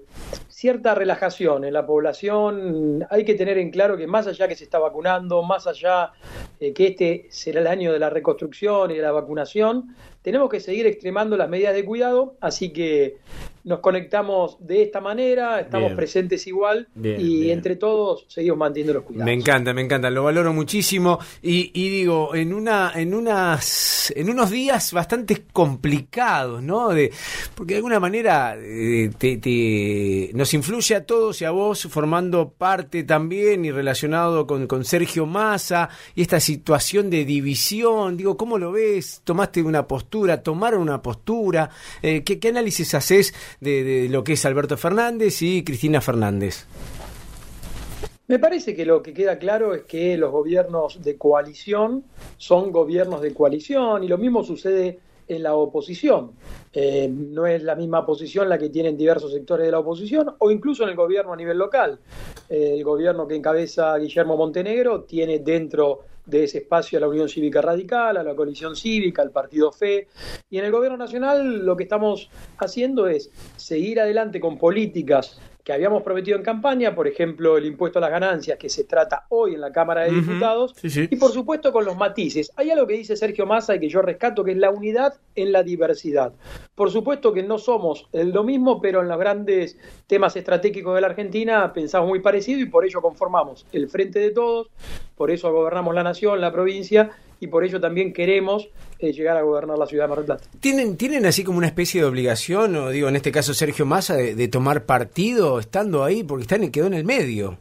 cierta relajación en la población. Hay que tener en claro que más allá que se está vacunando, más allá eh, que este será el año de la reconstrucción y de la vacunación, tenemos que seguir extremando las medidas de cuidado, así que nos conectamos de esta manera, estamos Bien. presentes igual Bien, y bien. entre todos seguimos manteniendo los cuidados. Me encanta, me encanta, lo valoro muchísimo y, y digo, en una, en unas, en unos días bastante complicados, ¿no? De, porque de alguna manera eh, te, te- nos influye a todos y a vos formando parte también y relacionado con, con Sergio Massa y esta situación de división, digo, ¿cómo lo ves? ¿Tomaste una postura? ¿Tomaron una postura? Eh, ¿qué, qué análisis haces de, lo que es Alberto Fernández y Cristina Fernández? Me parece que lo que queda claro es que los gobiernos de coalición son gobiernos de coalición y lo mismo sucede en la oposición. Eh, no es la misma posición la que tienen diversos sectores de la oposición o incluso en el gobierno a nivel local. Eh, el gobierno que encabeza Guillermo Montenegro tiene dentro de ese espacio a la Unión Cívica Radical, a la Coalición Cívica, al Partido FE. Y en el gobierno nacional lo que estamos haciendo es seguir adelante con políticas que habíamos prometido en campaña, por ejemplo, el impuesto a las ganancias que se trata hoy en la Cámara de. Diputados, Sí, sí. y por supuesto con los matices. Hay algo que dice Sergio Massa y que yo rescato, que es la unidad en la diversidad. Por supuesto que no somos lo mismo, pero en los grandes temas estratégicos de la Argentina pensamos muy parecido y por ello conformamos el Frente de Todos, por eso gobernamos la nación, la provincia, y por ello también queremos eh, llegar a gobernar la ciudad de Mar del Plata. ¿Tienen, ¿Tienen así como una especie de obligación, o digo, en este caso Sergio Massa, de, de tomar partido estando ahí? Porque están, quedó en el medio.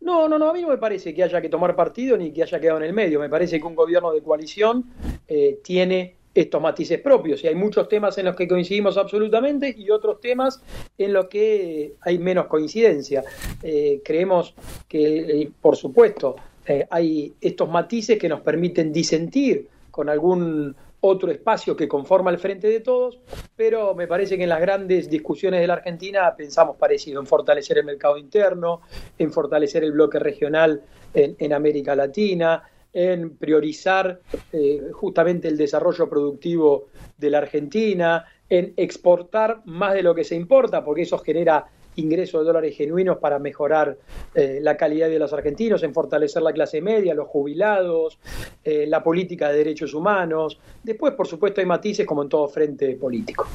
No, no, no, a mí no me parece que haya que tomar partido ni que haya quedado en el medio. Me parece que un gobierno de coalición eh, tiene estos matices propios y hay muchos temas en los que coincidimos absolutamente y otros temas en los que hay menos coincidencia. Eh, creemos que, eh, por supuesto, eh, hay estos matices que nos permiten disentir con algún otro espacio que conforma el frente de todos, pero me parece que en las grandes discusiones de la Argentina pensamos parecido, en fortalecer el mercado interno, en fortalecer el bloque regional en, América Latina, en priorizar eh, justamente el desarrollo productivo de la Argentina, en exportar más de lo que se importa, porque eso genera ingresos de dólares genuinos para mejorar eh, la calidad de los argentinos, en fortalecer la clase media, los jubilados, eh, la política de derechos humanos. Después, por supuesto, hay matices como en todo frente político.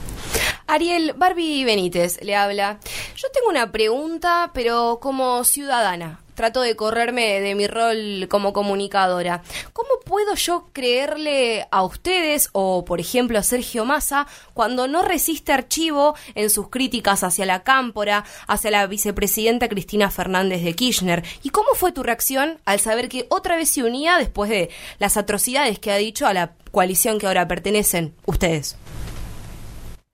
Ariel, Barbie Benítez le habla. Yo tengo una pregunta, pero como ciudadana. Trato de correrme de mi rol como comunicadora. ¿Cómo puedo yo creerle a ustedes o, por ejemplo, a Sergio Massa cuando no resiste archivo en sus críticas hacia la cámpora, hacia la vicepresidenta Cristina Fernández de Kirchner? ¿Y cómo fue tu reacción al saber que otra vez se unía después de las atrocidades que ha dicho a la coalición que ahora pertenecen ustedes?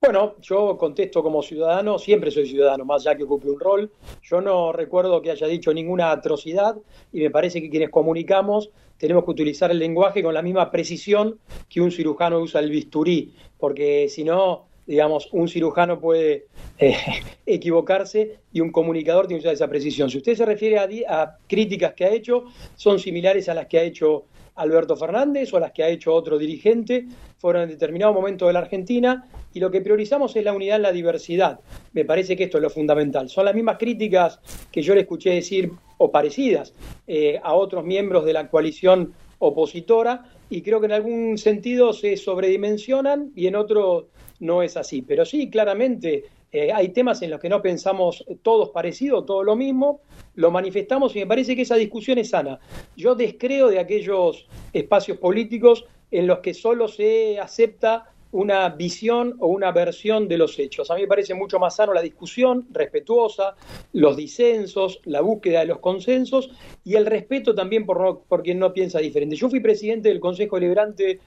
Bueno, yo contesto como ciudadano, siempre soy ciudadano, más allá que ocupe un rol. Yo no recuerdo que haya dicho ninguna atrocidad y me parece que quienes comunicamos tenemos que utilizar el lenguaje con la misma precisión que un cirujano usa el bisturí, porque si no, digamos, un cirujano puede eh, equivocarse y un comunicador tiene que usar esa precisión. Si usted se refiere a críticas que ha hecho, son similares a las que ha hecho Alberto Fernández o las que ha hecho otro dirigente, fueron en determinado momento de la Argentina y lo que priorizamos es la unidad en la diversidad. Me parece que esto es lo fundamental. Son las mismas críticas que yo le escuché decir o parecidas eh, a otros miembros de la coalición opositora y creo que en algún sentido se sobredimensionan y en otro no es así. Pero sí, claramente eh, hay temas en los que no pensamos todos parecidos, todo lo mismo, lo manifestamos y me parece que esa discusión es sana. Yo descreo de aquellos espacios políticos en los que solo se acepta una visión o una versión de los hechos. A mí me parece mucho más sano la discusión respetuosa, los disensos, la búsqueda de los consensos y el respeto también por, no- por quien no piensa diferente. Yo fui presidente del Consejo Deliberante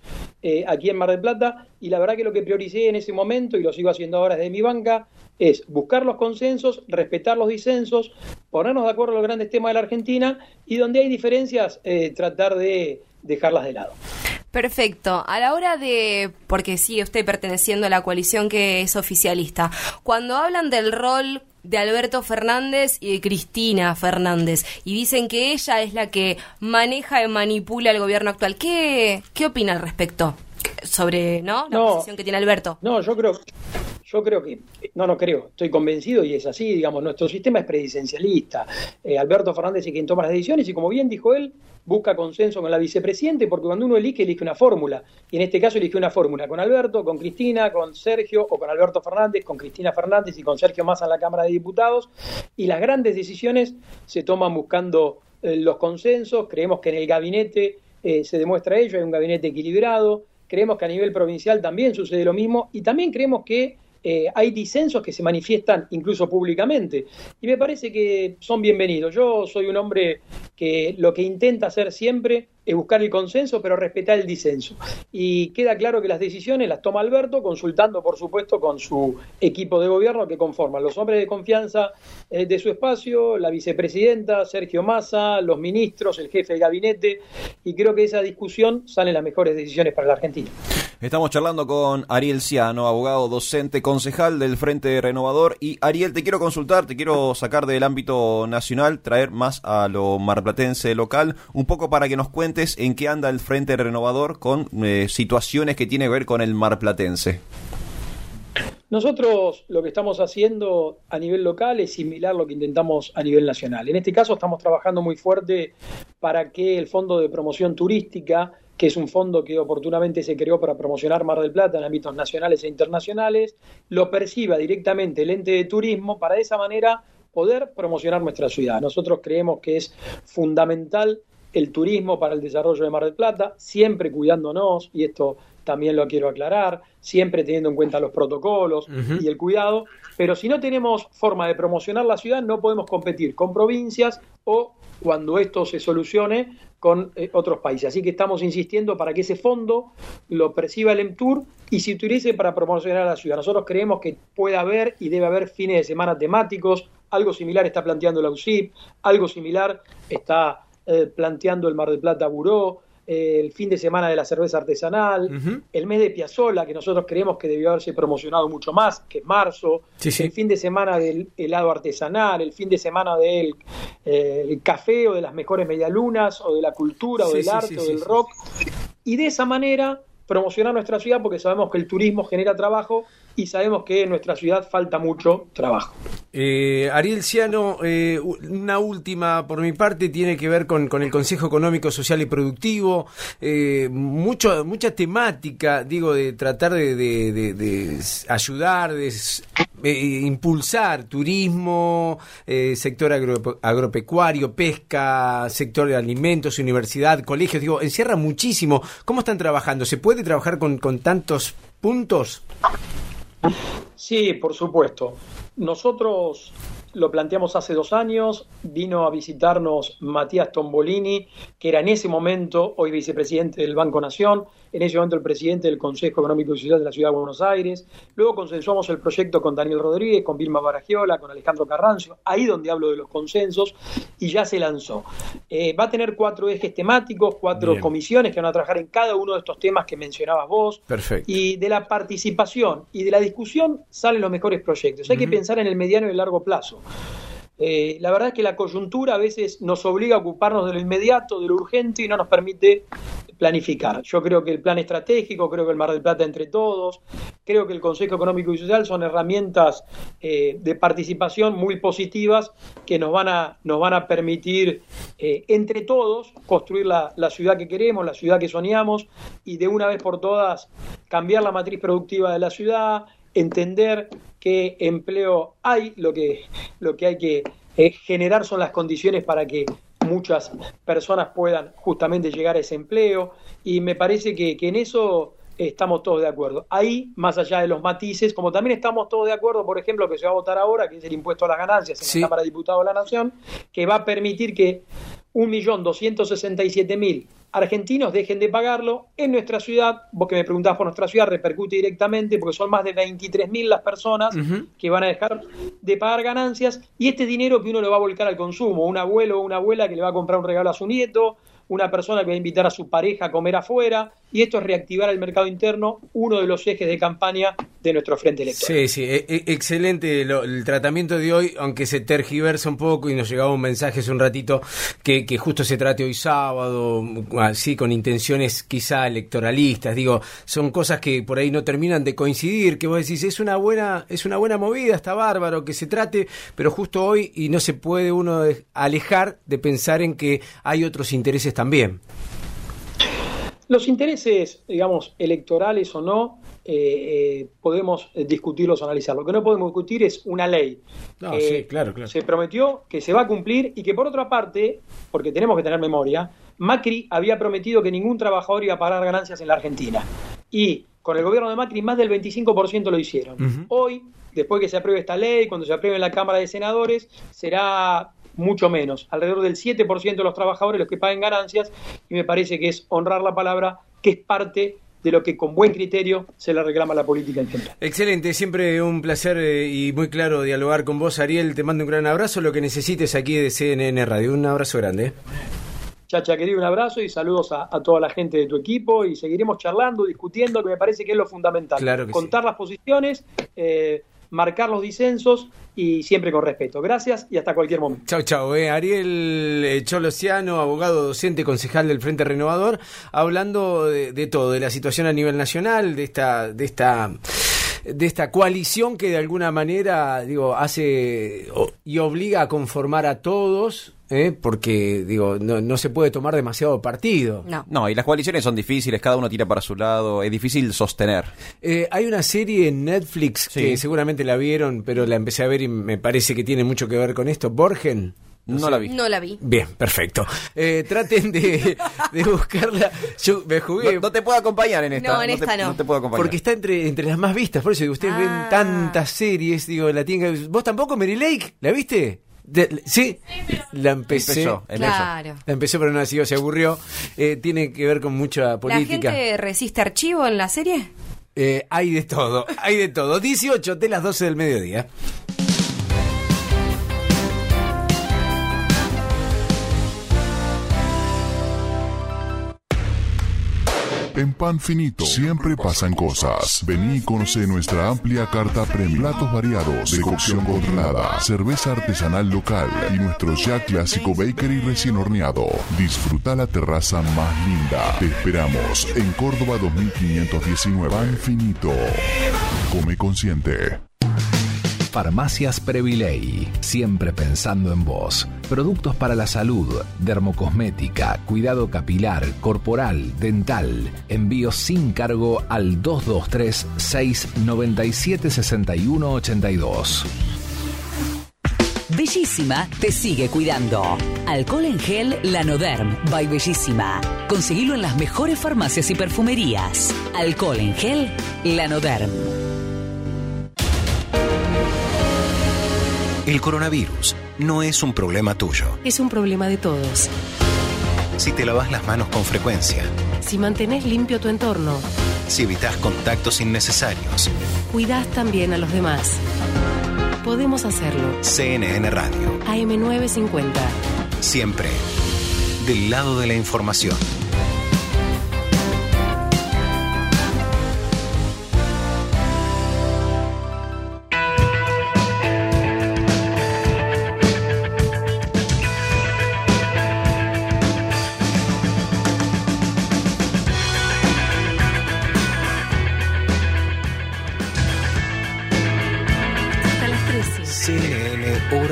eh, aquí en Mar del Plata y la verdad que lo que prioricé en ese momento, y lo sigo haciendo ahora desde mi banca, es buscar los consensos, respetar los disensos, ponernos de acuerdo en los grandes temas de la Argentina y donde hay diferencias, eh, tratar de dejarlas de lado. Perfecto. A la hora de, porque sigue usted perteneciendo a la coalición que es oficialista, cuando hablan del rol de Alberto Fernández y de Cristina Fernández y dicen que ella es la que maneja y manipula el gobierno actual, ¿qué, qué opina al respecto? Sobre, ¿no? La No. posición que tiene Alberto. No, yo creo, yo creo que, no, no creo, estoy convencido y es así, digamos, nuestro sistema es presidencialista. Eh, Alberto Fernández es quien toma las decisiones y como bien dijo él, busca consenso con la vicepresidente porque cuando uno elige, elige una fórmula. Y en este caso elige una fórmula con Alberto, con Cristina, con Sergio o con Alberto Fernández, con Cristina Fernández y con Sergio Massa en la Cámara de Diputados. Y las grandes decisiones se toman buscando eh, los consensos. Creemos que en el gabinete eh, se demuestra ello, hay un gabinete equilibrado. Creemos que a nivel provincial también sucede lo mismo y también creemos que eh, hay disensos que se manifiestan incluso públicamente y me parece que son bienvenidos. Yo soy un hombre que lo que intenta hacer siempre es buscar el consenso, pero respetar el disenso. Y queda claro que las decisiones las toma Alberto, consultando, por supuesto, con su equipo de gobierno que conforman los hombres de confianza eh, de su espacio, la vicepresidenta, Sergio Massa, los ministros, el jefe de gabinete, y creo que esa discusión salen las mejores decisiones para la Argentina. Estamos charlando con Ariel Ciano, abogado, docente, concejal del Frente Renovador. Y Ariel, te quiero consultar, te quiero sacar del ámbito nacional, traer más a lo marplatense local, un poco para que nos cuentes en qué anda el Frente Renovador con eh, situaciones que tienen que ver con el marplatense. Nosotros lo que estamos haciendo a nivel local es similar a lo que intentamos a nivel nacional. En este caso estamos trabajando muy fuerte para que el Fondo de Promoción Turística, que es un fondo que oportunamente se creó para promocionar Mar del Plata en ámbitos nacionales e internacionales, lo perciba directamente el ente de turismo para de esa manera poder promocionar nuestra ciudad. Nosotros creemos que es fundamental el turismo para el desarrollo de Mar del Plata, siempre cuidándonos, y esto también lo quiero aclarar, siempre teniendo en cuenta los protocolos y el cuidado, pero si no tenemos forma de promocionar la ciudad, no podemos competir con provincias o, cuando esto se solucione, con eh, otros países. Así que estamos insistiendo para que ese fondo lo perciba el EMTUR y se utilice para promocionar la ciudad. Nosotros creemos que puede haber y debe haber fines de semana temáticos, algo similar está planteando la UCIP, algo similar está eh, planteando el Mar del Plata Buró, el fin de semana de la cerveza artesanal, el mes de Piazzola, que nosotros creemos que debió haberse promocionado mucho más, que es marzo, el fin de semana del helado artesanal, el fin de semana del eh, el café o de las mejores medialunas, o de la cultura, o del arte, o del rock, y de esa manera promocionar nuestra ciudad porque sabemos que el turismo genera trabajo y sabemos que en nuestra ciudad falta mucho trabajo. Eh, Ariel Ciano, eh, una última por mi parte tiene que ver con, con el Consejo Económico, Social y Productivo. Eh, mucho, mucha temática, digo, de tratar de, de- de- de ayudar, de eh, impulsar turismo, eh, sector agro- agropecuario, pesca, sector de alimentos, universidad, colegios. Digo, encierra muchísimo. ¿Cómo están trabajando? ¿Se puede trabajar con, con tantos puntos? Sí, por supuesto. Nosotros lo planteamos hace dos años, vino a visitarnos Matías Tombolini, que era en ese momento hoy vicepresidente del Banco Nación, en ese momento el presidente del Consejo Económico y Social de la Ciudad de Buenos Aires. Luego consensuamos el proyecto con Daniel Rodríguez, con Vilma Baragiola, con Alejandro Carrancio, ahí donde hablo de los consensos, y ya se lanzó. Eh, va a tener cuatro ejes temáticos, cuatro Bien. comisiones que van a trabajar en cada uno de estos temas que mencionabas vos. Perfecto. Y de la participación y de la discusión salen los mejores proyectos. Hay que pensar en el mediano y el largo plazo. Eh, la verdad es que la coyuntura a veces nos obliga a ocuparnos de lo inmediato, de lo urgente y no nos permite planificar. Yo creo que el plan estratégico, creo que el Mar del Plata entre todos, creo que el Consejo Económico y Social son herramientas eh, de participación muy positivas que nos van a, nos van a permitir eh, entre todos construir la, la ciudad que queremos, la ciudad que soñamos y de una vez por todas cambiar la matriz productiva de la ciudad, entender que empleo hay, lo que, lo que hay que eh, generar son las condiciones para que muchas personas puedan justamente llegar a ese empleo y me parece que, que en eso estamos todos de acuerdo. Ahí, más allá de los matices, como también estamos todos de acuerdo, por ejemplo, que se va a votar ahora, que es el impuesto a las ganancias en Sí. la Cámara de Diputados de la Nación, que va a permitir que 1.267.000 argentinos dejen de pagarlo en nuestra ciudad. Vos que me preguntás por nuestra ciudad, repercute directamente porque son más de 23.000 las personas que van a dejar de pagar ganancias. Y este dinero que uno le va a volcar al consumo, un abuelo o una abuela que le va a comprar un regalo a su nieto, una persona que va a invitar a su pareja a comer afuera, y esto es reactivar el mercado interno, uno de los ejes de campaña de nuestro frente electoral. Sí, sí, e- e- excelente lo- el tratamiento de hoy, aunque se tergiversa un poco y nos llegaba un mensaje hace un ratito que, que justo se trate hoy sábado, así con intenciones quizá electoralistas, digo, son cosas que por ahí no terminan de coincidir, que vos decís, es una buena, es una buena movida, está bárbaro que se trate, pero justo hoy y no se puede uno alejar de pensar en que hay otros intereses también. Los intereses, digamos, electorales o no, eh, eh, podemos eh, discutirlos o analizarlos. Lo que no podemos discutir es una ley No, que sí, claro, claro. se prometió, que se va a cumplir y que por otra parte, porque tenemos que tener memoria, Macri había prometido que ningún trabajador iba a pagar ganancias en la Argentina. Y con el gobierno de Macri más del 25% lo hicieron. Hoy, después que se apruebe esta ley, cuando se apruebe en la Cámara de Senadores, será mucho menos. Alrededor del 7% de los trabajadores los que paguen ganancias y me parece que es honrar la palabra, que es parte de lo que con buen criterio se le reclama a la política en general. Excelente, siempre un placer eh, y muy claro dialogar con vos, Ariel. Te mando un gran abrazo, lo que necesites aquí de CNN Radio. Un abrazo grande. eh. Chacha, querido, un abrazo y saludos a, a toda la gente de tu equipo y seguiremos charlando, discutiendo, que me parece que es lo fundamental. Claro que Contar las posiciones, eh, marcar los disensos y siempre con respeto. Gracias y hasta cualquier momento. Chau, chau. Eh. Ariel eh, Cholosiano, abogado, docente, concejal del Frente Renovador, hablando de, de todo, de la situación a nivel nacional, de esta, de esta de esta coalición que de alguna manera digo hace y obliga a conformar a todos ¿eh? porque digo no, no se puede tomar demasiado partido No. No, y las coaliciones son difíciles, cada uno tira para su lado, es difícil sostener. Eh, hay una serie en Netflix que seguramente la vieron, pero la empecé a ver y me parece que tiene mucho que ver con esto. Borgen. No la vi. No la vi. Bien, perfecto. Eh, traten de, de buscarla. Yo me jugué. No, no te puedo acompañar en esta. No, en te- esta no. te puedo acompañar. Porque está entre, entre las más vistas, por eso digo, ustedes ven Ah. tantas series, digo, la tienen que- ¿Vos tampoco, Mary Lake? ¿La viste? De- sí, la empecé. Empezó. Claro. La empecé, pero no la siguió, se aburrió. Eh, tiene que ver con mucha ¿La política. gente resiste archivo en la serie? Eh, hay de todo, hay de todo. 18 de las 12 del mediodía. En Pan Finito siempre pasan cosas. Vení y conoce nuestra amplia carta premium. Platos variados, de cocción controlada, cerveza artesanal local y nuestro ya clásico bakery recién horneado. Disfruta la terraza más linda. Te esperamos en Córdoba 2519. Pan Finito. Come consciente. Farmacias Previley, siempre pensando en vos. Productos para la salud, dermocosmética, cuidado capilar, corporal, dental. Envíos sin cargo al 223 697 6182. Bellísima te sigue cuidando. Alcohol en gel Lanoderm by Bellísima. Conseguilo en las mejores farmacias y perfumerías. Alcohol en gel Lanoderm. El coronavirus no es un problema tuyo. Es un problema de todos. Si te lavas las manos con frecuencia, Si mantenés limpio tu entorno, si evitas contactos innecesarios, cuidás también a los demás. Podemos hacerlo. CNN Radio, AM950. siempre del lado de la información.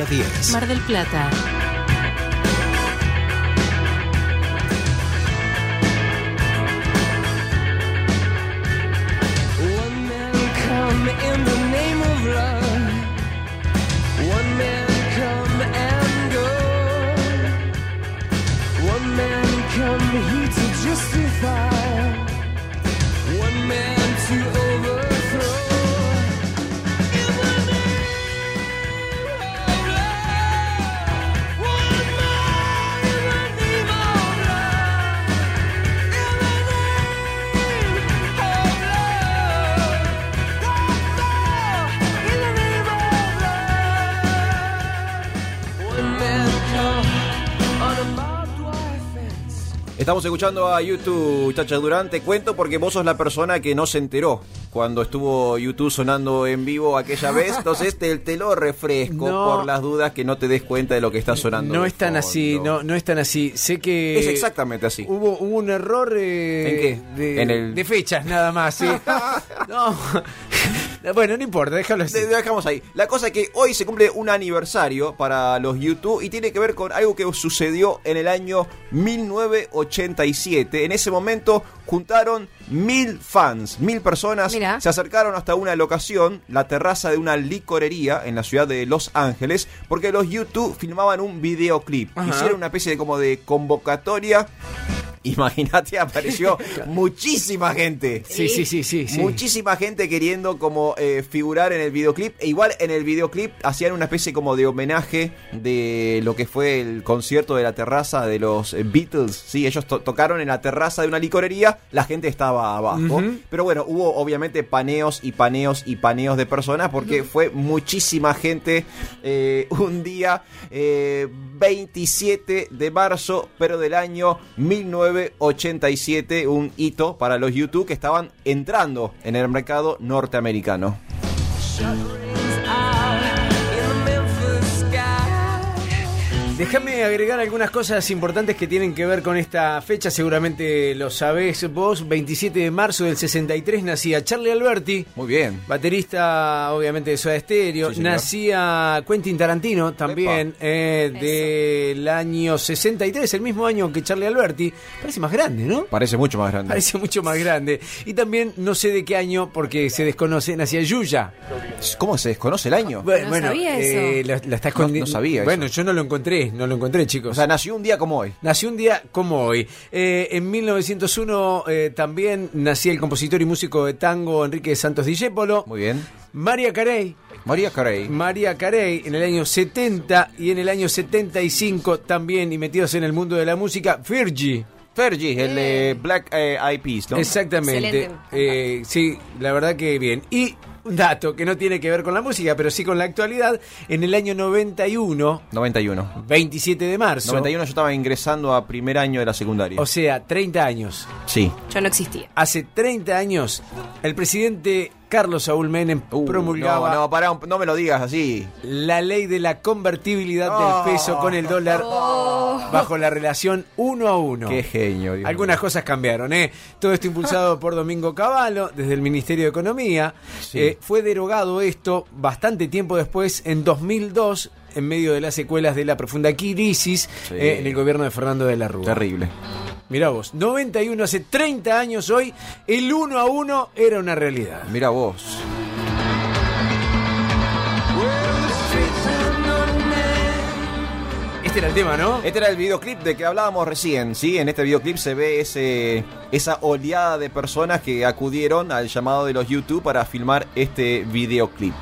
10. Mar del Plata. Estamos escuchando a YouTube, Chacha Durán. Te cuento porque vos sos la persona que no se enteró cuando estuvo YouTube sonando en vivo aquella vez. Entonces te, te lo refresco No. por las dudas que no te des cuenta de lo que está sonando. No es tan fondo. así, no, no es tan así. Sé que Es exactamente así. hubo, hubo un error eh, ¿En qué? De, En el- de fechas nada más. ¿sí? no. bueno, no importa, déjalo así. Dejamos ahí. La cosa es que hoy se cumple un aniversario para los YouTube y tiene que ver con algo que sucedió en el año 1987. En ese momento juntaron mil fans, mil personas Mirá. se acercaron hasta una locación, la terraza de una licorería en la ciudad de Los Ángeles, porque los YouTube filmaban un videoclip. Ajá. Hicieron una especie de como de convocatoria imagínate, apareció muchísima gente. Sí, sí, sí, sí, sí. Muchísima gente queriendo como eh, figurar en el videoclip. E igual en el videoclip hacían una especie como de homenaje de lo que fue el concierto de la terraza de los eh, Beatles. Sí, ellos to- tocaron en la terraza de una licorería, la gente estaba abajo. Pero bueno, hubo obviamente paneos y paneos y paneos de personas porque fue muchísima gente eh, un día eh, 27 de marzo, pero del año 1987, un hito para los YouTube que estaban entrando en el mercado norteamericano. Déjame agregar algunas cosas importantes que tienen que ver con esta fecha, seguramente lo sabés vos, 27 de marzo del 63 nacía Charlie Alberti. Muy bien. Baterista, obviamente, de Soda Stereo. Sí. Nacía Quentin Tarantino, también, eh, del año 63, el mismo año que Charlie Alberti. Parece más grande, ¿no? Parece mucho más grande. Parece mucho más grande. Y también, no sé de qué año, porque se desconoce, nacía Yuya. ¿Cómo se desconoce el año? Bueno, No sabía eh, eso. la, la está No- no sabía Bueno, eso. yo no lo encontré, no lo encontré, chicos. O sea, nació un día como hoy. Nació un día como hoy. Eh, en 1901 eh, también nacía el compositor y músico de tango Enrique Santos Discépolo. Muy bien. María Carey. María Carey. María Carey en el año 70 y en el año 75 también y metidos en el mundo de la música, Fergie. Fergie, el de Black eh, Eyed Peas, ¿no? Exactamente. Excelente. Eh, sí, la verdad que bien. Y un dato que no tiene que ver con la música, pero sí con la actualidad, en el año 91, 91. 27 de marzo, 91 yo estaba ingresando a primer año de la secundaria. o sea, 30 años. sí. Yo no existía. Hace 30 años, el presidente Carlos Saúl Menem Uh, promulgaba No, no, pará, no me lo digas así. la ley de la convertibilidad Oh. del peso con el dólar bajo la relación uno a uno. Qué genio. Dios Algunas cosas cambiaron, ¿eh? Todo esto impulsado por Domingo Cavallo desde el Ministerio de Economía. Sí. Eh, fue derogado esto bastante tiempo después, en 2002, en medio de las secuelas de la profunda crisis Sí. eh, en el gobierno de Fernando de la Rúa. Terrible. Mirá vos, 91, hace 30 años hoy, el uno a uno era una realidad. Mira vos. Este era el tema, ¿no? Este era el videoclip de que hablábamos recién, ¿sí? En este videoclip se ve ese, esa oleada de personas que acudieron al llamado de los YouTube para filmar este videoclip.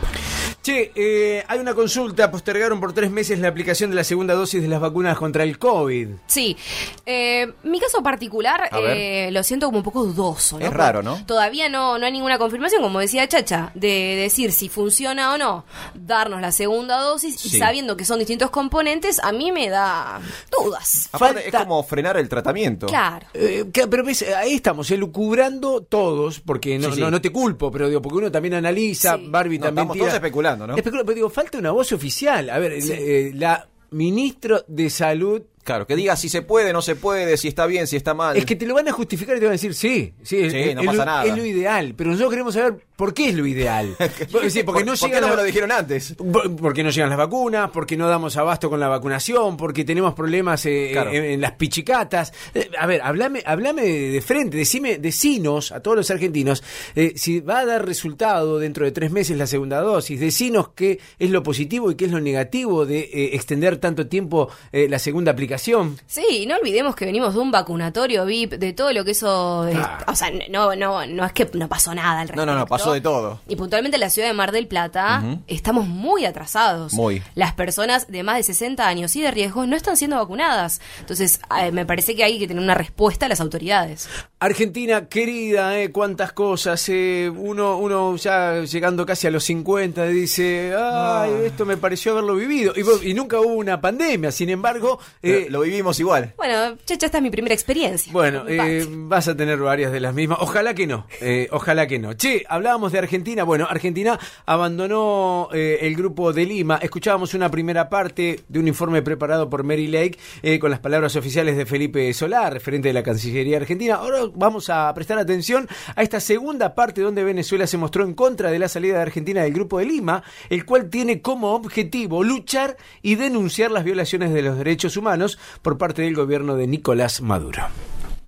Che, eh, hay una consulta, postergaron por tres meses la aplicación de la segunda dosis de las vacunas contra el COVID. Sí. Eh, mi caso particular eh, lo siento como un poco dudoso. ¿no? Es raro, ¿no? Todavía no, no hay ninguna confirmación, como decía Chacha, de decir si funciona o no, darnos la segunda dosis y sabiendo que son distintos componentes, a mí me da dudas. Aparte, es como frenar el tratamiento. Claro. Eh, que- pero ves, ahí estamos, elucubrando todos, porque no, Sí, sí. no, no te culpo, pero digo, porque uno también analiza, Sí. Barbie No, también estamos tira- todos especulando, ¿no? Especula- pero digo, falta una voz oficial. A ver, eh, la ministro de Salud Claro, que diga si se puede, no se puede, si está bien, si está mal. Es que te lo van a justificar y te van a decir, sí, sí, es, Sí, es- no es pasa lo, nada. es lo ideal. Pero nosotros queremos saber por qué es lo ideal. Porque, sí, porque ¿Por- no por qué no me lo dijeron antes? Por- Porque no llegan las vacunas, porque no damos abasto con la vacunación, porque tenemos problemas eh, Claro. en, en las pichicatas. Eh, a ver, hablame, hablame de frente, decime, decinos a todos los argentinos eh, si va a dar resultado dentro de tres meses la segunda dosis. Decinos qué es lo positivo y qué es lo negativo de eh, extender tanto tiempo eh, la segunda aplicación. Sí, no olvidemos que venimos de un vacunatorio VIP, de todo lo que eso... o sea, no, no, no es que no pasó nada al No, respecto. no, no, pasó de todo. Y puntualmente en la ciudad de Mar del Plata estamos muy atrasados. Muy. Las personas de más de 60 años y de riesgo no están siendo vacunadas. Entonces, eh, me parece que hay que tener una respuesta a las autoridades. Argentina querida, eh, cuántas cosas. eh, uno, uno ya llegando casi a los 50 dice, ay, esto me pareció haberlo vivido. Y, nunca hubo una pandemia, sin embargo, eh, lo vivimos igual. Bueno, chacha, esta es mi primera experiencia. bueno, eh, vas a tener varias de las mismas. Ojalá que no. eh, ojalá que no. Che, hablábamos de Argentina. Bueno, Argentina abandonó eh, el grupo de Lima. Escuchábamos una primera parte de un informe preparado por Mary Lake eh, con las palabras oficiales de Felipe Solá, referente de la Cancillería Argentina. Ahora vamos a prestar atención a esta segunda parte donde Venezuela se mostró en contra de la salida de Argentina del grupo de Lima, el cual tiene como objetivo luchar y denunciar las violaciones de los derechos humanos por parte del gobierno de Nicolás Maduro.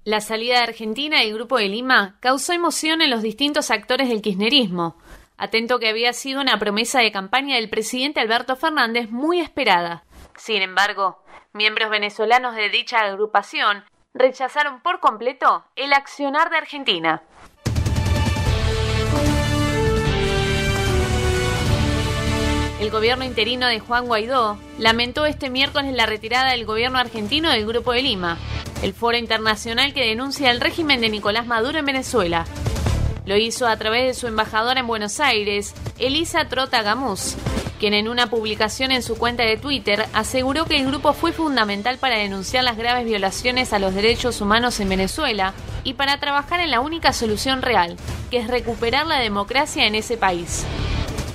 La salida de Argentina del Grupo de Lima causó emoción en los distintos actores del kirchnerismo. Atento que había sido una promesa de campaña del presidente Alberto Fernández muy esperada. Sin embargo, miembros venezolanos de dicha agrupación rechazaron por completo el accionar de Argentina. El gobierno interino de Juan Guaidó lamentó este miércoles la retirada del gobierno argentino del Grupo de Lima, el foro internacional que denuncia el régimen de Nicolás Maduro en Venezuela. Lo hizo a través de su embajadora en Buenos Aires, Elisa Trota Gamus, quien en una publicación en su cuenta de Twitter aseguró que el grupo fue fundamental para denunciar las graves violaciones a los derechos humanos en Venezuela y para trabajar en la única solución real, que es recuperar la democracia en ese país.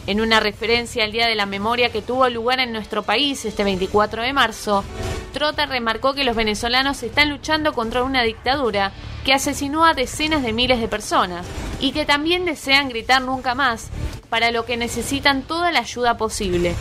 En una referencia al Día de la Memoria que tuvo lugar en nuestro país este 24 de marzo, Trota remarcó que los venezolanos están luchando contra una dictadura que asesinó a decenas de miles de personas y que también desean gritar nunca más, para lo que necesitan toda la ayuda posible.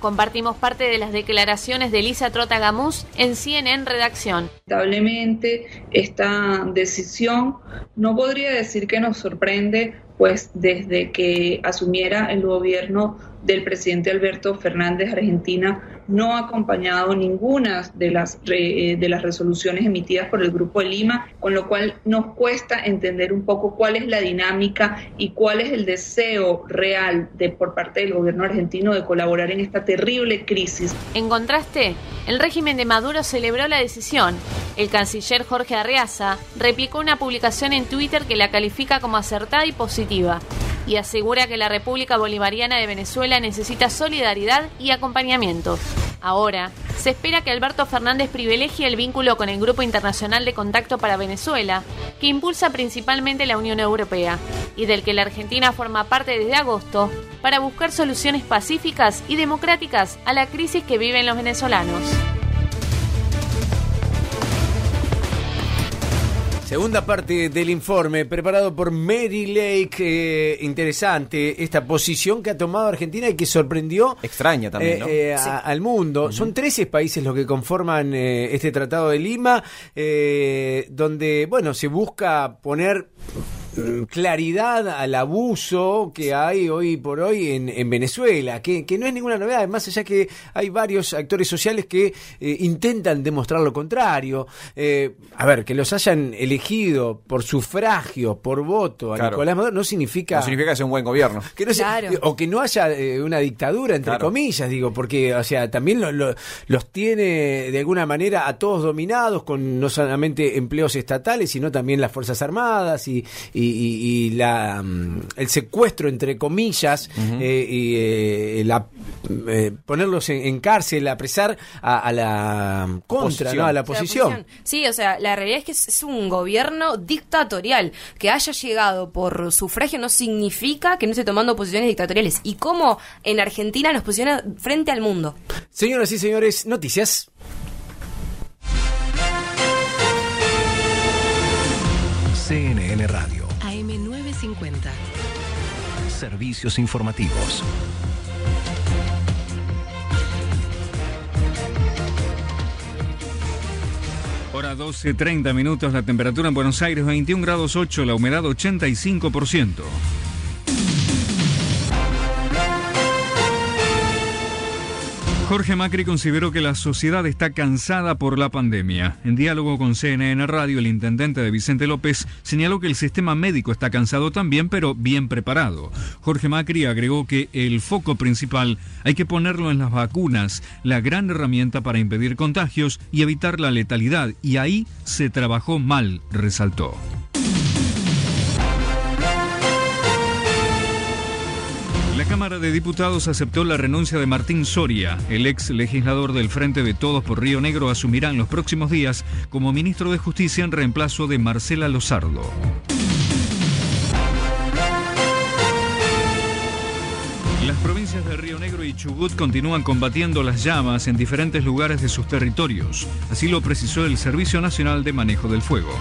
Compartimos parte de las declaraciones de Elisa Trota Gamus en CNN Redacción. Lamentablemente, esta decisión no podría decir que nos sorprende, pues desde que asumiera el gobierno del presidente Alberto Fernández Argentina no ha acompañado ninguna de las, re- de las resoluciones emitidas por el Grupo de Lima, con lo cual nos cuesta entender un poco cuál es la dinámica y cuál es el deseo real de por parte del gobierno argentino de colaborar en esta terrible crisis. En contraste, el régimen de Maduro celebró la decisión. El canciller Jorge Arreaza replicó una publicación en Twitter que la califica como acertada y positiva y asegura que la República Bolivariana de Venezuela necesita solidaridad y acompañamiento. Ahora, se espera que Alberto Fernández privilegie el vínculo con el Grupo Internacional de Contacto para Venezuela, que impulsa principalmente la Unión Europea, y del que la Argentina forma parte desde agosto, para buscar soluciones pacíficas y democráticas a la crisis que viven los venezolanos. Segunda parte del informe preparado por Mary Lake. eh, interesante esta posición que ha tomado Argentina y que sorprendió Extraña también, ¿no? eh, eh, a- al mundo. Son 13 países los que conforman eh, este Tratado de Lima, eh, donde, bueno, se busca poner claridad al abuso que hay hoy por hoy en, en Venezuela, que, que no es ninguna novedad, más allá que hay varios actores sociales que eh, intentan demostrar lo contrario. Eh, a ver, que los hayan elegido por sufragio, por voto a Claro. Nicolás Maduro no significa... No significa que sea un buen gobierno. Que no se- Claro. o que no haya eh, una dictadura, entre Claro. comillas, digo, porque, o sea, también lo- lo- los tiene de alguna manera a todos dominados, con no solamente empleos estatales, sino también las Fuerzas Armadas y, y- y- y la, mm, el secuestro, entre comillas, eh, y eh, la, eh, ponerlos en, en cárcel, apresar a, a la contra, a la La oposición. oposición. Sí, o sea, la realidad es que es, es un gobierno dictatorial. Que haya llegado por sufragio no significa que no esté tomando posiciones dictatoriales. Y cómo en Argentina nos posiciona frente al mundo. Señoras y señores, noticias. CNN Radio. AM950. Servicios informativos. Hora 12, 30 minutos, la temperatura en Buenos Aires 21 grados 8, la humedad 85%. Jorge Macri consideró que la sociedad está cansada por la pandemia. En diálogo con CNN Radio, el intendente de Vicente López señaló que el sistema médico está cansado también, pero bien preparado. Jorge Macri agregó que el foco principal hay que ponerlo en las vacunas, la gran herramienta para impedir contagios y evitar la letalidad, y ahí se trabajó mal, resaltó. La Cámara de Diputados aceptó la renuncia de Martín Soria. El ex legislador del Frente de Todos por Río Negro asumirá en los próximos días como ministro de Justicia en reemplazo de Marcela Lozardo. Las provincias de Río Negro y Chubut continúan combatiendo las llamas en diferentes lugares de sus territorios. Así lo precisó el Servicio Nacional de Manejo del Fuego.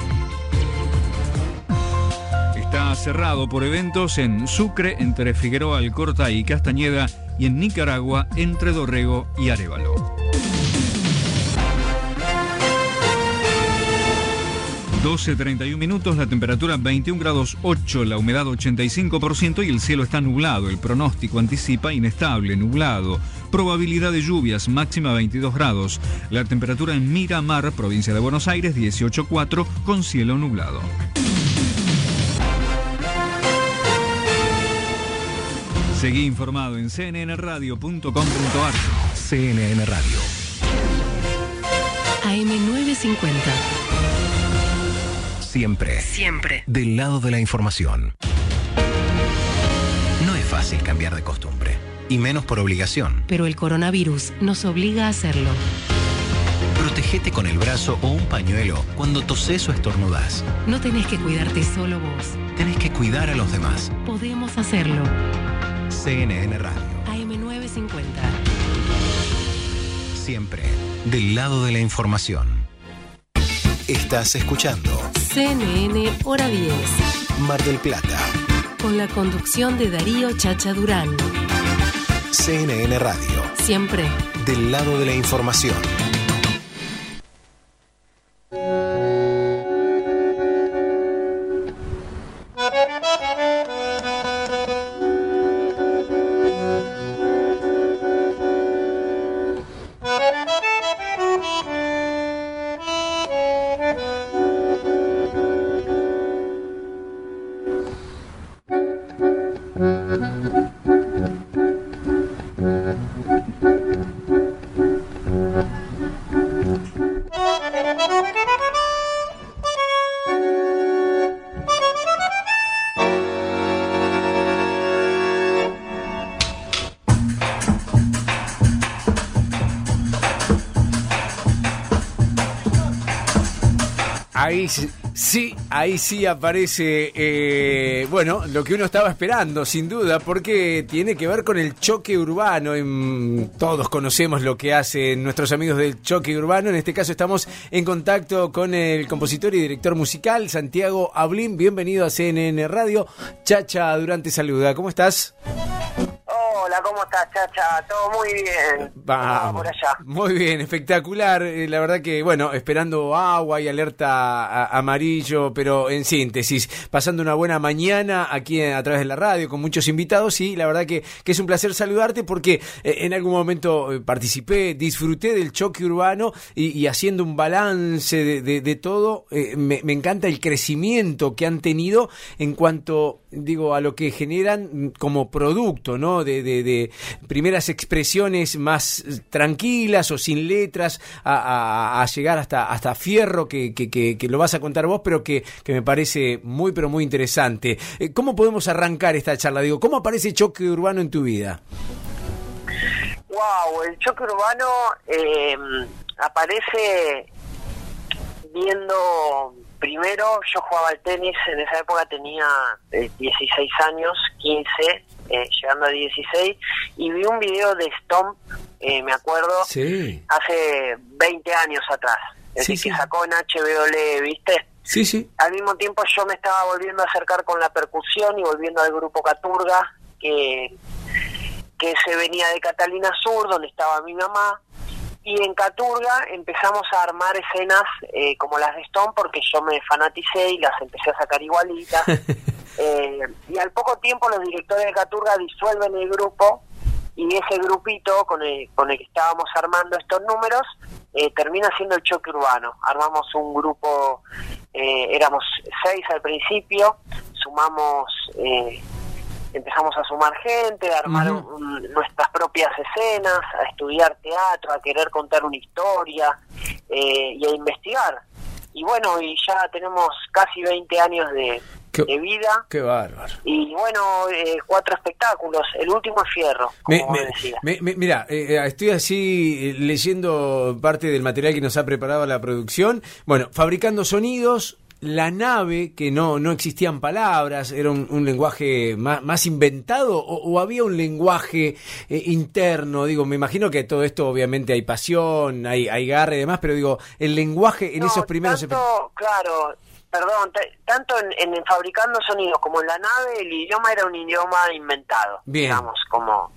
Está cerrado por eventos en Sucre, entre Figueroa Alcorta y Castañeda, y en Nicaragua, entre Dorrego y Arevalo. 12.31 minutos, la temperatura 21 grados 8, la humedad 85% y el cielo está nublado. El pronóstico anticipa inestable, nublado. Probabilidad de lluvias máxima 22 grados. La temperatura en Miramar, provincia de Buenos Aires, 18.4 con cielo nublado. Seguí informado en cnnradio.com.ar. CNN Radio. AM950. Siempre. Siempre. Del lado de la información. No es fácil cambiar de costumbre. Y menos por obligación. Pero el coronavirus nos obliga a hacerlo. Protégete con el brazo o un pañuelo cuando toses o estornudas. No tenés que cuidarte solo vos. Tenés que cuidar a los demás. Podemos hacerlo. CNN Radio. AM950. Siempre. Del lado de la información. Estás escuchando CNN Hora 10. Mar del Plata. Con la conducción de Darío Chacha Durán. CNN Radio. Siempre. Del lado de la información. うん。Sí- ahí sí aparece, eh, bueno, lo que uno estaba esperando, sin duda, porque tiene que ver con el choque urbano. Todos conocemos lo que hacen nuestros amigos del choque urbano. En este caso estamos en contacto con el compositor y director musical, Santiago Ablín. Bienvenido a CNN Radio. Chacha Durante saluda. ¿Cómo estás? Hola, ¿cómo estás, Chacha? Todo muy bien. Vamos. por allá. Muy bien, espectacular. Eh, La verdad que, bueno, esperando agua y alerta amarillo, pero en síntesis, pasando una buena mañana aquí a través de la radio con muchos invitados y la verdad que, que es un placer saludarte porque eh, en algún momento eh, participé, disfruté del choque urbano y, y haciendo un balance de, de- de todo, eh, me, me encanta el crecimiento que han tenido en cuanto, digo, a lo que generan mm, como producto, ¿no? De, de- de primeras expresiones más tranquilas o sin letras a, llegar hasta, hasta Fierro, que, que- lo vas a contar vos, pero que, que me parece muy, pero muy interesante. Eh, ¿Cómo podemos arrancar esta charla? Digo, ¿cómo aparece choque urbano en tu vida? Wow, el choque urbano eh, aparece viendo. Primero, yo jugaba al tenis, en esa época tenía eh, 16 años, 15, eh, llegando a 16, y vi un video de Stomp, eh, me acuerdo, Sí. hace 20 años atrás. Es Sí, decir, sí. que sacó en HBOL, ¿viste? Sí, sí. Al mismo tiempo yo me estaba volviendo a acercar con la percusión y volviendo al grupo Caturga, que, que se venía de Catalina Sur, donde estaba mi mamá. Y en Caturga empezamos a armar escenas eh, como las de Stone, porque yo me fanaticé y las empecé a sacar igualitas. Eh, y al poco tiempo los directores de Caturga disuelven el grupo y ese grupito con el, con el que estábamos armando estos números eh, termina siendo el choque urbano. Armamos un grupo, eh, éramos seis al principio, sumamos, eh, empezamos a sumar gente, a armar un- nuestras propias escenas, a estudiar teatro, a querer contar una historia eh, y a investigar. Y bueno, y ya tenemos casi 20 años de, Qué- de vida. Qué bárbaro. Y bueno, eh, cuatro espectáculos. El último es Fierro, como Me- me- mira, eh, estoy así eh, leyendo parte del material que nos ha preparado la producción. Bueno, fabricando sonidos, la nave, que no, no existían palabras, era un, un lenguaje más, más inventado o, o había un lenguaje eh, interno. Digo, me imagino que todo esto obviamente hay pasión, hay, hay garra y demás, pero digo, el lenguaje en No, esos primeros... tanto, claro, perdón, tanto en, en Fabricando Sonidos como en la nave, el idioma era un idioma inventado, Bien. digamos, como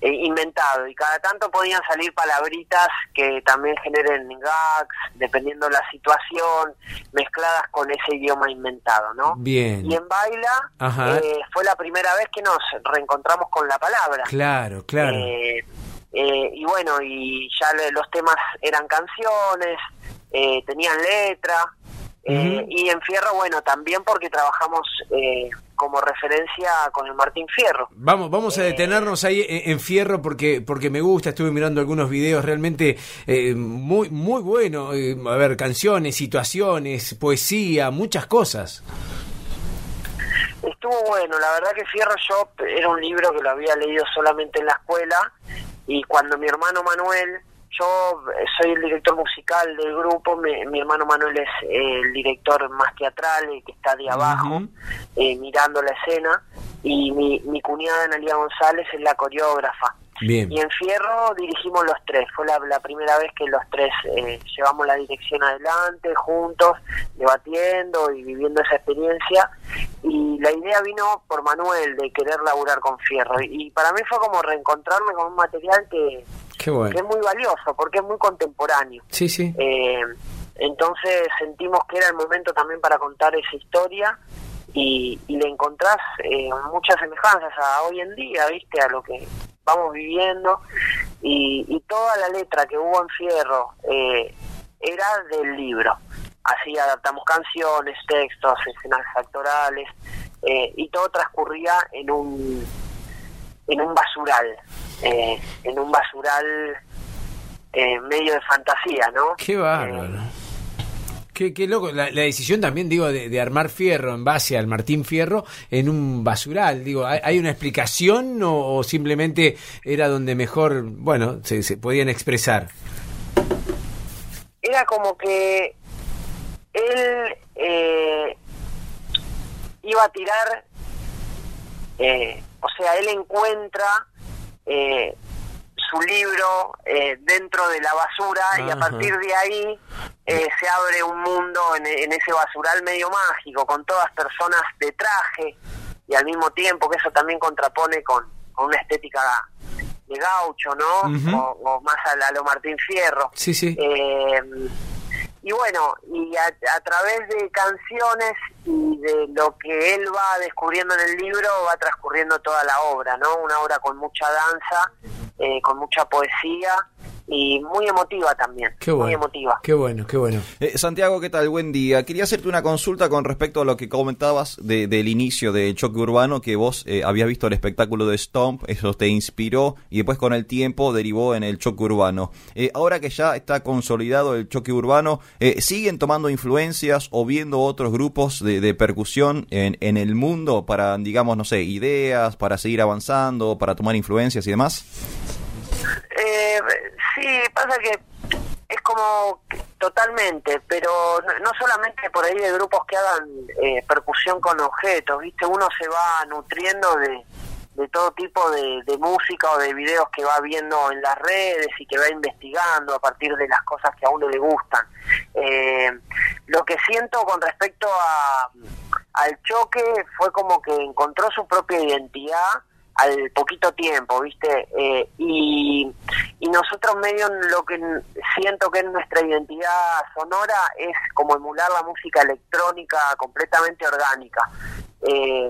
eh, inventado y cada tanto podían salir palabritas que también generen gags, dependiendo la situación, mezcladas con ese idioma inventado, ¿no? Bien. Y en Baila eh, fue la primera vez que nos reencontramos con la palabra. Claro, claro. Eh, eh, y bueno, y ya le- los temas eran canciones, eh, tenían letra, eh, y en Fierro, bueno, también porque trabajamos eh, como referencia con el Martín Fierro. Vamos, vamos a detenernos ahí en, Fierro porque porque me gusta, estuve mirando algunos videos realmente eh, muy muy bueno, eh, a ver, canciones, situaciones, poesía, muchas cosas. Estuvo bueno, la verdad que Fierro Shop era un libro que lo había leído solamente en la escuela y cuando mi hermano Manuel, yo eh, soy el director musical del grupo, mi, mi hermano Manuel es eh, el director más teatral, el que está de abajo, eh, mirando la escena, y mi, mi cuñada Analia González es la coreógrafa. Bien. Y en Fierro dirigimos los tres, fue la, la primera vez que los tres eh, llevamos la dirección adelante, juntos, debatiendo y viviendo esa experiencia. Y la idea vino por Manuel de querer laburar con Fierro. Y, y para mí fue como reencontrarme con un material que, Qué que bueno. es muy valioso, porque es muy contemporáneo. Sí, sí. Eh, entonces sentimos que era el momento también para contar esa historia y, y le encontrás eh, muchas semejanzas a hoy en día, ¿viste? A lo que vamos viviendo y, y toda la letra que hubo en Fierro eh, era del libro. Así adaptamos canciones, textos, escenas actorales eh, y todo transcurría en un en un basural, eh, en un basural eh, medio de fantasía, ¿no? Qué bárbaro. Qué, qué loco. La, la decisión también, digo, de, de armar Fierro en base al Martín Fierro en un basural. Digo, ¿hay, hay una explicación o, o simplemente era donde mejor, bueno, se, se podían expresar? Era como que él eh, iba a tirar, eh, o sea, él encuentra eh, su libro eh, dentro de la basura y a partir de ahí eh, se abre un mundo en, en ese basural medio mágico, con todas personas de traje y al mismo tiempo que eso también contrapone con, con una estética de gaucho, ¿no? O, o más a lo Martín Fierro. Sí, sí. Eh, y bueno, y a, a través de canciones y de lo que él va descubriendo en el libro, va transcurriendo toda la obra, ¿no? Una obra con mucha danza, eh, con mucha poesía y muy emotiva también. Qué Muy bueno. emotiva. Qué bueno, qué bueno. Eh, Santiago, ¿qué tal? Buen día. Quería hacerte una consulta con respecto a lo que comentabas de- del inicio de Choque Urbano, que vos eh, habías visto el espectáculo de Stomp, eso te inspiró y después con el tiempo derivó en el Choque Urbano. Eh, ahora que ya está consolidado el Choque Urbano, eh, ¿siguen tomando influencias o viendo otros grupos de, de percusión en, en el mundo para, digamos, no sé, ideas, para seguir avanzando, para tomar influencias y demás? Eh, sí, pasa que es como totalmente, pero no, solamente por ahí de grupos que hagan eh, percusión con objetos, ¿viste? Uno se va nutriendo de, de todo tipo de, de música o de videos que va viendo en las redes y que va investigando a partir de las cosas que a uno le gustan. Eh, lo que siento con respecto a, al choque fue como que encontró su propia identidad al poquito tiempo, ¿viste? Eh, y, y nosotros medio lo que siento que es nuestra identidad sonora es como emular la música electrónica completamente orgánica. Eh,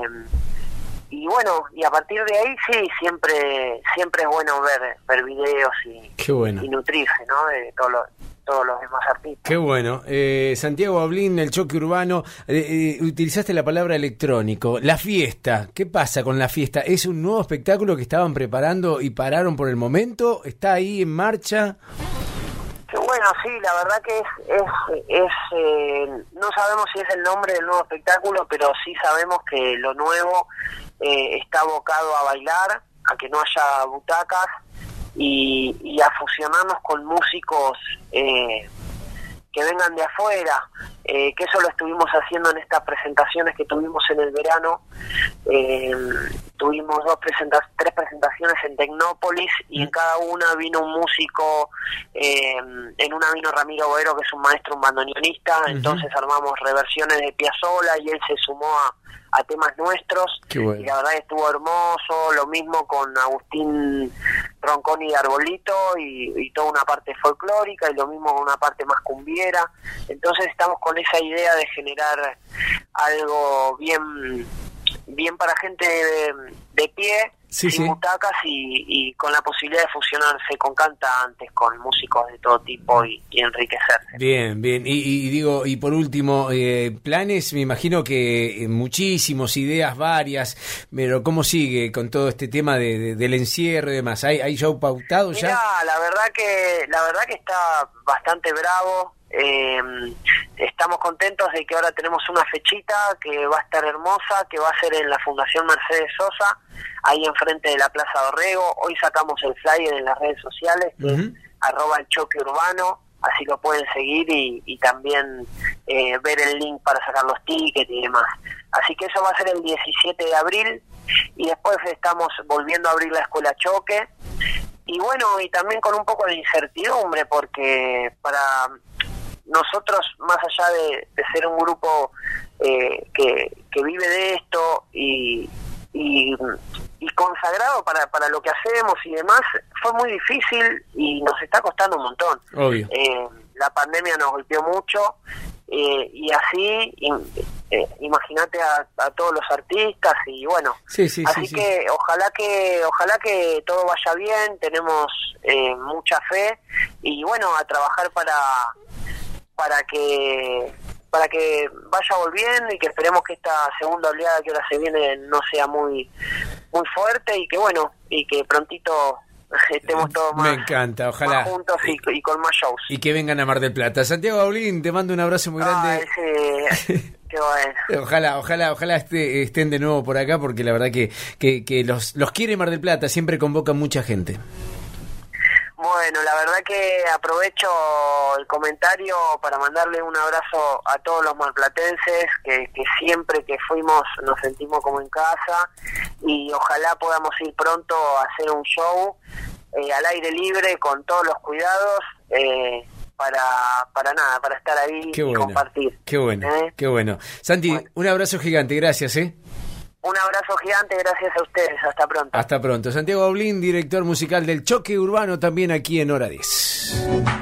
y bueno, y a partir de ahí sí, siempre siempre es bueno ver ver videos y, bueno. y nutrirse, ¿no? De todo lo- todos los demás artistas. Qué bueno. Eh, Santiago Ablín, el choque urbano, eh, eh, utilizaste la palabra electrónico. La fiesta, ¿qué pasa con la fiesta? ¿Es un nuevo espectáculo que estaban preparando y pararon por el momento? ¿Está ahí en marcha? Que bueno, sí, la verdad que es, es, es eh, no sabemos si es el nombre del nuevo espectáculo, pero sí sabemos que lo nuevo eh, está abocado a bailar, a que no haya butacas y, y a fusionarnos con músicos eh, que vengan de afuera, eh, que eso lo estuvimos haciendo en estas presentaciones que tuvimos en el verano, eh, tuvimos dos presenta- tres presentaciones en Tecnópolis y en cada una vino un músico, eh, en una vino Ramiro Boero que es un maestro, un bandoneonista, entonces armamos reversiones de Piazzolla y él se sumó a, a temas nuestros. Bueno. y la verdad estuvo hermoso, lo mismo con Agustín Ronconi de Arbolito y, y toda una parte folclórica y lo mismo con una parte más cumbiera, entonces estamos con esa idea de generar algo bien bien para gente de, de pie, Sí, sin sí. butacas y, y con la posibilidad de fusionarse con cantantes, con músicos de todo tipo y, y enriquecerse. Bien, bien. Y, y digo, y por último, eh, planes, me imagino que eh, muchísimos, ideas varias, pero ¿cómo sigue con todo este tema de, de- del encierro y demás? ¿Hay, hay show pautado ya? La verdad que la verdad que está bastante bravo. Eh, estamos contentos de que ahora tenemos una fechita que va a estar hermosa, que va a ser en la Fundación Mercedes Sosa, ahí enfrente de la Plaza Dorrego. Hoy sacamos el flyer en las redes sociales, que es arroba el choque urbano, así lo pueden seguir y, y también eh, ver el link para sacar los tickets y demás. Así que eso va a ser el 17 de abril y después estamos volviendo a abrir la escuela Choque y bueno, y también con un poco de incertidumbre porque para nosotros, más allá de, de ser un grupo eh, que, que vive de esto y, y, y consagrado para, para lo que hacemos y demás, fue muy difícil y nos está costando un montón. Obvio. Eh, la pandemia nos golpeó mucho eh, y así, eh, imagínate a, a todos los artistas y bueno, Sí, sí, así sí, sí. que ojalá que ojalá que todo vaya bien, tenemos eh, mucha fe y bueno, a trabajar para para que para que vaya volviendo y que esperemos que esta segunda oleada que ahora se viene no sea muy muy fuerte y que bueno y que prontito estemos todos Me más, encanta, ojalá. más juntos y, y con más shows. Y que vengan a Mar del Plata. Santiago Aulín, te mando un abrazo muy grande. Ah, ese- qué bueno. Ojalá, ojalá, ojalá estén de nuevo por acá porque la verdad que, que, que los, los quiere Mar del Plata, siempre convoca mucha gente. Bueno, la verdad que aprovecho el comentario para mandarle un abrazo a todos los marplatenses, que, que siempre que fuimos nos sentimos como en casa y ojalá podamos ir pronto a hacer un show eh, al aire libre con todos los cuidados eh, para, para nada, para estar ahí Qué y bueno. compartir. Qué bueno, ¿Eh? qué bueno. Santi, un abrazo gigante, gracias, ¿eh? Un abrazo gigante, gracias a ustedes, hasta pronto. Hasta pronto. Santiago Aulín, director musical del Choque Urbano, también aquí en Hora 10.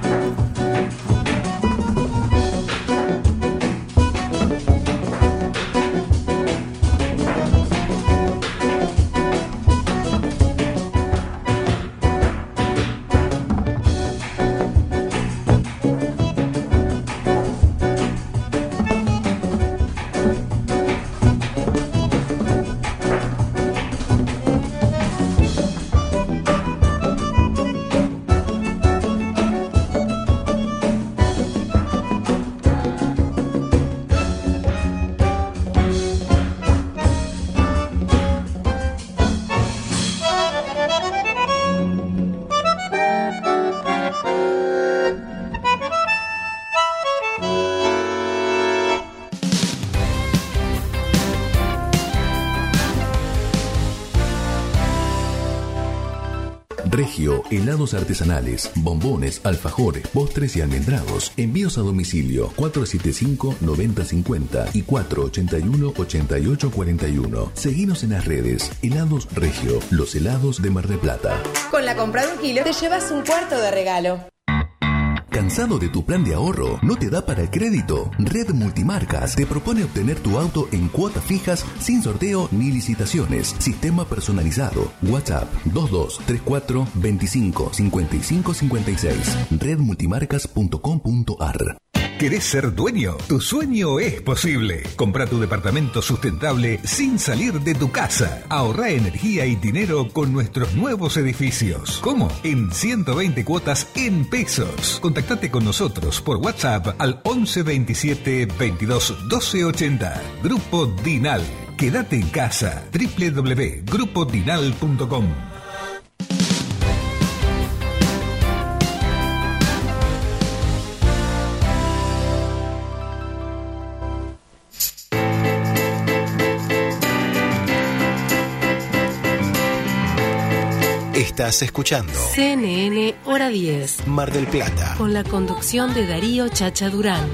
Helados artesanales, bombones, alfajores, postres y almendrados. Envíos a domicilio 475-9050 y 481-8841. Seguinos en las redes. Helados Regio, los helados de Mar del Plata. Con la compra de un kilo te llevas un cuarto de regalo. ¿Cansado de tu plan de ahorro? ¿No te da para el crédito? Red Multimarcas te propone obtener tu auto en cuotas fijas sin sorteo ni licitaciones. Sistema personalizado. WhatsApp 2234 25 55 56. Redmultimarcas.com.ar ¿Querés ser dueño? Tu sueño es posible. Compra tu departamento sustentable sin salir de tu casa. Ahorra energía y dinero con nuestros nuevos edificios. ¿Cómo? En 120 cuotas en pesos. Contactate con nosotros por WhatsApp al 11 27 22 12 80. Grupo Dinal. Quédate en casa. www.grupodinal.com Estás escuchando CNN Hora 10. Mar del Plata. Con la conducción de Darío Chacha Durán.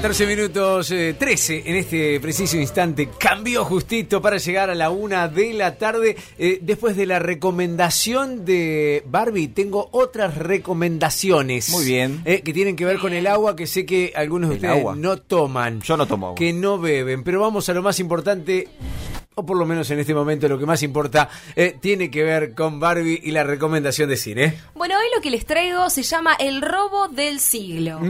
14 minutos eh, 13 en este preciso instante. Cambió justito para llegar a la una de la tarde. Eh, después de la recomendación de Barbie, tengo otras recomendaciones. Muy bien. eh, que tienen que ver con el agua que sé que algunos de El ustedes agua. no toman. Yo no tomo agua. Que no beben. Pero vamos a lo más importante. O por lo menos en este momento lo que más importa eh, tiene que ver con Barbie y la recomendación de cine. Bueno, hoy lo que les traigo se llama El robo del siglo.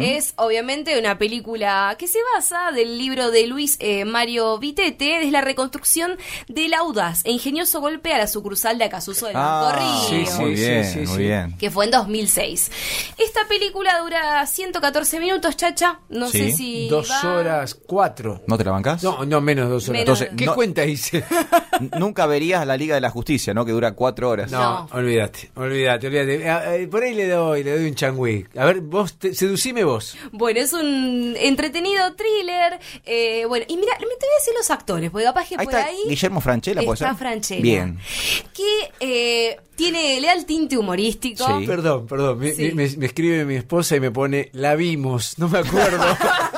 Es obviamente una película que se basa del libro de Luis eh, Mario Vitete, es la reconstrucción del audaz e ingenioso golpe a la sucursal de Acasuso del Ah, Río. muy bien, muy bien. que fue en 2006. Esta película dura 114 minutos, chacha. No Sí. sé si. Dos va- horas, cuatro. ¿No te la bancás? No, no, menos dos horas. Menos. Entonces, ¿Qué no- cuenta hice? Nunca verías la Liga de la Justicia, ¿no? Que dura cuatro horas. No, olvídate, olvídate, olvídate. Ah, eh, Por ahí le doy, le doy un changüí. A ver, vos, te- seducime vos. Bueno, es un entretenido thriller. eh, bueno, y mira, me te voy a decir los actores, porque capaz que Ahí por está ahí. Guillermo Franchella, ¿puede está ser? Franchella. Bien. Que eh, tiene, le da el tinte humorístico. Perdón, perdón. Me, Sí. me- me escribe mi esposa y me pone, la vimos. No me acuerdo.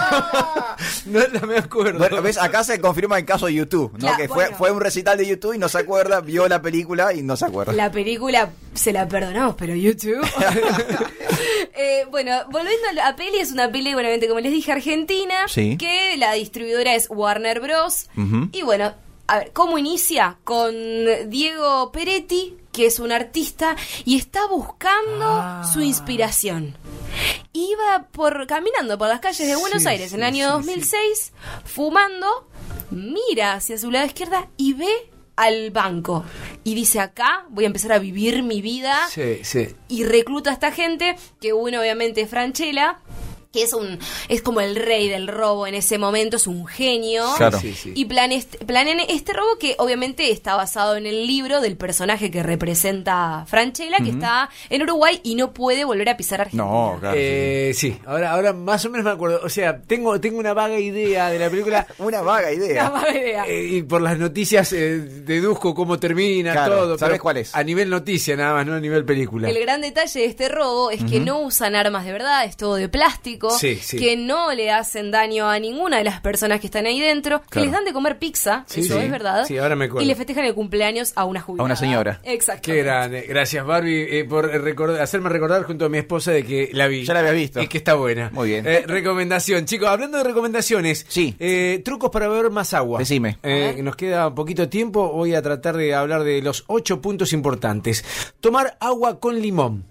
no la me acuerdo. Bueno, ves, acá se confirma el caso de YouTube, ¿no? Que fue, bueno. fue un recital de YouTube y no se acuerda, vio la película y no se acuerda. La película se la perdonamos, pero YouTube. Eh, bueno, volviendo a la peli, es una peli, obviamente, como les dije, argentina. Sí. Que la distribuidora es Warner Bros. Y bueno, a ver, ¿cómo inicia? Con Diego Peretti, que es un artista y está buscando Ah. su inspiración. Iba por caminando por las calles de Buenos Sí, Aires en el año sí, 2006, fumando, mira hacia su lado izquierda y ve al banco. Y dice, acá voy a empezar a vivir mi vida Sí, sí. y recluta a esta gente, que uno obviamente es Franchella, que es un es como el rey del robo en ese momento, es un genio. Claro. Sí, sí. Y plane- planean este robo que obviamente está basado en el libro del personaje que representa Franchella, que está en Uruguay y no puede volver a pisar Argentina. No, claro. Eh, sí, ahora, ahora más o menos me acuerdo. O sea, tengo, tengo una vaga idea de la película. Una vaga idea. Una mala idea. Eh, y por las noticias eh, deduzco cómo termina Claro, todo. ¿sabes cuál es? A nivel noticia nada más, no a nivel película. El gran detalle de este robo es que no usan armas de verdad, es todo de plástico, Sí, sí. que no le hacen daño a ninguna de las personas que están ahí dentro, que les dan de comer pizza, Sí, eso sí. es verdad, Sí, ahora me acuerdo. y le festejan el cumpleaños a una jubilada. señora. Exacto. Qué grande. Gracias, Barbie, eh, por recordar- hacerme recordar junto a mi esposa de que la vi. Ya la había visto. Y que está buena. Muy bien. Eh, recomendación. Chicos, hablando de recomendaciones. Sí. eh, trucos para beber más agua. Decime. Eh, nos queda poquito tiempo. Voy a tratar de hablar de los ocho puntos importantes. Tomar agua con limón.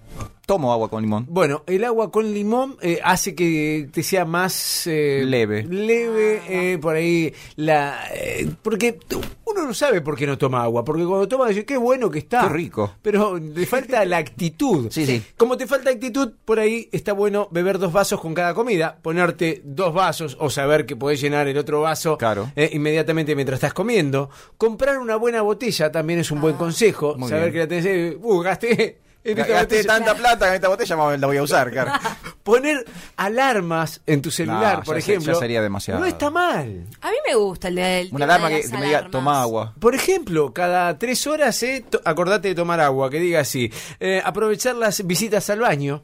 Tomo agua con limón. Bueno, el agua con limón eh, hace que te sea más eh, Leve. Leve, eh, por ahí la eh, porque uno no sabe por qué no toma agua, porque cuando toma dice qué bueno que está, Qué rico. pero le falta la actitud. Sí, sí. Como te falta actitud, por ahí está bueno beber dos vasos con cada comida, ponerte dos vasos o saber que podés llenar el otro vaso Claro. eh, inmediatamente mientras estás comiendo. Comprar una buena botella también es un buen consejo. Muy saber bien. que la tenés, uh, gasté. Gasté tanta plata en esta botella, la voy a usar, claro. Poner alarmas en tu celular, No, por ya se- ejemplo. ya sería demasiado. No está mal. A mí me gusta el de el Una alarma de que, las que me diga, toma agua. Por ejemplo, cada tres horas, eh, to- acordate de tomar agua, que diga así. Eh, aprovechar las visitas al baño.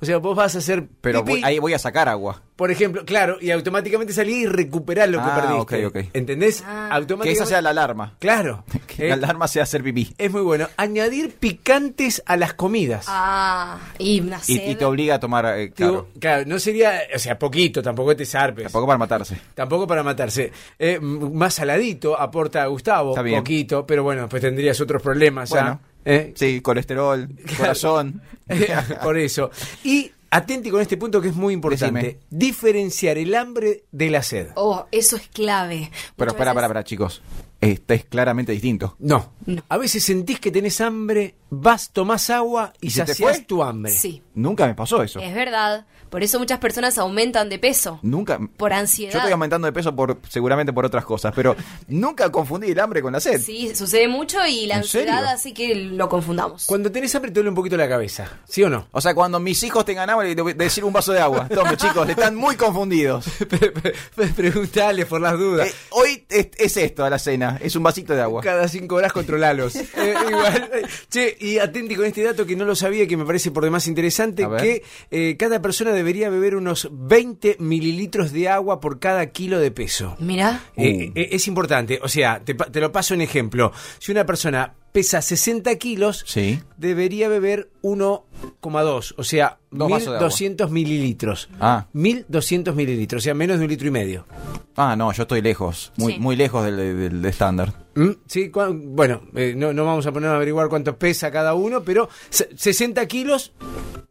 O sea, vos vas a hacer Pero pipí, voy- ahí voy a sacar agua. Por ejemplo, claro, y automáticamente salís y recuperás lo que Ah, perdiste. ok, ok. ¿Entendés? Ah. Que Automáticamente. esa sea la alarma. Claro. Que Eh, la alarma sea hacer pipí. es muy bueno. Añadir picantes a las comidas. Ah, y una Y, sed. y te obliga a tomar, eh, claro. Digo, claro, no sería, o sea, poquito, tampoco te zarpes. Tampoco para matarse. Tampoco para matarse. Eh, más saladito aporta Gustavo, Está bien. poquito, pero bueno, pues tendrías otros problemas ya. Bueno. ¿eh? Sí, colesterol, corazón. Por eso. Y atenti con este punto que es muy importante. Decime. Diferenciar el hambre de la sed. Oh, eso es clave. Pero espera, espera, espera, chicos. Este es claramente distinto. No. A veces sentís que tenés hambre, vas, tomás agua y, ¿Y se te saciás tu hambre. Sí. Nunca me pasó eso. Es verdad. Por eso muchas personas aumentan de peso. Nunca. Por Yo ansiedad. estoy aumentando de peso por seguramente por otras cosas, pero nunca confundí el hambre con la sed. Sí, sucede mucho y la ¿En ansiedad serio? hace que lo confundamos. Cuando tenés hambre te duele un poquito la cabeza, ¿sí o no? O sea, cuando mis hijos tengan hambre, les voy a decir un vaso de agua. Tome, chicos, están muy confundidos. Preguntale por las dudas. Eh, hoy es, es esto a la cena, es un vasito de agua. Cada cinco horas controlalos. Eh, igual. Eh, Che, y atenti con este dato que no lo sabía y que me parece por demás interesante, que eh, cada persona debería beber unos 20 mililitros de agua por cada kilo de peso. Mira. Eh, eh, es importante, o sea, te, te lo paso en ejemplo. Si una persona pesa 60 kilos, Sí. debería beber 1,2, o sea, Dos vasos de agua. 1200 mililitros. Ah. 1200 mililitros, o sea, menos de un litro y medio. Ah, no, yo estoy lejos, muy, Sí. muy lejos del, estándar. ¿Mm? Sí, cua- bueno, eh, no, no vamos a poner a averiguar cuánto pesa cada uno, pero se- 60 kilos,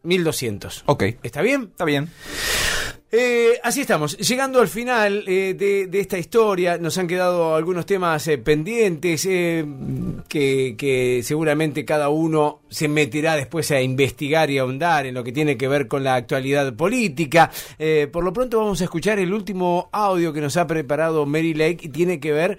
1200. Ok. ¿Está bien? Está bien. Eh, así estamos, llegando al final eh, de, esta historia, nos han quedado algunos temas eh, pendientes eh, que, seguramente cada uno se meterá después a investigar y ahondar en lo que tiene que ver con la actualidad política. Eh, por lo pronto vamos a escuchar el último audio que nos ha preparado Mary Lake y tiene que ver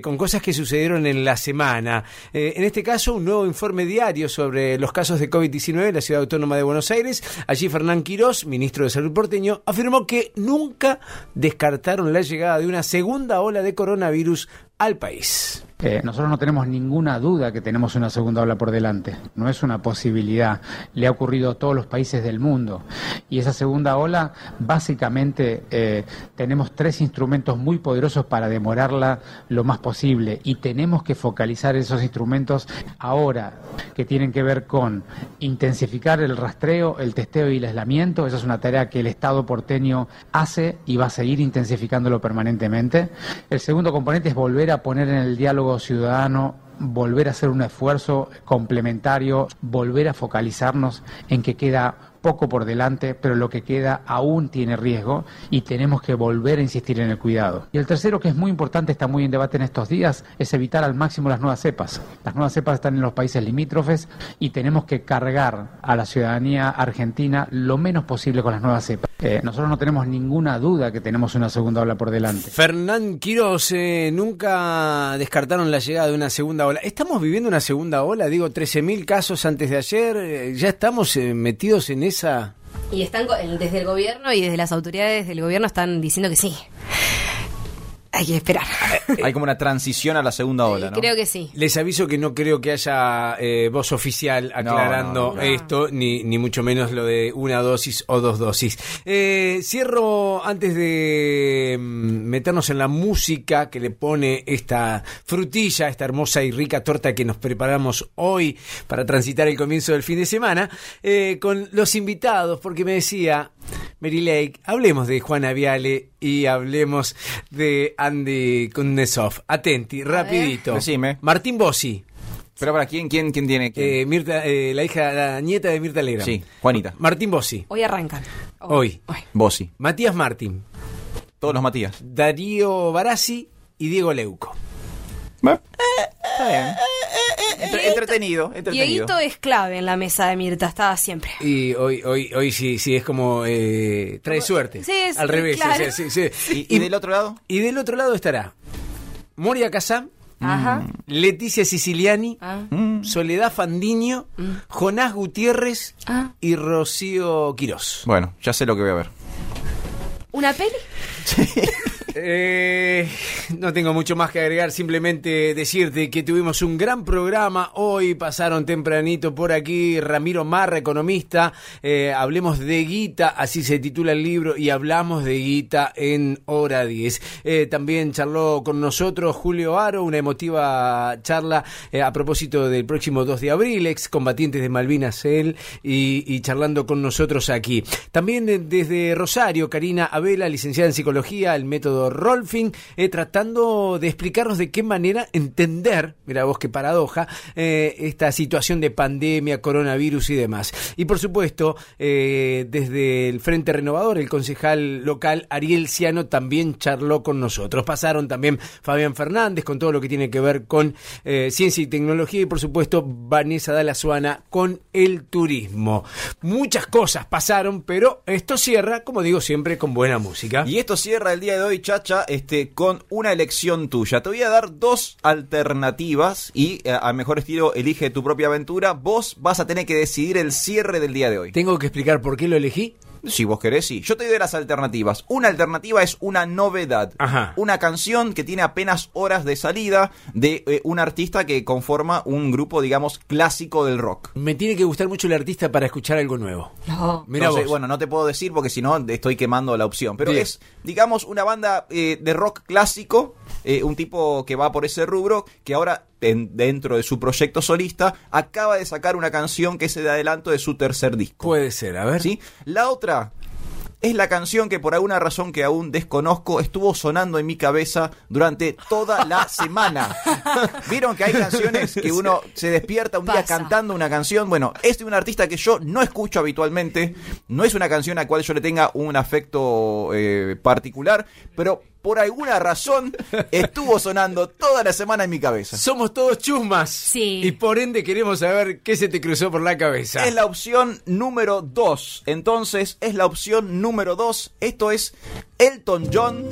con cosas que sucedieron en la semana. En este caso, un nuevo informe diario sobre los casos de COVID-19 en la ciudad autónoma de Buenos Aires. Allí Fernán Quirós, ministro de Salud porteño, afirmó que nunca descartaron la llegada de una segunda ola de coronavirus al país. Nosotros no tenemos ninguna duda que tenemos una segunda ola por delante. No es una posibilidad. Le ha ocurrido a todos los países del mundo. Y esa segunda ola, básicamente, eh, tenemos tres instrumentos muy poderosos para demorarla lo más posible. Y tenemos que focalizar esos instrumentos ahora, que tienen que ver con intensificar el rastreo, el testeo y el aislamiento. Esa es una tarea que el Estado porteño hace y va a seguir intensificándolo permanentemente. El segundo componente es volver a poner en el diálogo ciudadano volver a hacer un esfuerzo complementario, volver a focalizarnos en que queda poco por delante, pero lo que queda aún tiene riesgo y tenemos que volver a insistir en el cuidado. Y el tercero, que es muy importante, está muy en debate en estos días, es evitar al máximo las nuevas cepas. Las nuevas cepas están en los países limítrofes y tenemos que cargar a la ciudadanía argentina lo menos posible con las nuevas cepas. Eh, nosotros no tenemos ninguna duda que tenemos una segunda ola por delante. Fernán Quirós, eh, nunca descartaron la llegada de una segunda ola. ¿Estamos viviendo una segunda ola? Digo, 13.000 casos antes de ayer. eh, ¿Ya estamos eh, metidos en Y están desde el gobierno y desde las autoridades del gobierno están diciendo que sí. Hay que esperar. Hay como una transición a la segunda ola, ¿no? Creo que sí. Les aviso que no creo que haya eh, voz oficial aclarando no, no. esto, ni, ni mucho menos lo de una dosis o dos dosis. Eh, cierro antes de mm, meternos en la música que le pone esta frutilla, esta hermosa y rica torta que nos preparamos hoy para transitar el comienzo del fin de semana, eh, con los invitados, porque me decía Mary Lake, hablemos de Juana Viale y hablemos de Andy Kuznetsov. Atenti, rapidito. Decime. Martín Bossi. Pero para quién, quién, quién tiene quién? Eh, Mirta, eh, la hija, la nieta de Mirta Legrand. Sí, Juanita. Martín Bossi. Hoy arrancan. Hoy. Bossi. Matías Martín. Todos los Matías. Darío Barassi y Diego Leuco. Está bien. Entre- entretenido, entretenido. Dieguito es clave en la mesa de Mirta, está siempre. Y hoy, hoy, hoy sí, sí, es como eh, trae suerte. Sí, sí, Al revés. claro. sí, sí. ¿Y, y del otro lado? Y del otro lado estará Moria Kazam, Ajá. Leticia Siciliani, Ah. Soledad Fandiño, Jonás Gutiérrez Ah. y Rocío Quirós. Bueno, ya sé lo que voy a ver. ¿Una peli? Eh, no tengo mucho más que agregar, simplemente decirte que tuvimos un gran programa. Hoy pasaron tempranito por aquí Ramiro Marra, economista. Eh, hablemos de guita, así se titula el libro, y hablamos de guita en hora 10. Eh, también charló con nosotros Julio Aro, una emotiva charla a propósito del próximo 2 de abril, ex combatientes de Malvinas, él, y, y charlando con nosotros aquí. También desde Rosario, Karina Abela, licenciada en psicología, el método Rolfing, eh, tratando de explicarnos de qué manera entender, mira vos qué paradoja, eh, esta situación de pandemia, coronavirus y demás. Y por supuesto, eh, desde el Frente Renovador, el concejal local Ariel Ciano también charló con nosotros. Pasaron también Fabián Fernández con todo lo que tiene que ver con ciencia y tecnología y por supuesto Vanessa Dalazuana con el turismo. Muchas cosas pasaron, pero esto cierra, como digo siempre, con buena música. Y esto cierra el día de hoy, Chacha, este, con una elección tuya. Te voy a dar dos alternativas y eh, al mejor estilo elige tu propia aventura. Vos vas a tener que decidir el cierre del día de hoy. ¿Tengo que explicar por qué lo elegí? Si vos querés, sí. Yo te doy las alternativas. Una alternativa es una novedad. Ajá. Una canción que tiene apenas horas de salida de eh, un artista que conforma un grupo, digamos, clásico del rock. Me tiene que gustar mucho el artista para escuchar algo nuevo. No. Mira Entonces, vos. bueno, no te puedo decir porque si no estoy quemando la opción. Pero Bien. es, digamos, una banda eh, de rock clásico, eh, un tipo que va por ese rubro, que ahora en- dentro de su proyecto solista acaba de sacar una canción que es el adelanto de su tercer disco. Puede ser, a ver. ¿Sí? La otra es la canción que por alguna razón que aún desconozco estuvo sonando en mi cabeza durante toda la semana. ¿Vieron que hay canciones que uno se despierta un día cantando una canción? Bueno, es de un artista que yo no escucho habitualmente, no es una canción a la cual yo le tenga un afecto eh, particular, pero por alguna razón estuvo sonando toda la semana en mi cabeza. Somos todos chusmas. Sí. Y por ende queremos saber qué se te cruzó por la cabeza. Es la opción número 2. Entonces, es la opción número 2. Esto es Elton John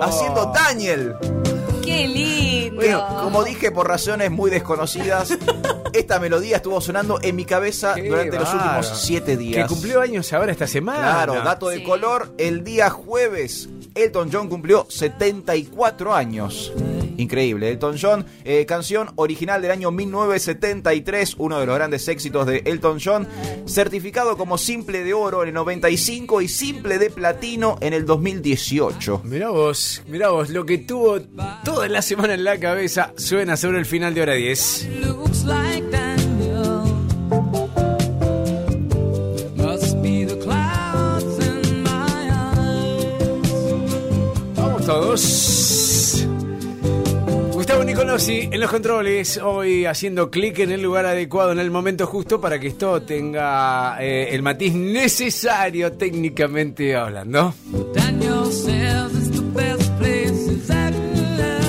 haciendo Daniel. ¡Qué lindo! Bueno, como dije, por razones muy desconocidas, esta melodía estuvo sonando en mi cabeza Qué durante los bárbaro. últimos 7 días. Que cumplió años ahora esta semana. Claro, dato de Sí. color, el día jueves Elton John cumplió 74 años. Increíble, Elton John, eh, canción original del año 1973, uno de los grandes éxitos de Elton John, certificado como simple de oro en el 95 y simple de platino en el 2018. Mirá vos, mirá vos, lo que tuvo toda la semana en la cabeza suena sobre el final de hora 10. looks like Daniel. Must be the clouds in my eyes. Vamos todos. Gustavo Nicolosi en los controles, hoy haciendo clic en el lugar adecuado, en el momento justo para que esto tenga eh, el matiz necesario técnicamente hablando.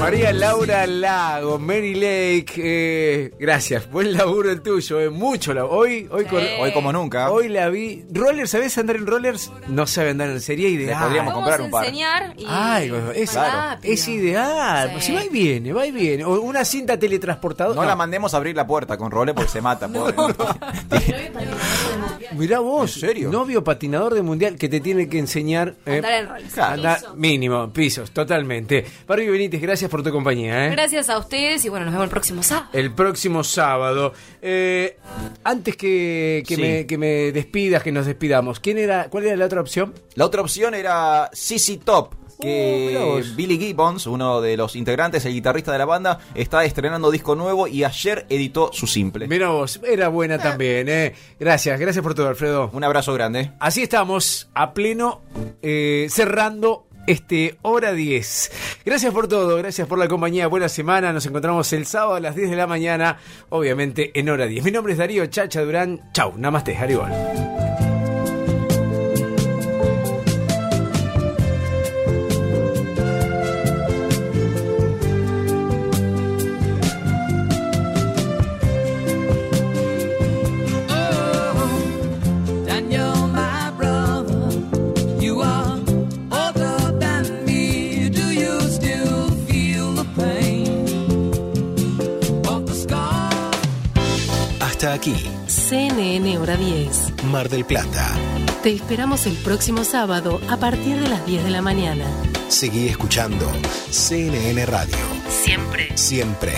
María Laura Lago, Mary Lake, eh, gracias, buen laburo el tuyo, eh, mucho laburo. Hoy, hoy, con- Hoy como nunca. hoy la vi. Rollers, ¿sabés andar en rollers? No sabe andar en sería ideal. podríamos Vamos comprar un par. enseñar y... Ay, es, Claro. es ideal. Sí. Si va y viene, va y viene. O una cinta teletransportadora. No la mandemos a abrir la puerta con role porque se mata. pobre. Mirá vos, ¿En serio? novio patinador de mundial que te tiene que enseñar. eh, Andar en rollers. andar- mínimo, pisos, totalmente. Barbie Benítez, gracias por tu compañía. ¿eh? Gracias a ustedes y bueno, nos vemos el próximo sábado. El próximo sábado. Eh, antes que, que Sí. me, que me despidas, que nos despidamos, ¿quién era, ¿cuál era la otra opción? La otra opción era CC Top. Uh, Que vos. Billy Gibbons, uno de los integrantes, el guitarrista de la banda, está estrenando disco nuevo y ayer editó su simple. Mira vos, era buena también. ¿eh? Gracias, gracias por todo, Alfredo. Un abrazo grande. Así estamos, a pleno, eh, cerrando este hora 10. Gracias por todo, gracias por la compañía, buena semana. Nos encontramos el sábado a las 10 de la mañana, obviamente en hora 10. Mi nombre es Darío Chacha Durán. Chau, namaste, Haribol. Aquí, CNN Hora 10. Mar del Plata. Te esperamos el próximo sábado a partir de las 10 de la mañana. Seguí escuchando CNN Radio. Siempre. Siempre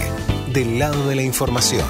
del lado de la información.